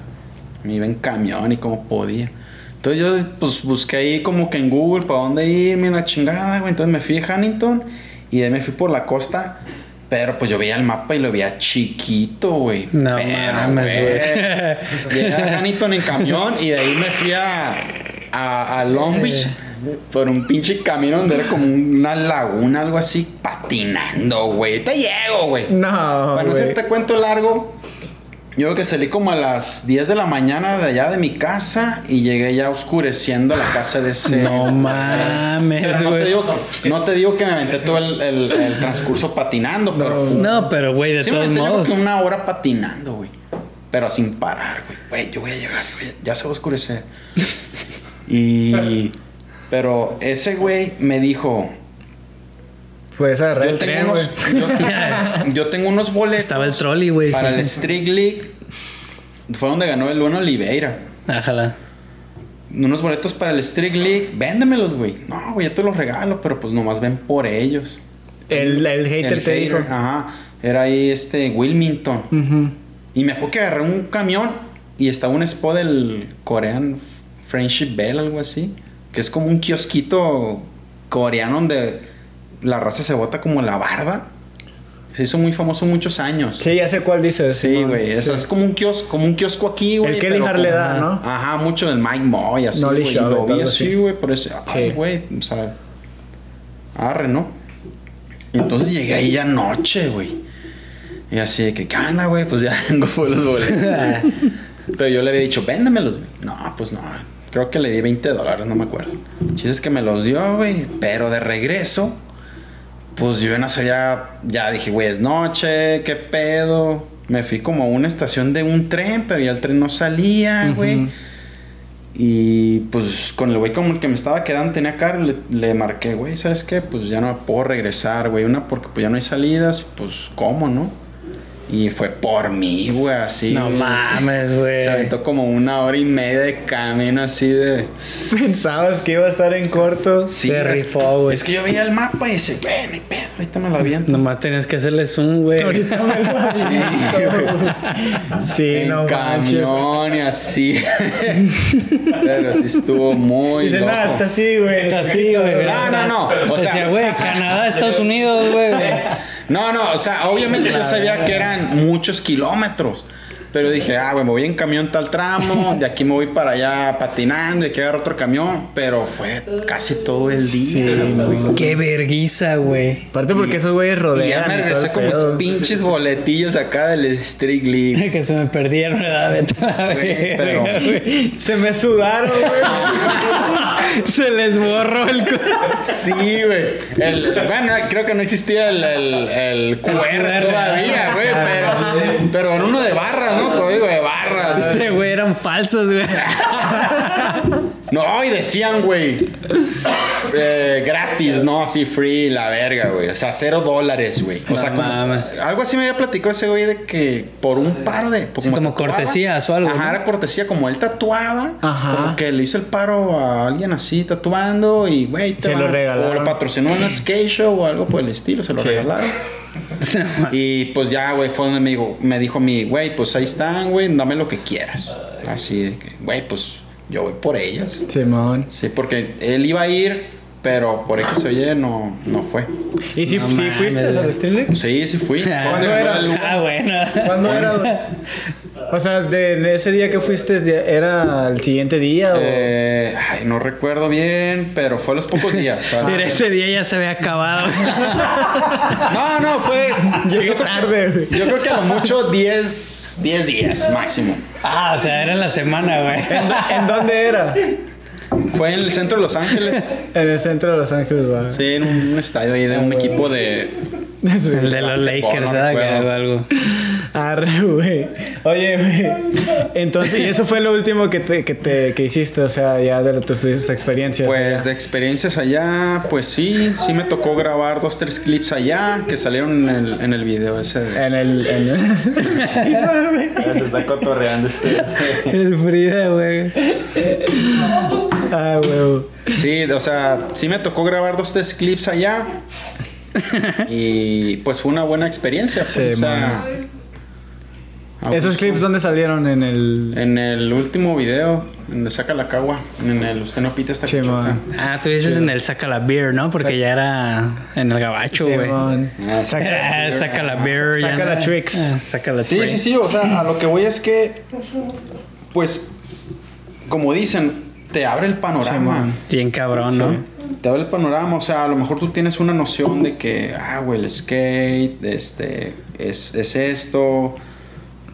Me iba en camión y como podía. Entonces yo pues busqué ahí como que en Google para dónde irme, la chingada, güey. Entonces me fui a Huntington y de ahí me fui por la costa. Pero pues yo veía el mapa y lo veía chiquito, güey. No Pero, mames, güey. Llegué a Huntington en camión y de ahí me fui a, a, a Long Beach por un pinche camino donde era como una laguna, algo así, patinando, güey. Te llego, güey. No, Para no hacerte cuento largo, yo creo que salí como a las 10 de la mañana de allá de mi casa y llegué ya oscureciendo a la casa de ese. No mames, Pero no, te digo que, no te digo que me aventé todo el, el- el transcurso patinando, pero No, pero, güey, de todos yo modos. creo que una hora patinando, güey. Pero sin parar, güey. Güey, yo voy a llegar, güey. Ya se va a oscurecer. y. Pero ese güey me dijo. Puedes agarrar Yo el tengo, tren, güey. unos, yo, yo tengo unos boletos. Estaba el trolley, güey. Para sí. el Street League. Fue donde ganó el Luan Oliveira. Ajala. Unos boletos para el Street League. Véndemelos, güey. No, güey, yo te los regalo, pero pues nomás ven por ellos. El, el hater El te dijo. Ajá. Era ahí este Wilmington. Y me acuerdo que agarré un camión y estaba un spot del Korean Friendship Bell, algo así. Que es como un kiosquito coreano donde la raza se bota como la barda. Se hizo muy famoso muchos años. Sí, ya sé cuál dices. Sí, güey. Eso es como un kiosco, como un kiosco aquí, güey. El Kelly como- da, ¿no? Ajá, mucho del Mike Moy, así, güey. Y lo vi así, güey, por ese... Ay, Sí. güey, o sea... Arre, ¿no? Entonces llegué ahí ya noche, güey. Y así de que, ¿qué onda, güey? Pues ya tengo por los boletos. Pero yo le había dicho, véndemelos, güey. No, pues no. Creo que le di 20 dólares, no me acuerdo. El chiste es que me los dio, güey. Pero de regreso, pues yo en ya, ya dije, güey, es noche, qué pedo. Me fui como a una estación de un tren, pero ya el tren no salía, güey. Y pues con el güey como el que me estaba quedando tenía carro, le, le marqué, güey, ¿sabes qué? Pues ya no puedo regresar, güey. Una porque pues ya no hay salidas, pues ¿cómo, no? Y fue por mí, güey, así. no mames, güey. Se aventó como una hora y media de camino así de... Pensabas que iba a estar en corto. Sí, Se es- rifó, güey. Es que yo veía el mapa y decía, güey, no hay pedo, ahorita me lo aviento. Nomás tenías que hacerle zoom, güey. Ahorita me lo aviento. Sí, en no manches. camión y así. Pero sí estuvo muy Dice, loco. nada, está así, güey. Está así, güey. No, no, no. O O sea- sea, güey, Canadá, Estados Unidos, güey. No, no, o sea, obviamente yo sabía que eran muchos kilómetros. Pero dije, ah, güey, me voy en camión tal tramo, de aquí me voy para allá patinando, y que agarrar otro camión. Pero fue casi todo el día, güey. Qué verguiza, güey. Aparte porque esos güeyes rodean. Y ya me y todo regresé mis pedo. pinches boletillos acá del Street League. Que se me perdieron, ¿verdad? Güey, pero-. Se me sudaron, güey. Se les borró el... Sí, güey. El- Bueno, creo que no existía el, el, el QR todavía, güey. Pero, pero era uno de barra, ¿no? Código de barra. Ese güey eran falsos, güey. No, y decían, güey. eh, gratis, ¿no? Así free, la verga, güey. O sea, cero dólares, güey. O sea, No como- algo así me había platicado ese güey de que por un par de. Sí, como tatuaba, cortesías o algo, Ajá, ¿no? era cortesía. Como él tatuaba, Ajá. como que le hizo el paro a alguien así tatuando y, güey, te Se lo regalaron. O lo patrocinó en una skate show o algo por el estilo, se lo Sí. regalaron. Y pues ya, güey, fue donde me dijo, me dijo mi, güey, pues ahí están, güey, dame lo que quieras. Así de que, güey, pues yo voy por ellas. Simón. Sí, porque él iba a ir Pero por X o Y no, no fue. ¿Y si, No si mames, fuiste Street League? Sí, sí fui. Ah, ¿Cuándo era? lugar. Ah, bueno. ¿Cuándo era? O sea, de de ese día que fuiste, ¿era el siguiente día? o- Eh, ay, no recuerdo bien, pero fue a los pocos días. ¿sabes? Mira, ese día ya se había acabado. No, no, fue. Llegué tarde, güey. Yo creo que a lo mucho 10, 10 días máximo. ah, o sea, era la semana, güey. ¿En, en dónde era? Fue en el centro de Los Ángeles. En el centro de Los Ángeles, va. Sí, en un estadio ahí de un equipo de. El de los Lakers, ¿verdad? O algo. Arre, güey. Oye, güey. Entonces, y eso fue lo último que te, que te que hiciste, o sea, ya de tus, experiencias. Pues allá. de experiencias allá, pues sí, sí me tocó grabar dos, tres clips allá que salieron en el, en el video ese de. En el. En el... Se está cotorreando este. El Frida, güey. ah, güey. Sí, o sea, sí me tocó grabar dos, tres clips allá. Y pues fue una buena experiencia. Pues, Sí, o sea, a ¿Esos clips dónde salieron? En el. En el último video, en el Saca la Cagua, en el Usted no pita esta Sí. Ah, tú dices en el Saca la Beer, ¿no? Porque ya era en el gabacho, güey. Ah, Saca- Ah, saca la beer. ya Saca no- la tricks. Ah, Saca la Sí, tricks. sí, sí, o sea, a lo que voy es que, pues, como dicen, te abre el panorama. Bien cabrón, ¿no? Te abre el panorama, o sea, a lo mejor tú tienes una noción de que, ah, güey, el skate, este, es, es esto,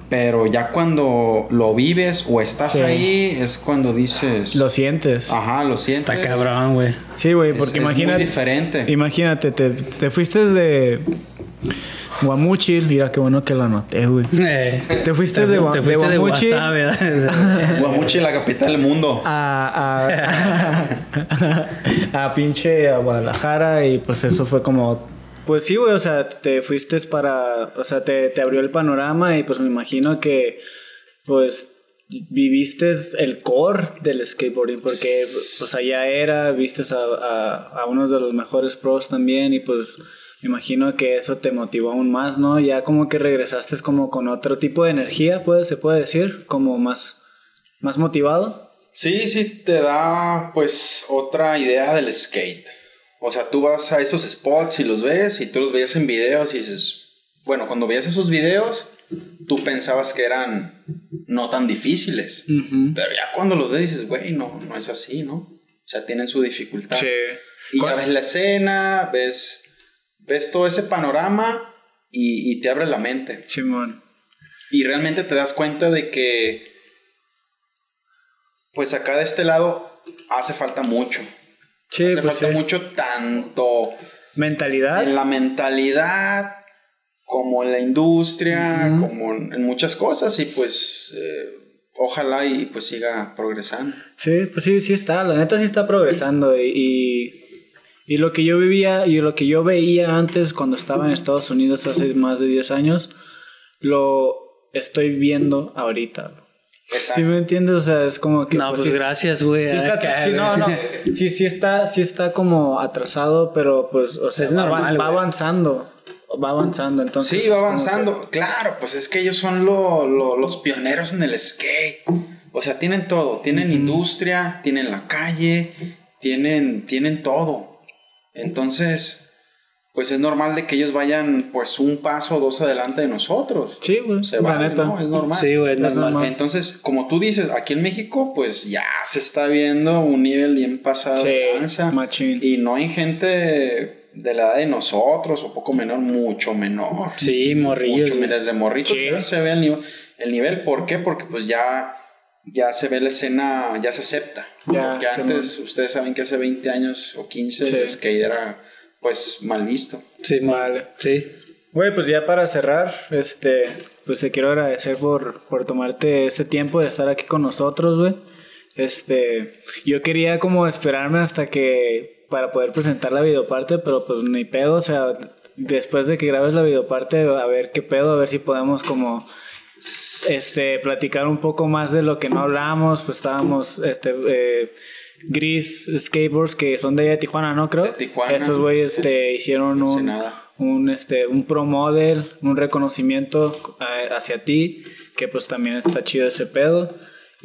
pero ya cuando lo vives o estás Sí. ahí, es cuando dices... Lo sientes. Ajá, lo sientes. Está cabrón, güey. Sí, güey, Es- porque es muy imagínate. diferente. Imagínate, te, te fuiste de Guamuchil. Mira qué bueno que lo anoté, güey. Eh, Te fuiste de, Gua- te de fuiste de Guamuchil WhatsApp, ¿verdad? Guamuchi, la capital del mundo. a, a, a pinche a Guadalajara y pues eso fue como pues sí güey o sea te fuiste para o sea te, te abrió el panorama y pues me imagino que pues viviste el core del skateboarding porque pues allá era viste a, a, a uno de los mejores pros también y pues me imagino que eso te motivó aún más no ya como que regresaste como con otro tipo de energía puede se puede decir como más más motivado Sí, sí, te da pues otra idea del skate. O sea, tú vas a esos spots y los ves y tú los veías en videos y dices, bueno, cuando veías esos videos, tú pensabas que eran no tan difíciles. Pero ya cuando los ves dices, güey, no, no es así, ¿no? O sea, tienen su dificultad. Y ya ¿Cuál- ves la escena, ves, ves todo ese panorama y, y te abre la mente. Simón. Y realmente te das cuenta de que, pues acá de este lado hace falta mucho. Sí, hace pues falta sí. mucho tanto Mentalidad. en la mentalidad como en la industria, como en, en muchas cosas y pues eh, ojalá y pues siga progresando. Sí, pues sí, sí está. La neta sí está progresando. Y, y, y lo que yo vivía y lo que yo veía antes cuando estaba en Estados Unidos hace más de 10 años, lo estoy viendo ahorita. Exacto. ¿Sí me entiendes? O sea, es como que... No, pues sí- gracias, güey. Sí, está, sí, no, no. güey. Sí, sí está, sí está como atrasado, pero pues, o sea, Es va, normal, va avanzando. Va avanzando, entonces. Sí, va avanzando. Claro, pues es que ellos son lo- lo- los pioneros en el skate. O sea, tienen todo. Tienen industria, tienen la calle, tienen, tienen todo. Entonces, pues es normal de que ellos vayan pues un paso o dos adelante de nosotros. que- Sí, güey. Se la neta. ¿no? Es normal. Sí, güey, es normal. normal. Entonces, como tú dices, aquí en México, pues ya se está viendo un nivel bien pasado Sí, de lanza. machín. Y no hay gente de la edad de nosotros, o poco menor, mucho menor. Sí, morrillos, Mucho, desde morritos Sí. ya se ve el nivel, el nivel. ¿Por qué? Porque pues ya, ya se ve la escena, ya se acepta. Ya, Porque sí, antes, ustedes saben que hace 20 años o 15 Sí. el skate era pues mal visto. Sí, Vale. Sí. Güey, pues ya para cerrar, este, pues te quiero agradecer por, por tomarte este tiempo de estar aquí con nosotros, güey. Este, yo quería como esperarme hasta que, para poder presentar la videoparte, pero pues ni pedo, o sea, después de que grabes la videoparte, a ver qué pedo, a ver si podemos como, este, platicar un poco más de lo que no hablamos, pues estábamos, este, eh, Gris Skateboards, que son de allá de Tijuana, ¿no? Creo. De Tijuana. Esos güeyes, Sí, este, hicieron un, un este un pro model, un reconocimiento eh, hacia ti, que pues también está chido ese pedo.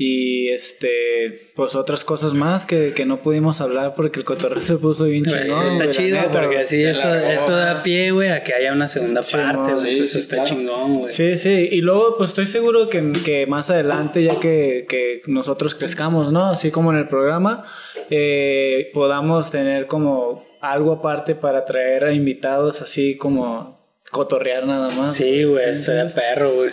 Y este, pues otras cosas más que, que no pudimos hablar porque el cotorreo se puso bien Pues, chingón. está güey, chido neta, porque así esto, esto da pie, güey, a que haya una segunda Sí, parte, no, güey. sí, Entonces sí, está claro. chingón, güey. Sí, sí, y luego pues estoy seguro que, que más adelante, ya que, que nosotros crezcamos, ¿no? Así como en el programa, eh, podamos tener como algo aparte para traer a invitados así como cotorrear nada más. Sí, güey, de ¿sabes? perro, güey.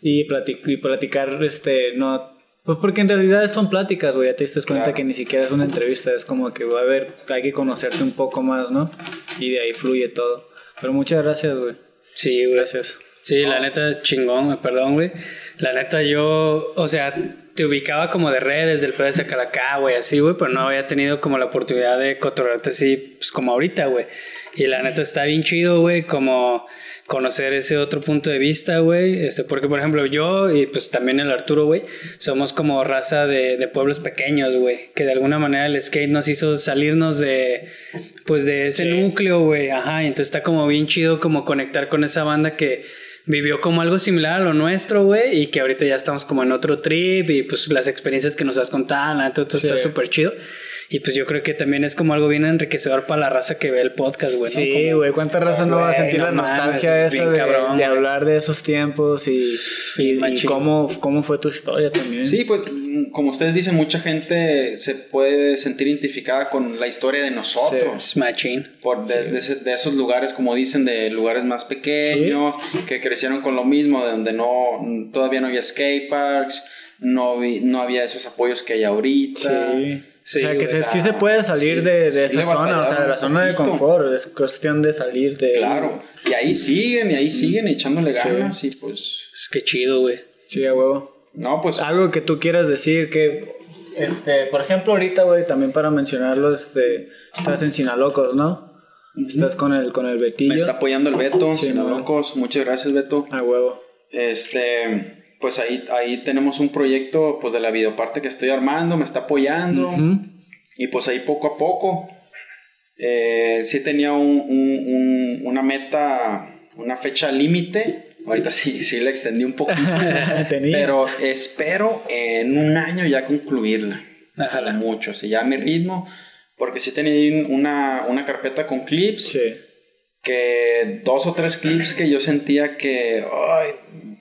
Y platicar, este, no... Pues porque en realidad son pláticas, güey, ya te diste cuenta Claro. que ni siquiera es una entrevista, es como que, a ver, hay que conocerte un poco más, ¿no? Y de ahí fluye todo. Pero muchas gracias, güey. Sí, güey. Gracias. Sí, la neta, chingón, güey, perdón, güey. La neta, yo, o sea, te ubicaba como de redes del pedo de sacar acá, güey, así, güey, pero no había tenido como la oportunidad de cotorrearte así, pues como ahorita, güey. Y la neta está bien chido, güey, como conocer ese otro punto de vista, güey. Este, porque, por ejemplo, yo y pues también el Arturo, güey, somos como raza de, de pueblos pequeños, güey. Que de alguna manera el skate nos hizo salirnos de, pues, de ese núcleo, güey. Ajá, y entonces está como bien chido como conectar con esa banda que vivió como algo similar a lo nuestro, güey, y que ahorita ya estamos como en otro trip y pues las experiencias que nos has contado, todo Sí. está súper chido. Y pues yo creo que también es como algo bien enriquecedor para la raza que ve el podcast, güey. ¿no? Sí, Como- güey, ¿cuánta raza no va a sentir la no mames, nostalgia esa de, cabrón, de güey. hablar de esos tiempos y, y, cómo, cómo fue tu historia también? Sí, pues como ustedes dicen, mucha gente se puede sentir identificada con la historia de nosotros. Es machín. Por de, de ese- de esos lugares, como dicen, de lugares más pequeños, que crecieron con lo mismo, de donde no todavía no había skate parks, no, vi- no había esos apoyos que hay ahorita. Sí. Sí, o sea, que se- sí se puede salir sí, de, de sí esa zona, o sea, de la zona de confort. Es cuestión de salir de. Claro. Y ahí siguen, y ahí siguen echándole ganas, y pues. Es que chido, güey. Sí, a huevo. No, pues. Algo que tú quieras decir que. Este, por ejemplo, ahorita, güey, también para mencionarlo, este, estás en Sinalocos, ¿no? Estás con el, con el Betillo. Me está apoyando el Beto, Sinalocos. Muchas gracias, Beto. A huevo. Este, pues ahí, ahí tenemos un proyecto pues de la videoparte que estoy armando, me está apoyando. Ujú. Y pues ahí poco a poco. Eh, sí tenía un- un- un- una meta, una fecha límite. Ahorita sí, sí la extendí un poquito. Pero espero en un año ya concluirla. Ojalá. Mucho, sí, ya a mi ritmo. Porque sí tenía una, una carpeta con clips Sí. que dos o tres clips que yo sentía que, ay,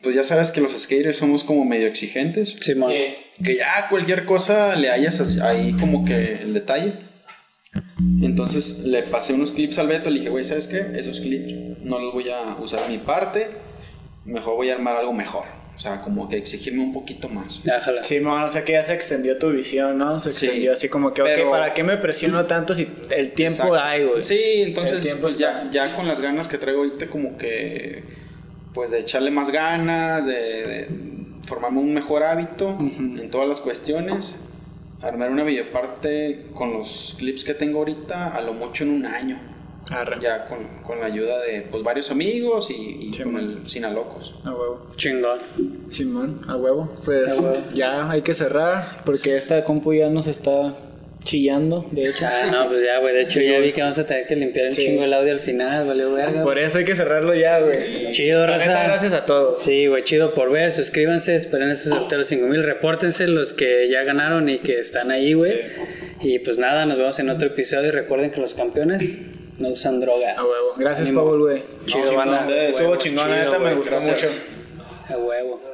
pues ya sabes que los skaters somos como medio exigentes. Simón. Que ya cualquier cosa le hayas ahí como que el detalle. Entonces le pasé unos clips al Beto, le dije, güey, ¿sabes qué? Esos clips no los voy a usar a mi parte, mejor voy a armar algo mejor. O sea, como que exigirme un poquito más. Sí, man, o sea que ya se extendió tu visión, ¿no? Se Sí. extendió así como que, ok, Pero- ¿para qué me presiono tanto si el tiempo Exacto. hay, güey? Sí, entonces pues ya, ya con las ganas que traigo ahorita como que pues de echarle más ganas, de, de formarme un mejor hábito en todas las cuestiones, armar una videoparte con los clips que tengo ahorita a lo mucho en un año, Arre. ya con, con la ayuda de pues varios amigos y, y Sí, con man. el Sinalocos. A huevo. Chingón. Simón, a huevo. Pues A huevo. ya hay que cerrar porque esta compu ya nos está chillando, de hecho. Ah, no, pues ya, güey. De hecho, ya vi que vamos a tener que limpiar un Sí. chingo el audio al final, vale, verga. Por eso hay que cerrarlo ya, güey. Chido, neta, raza. gracias a todos. Sí, güey, chido por ver. Suscríbanse, esperen esos sorteos de 5000. Repórtense los que ya ganaron y que están ahí, güey. Y pues nada, nos vemos en otro episodio. Y recuerden que los campeones no usan drogas. A huevo. Gracias. Paul, güey. No, Chido, sí, banda. Estuvo chingón, neta me gustó gracias. mucho. A huevo.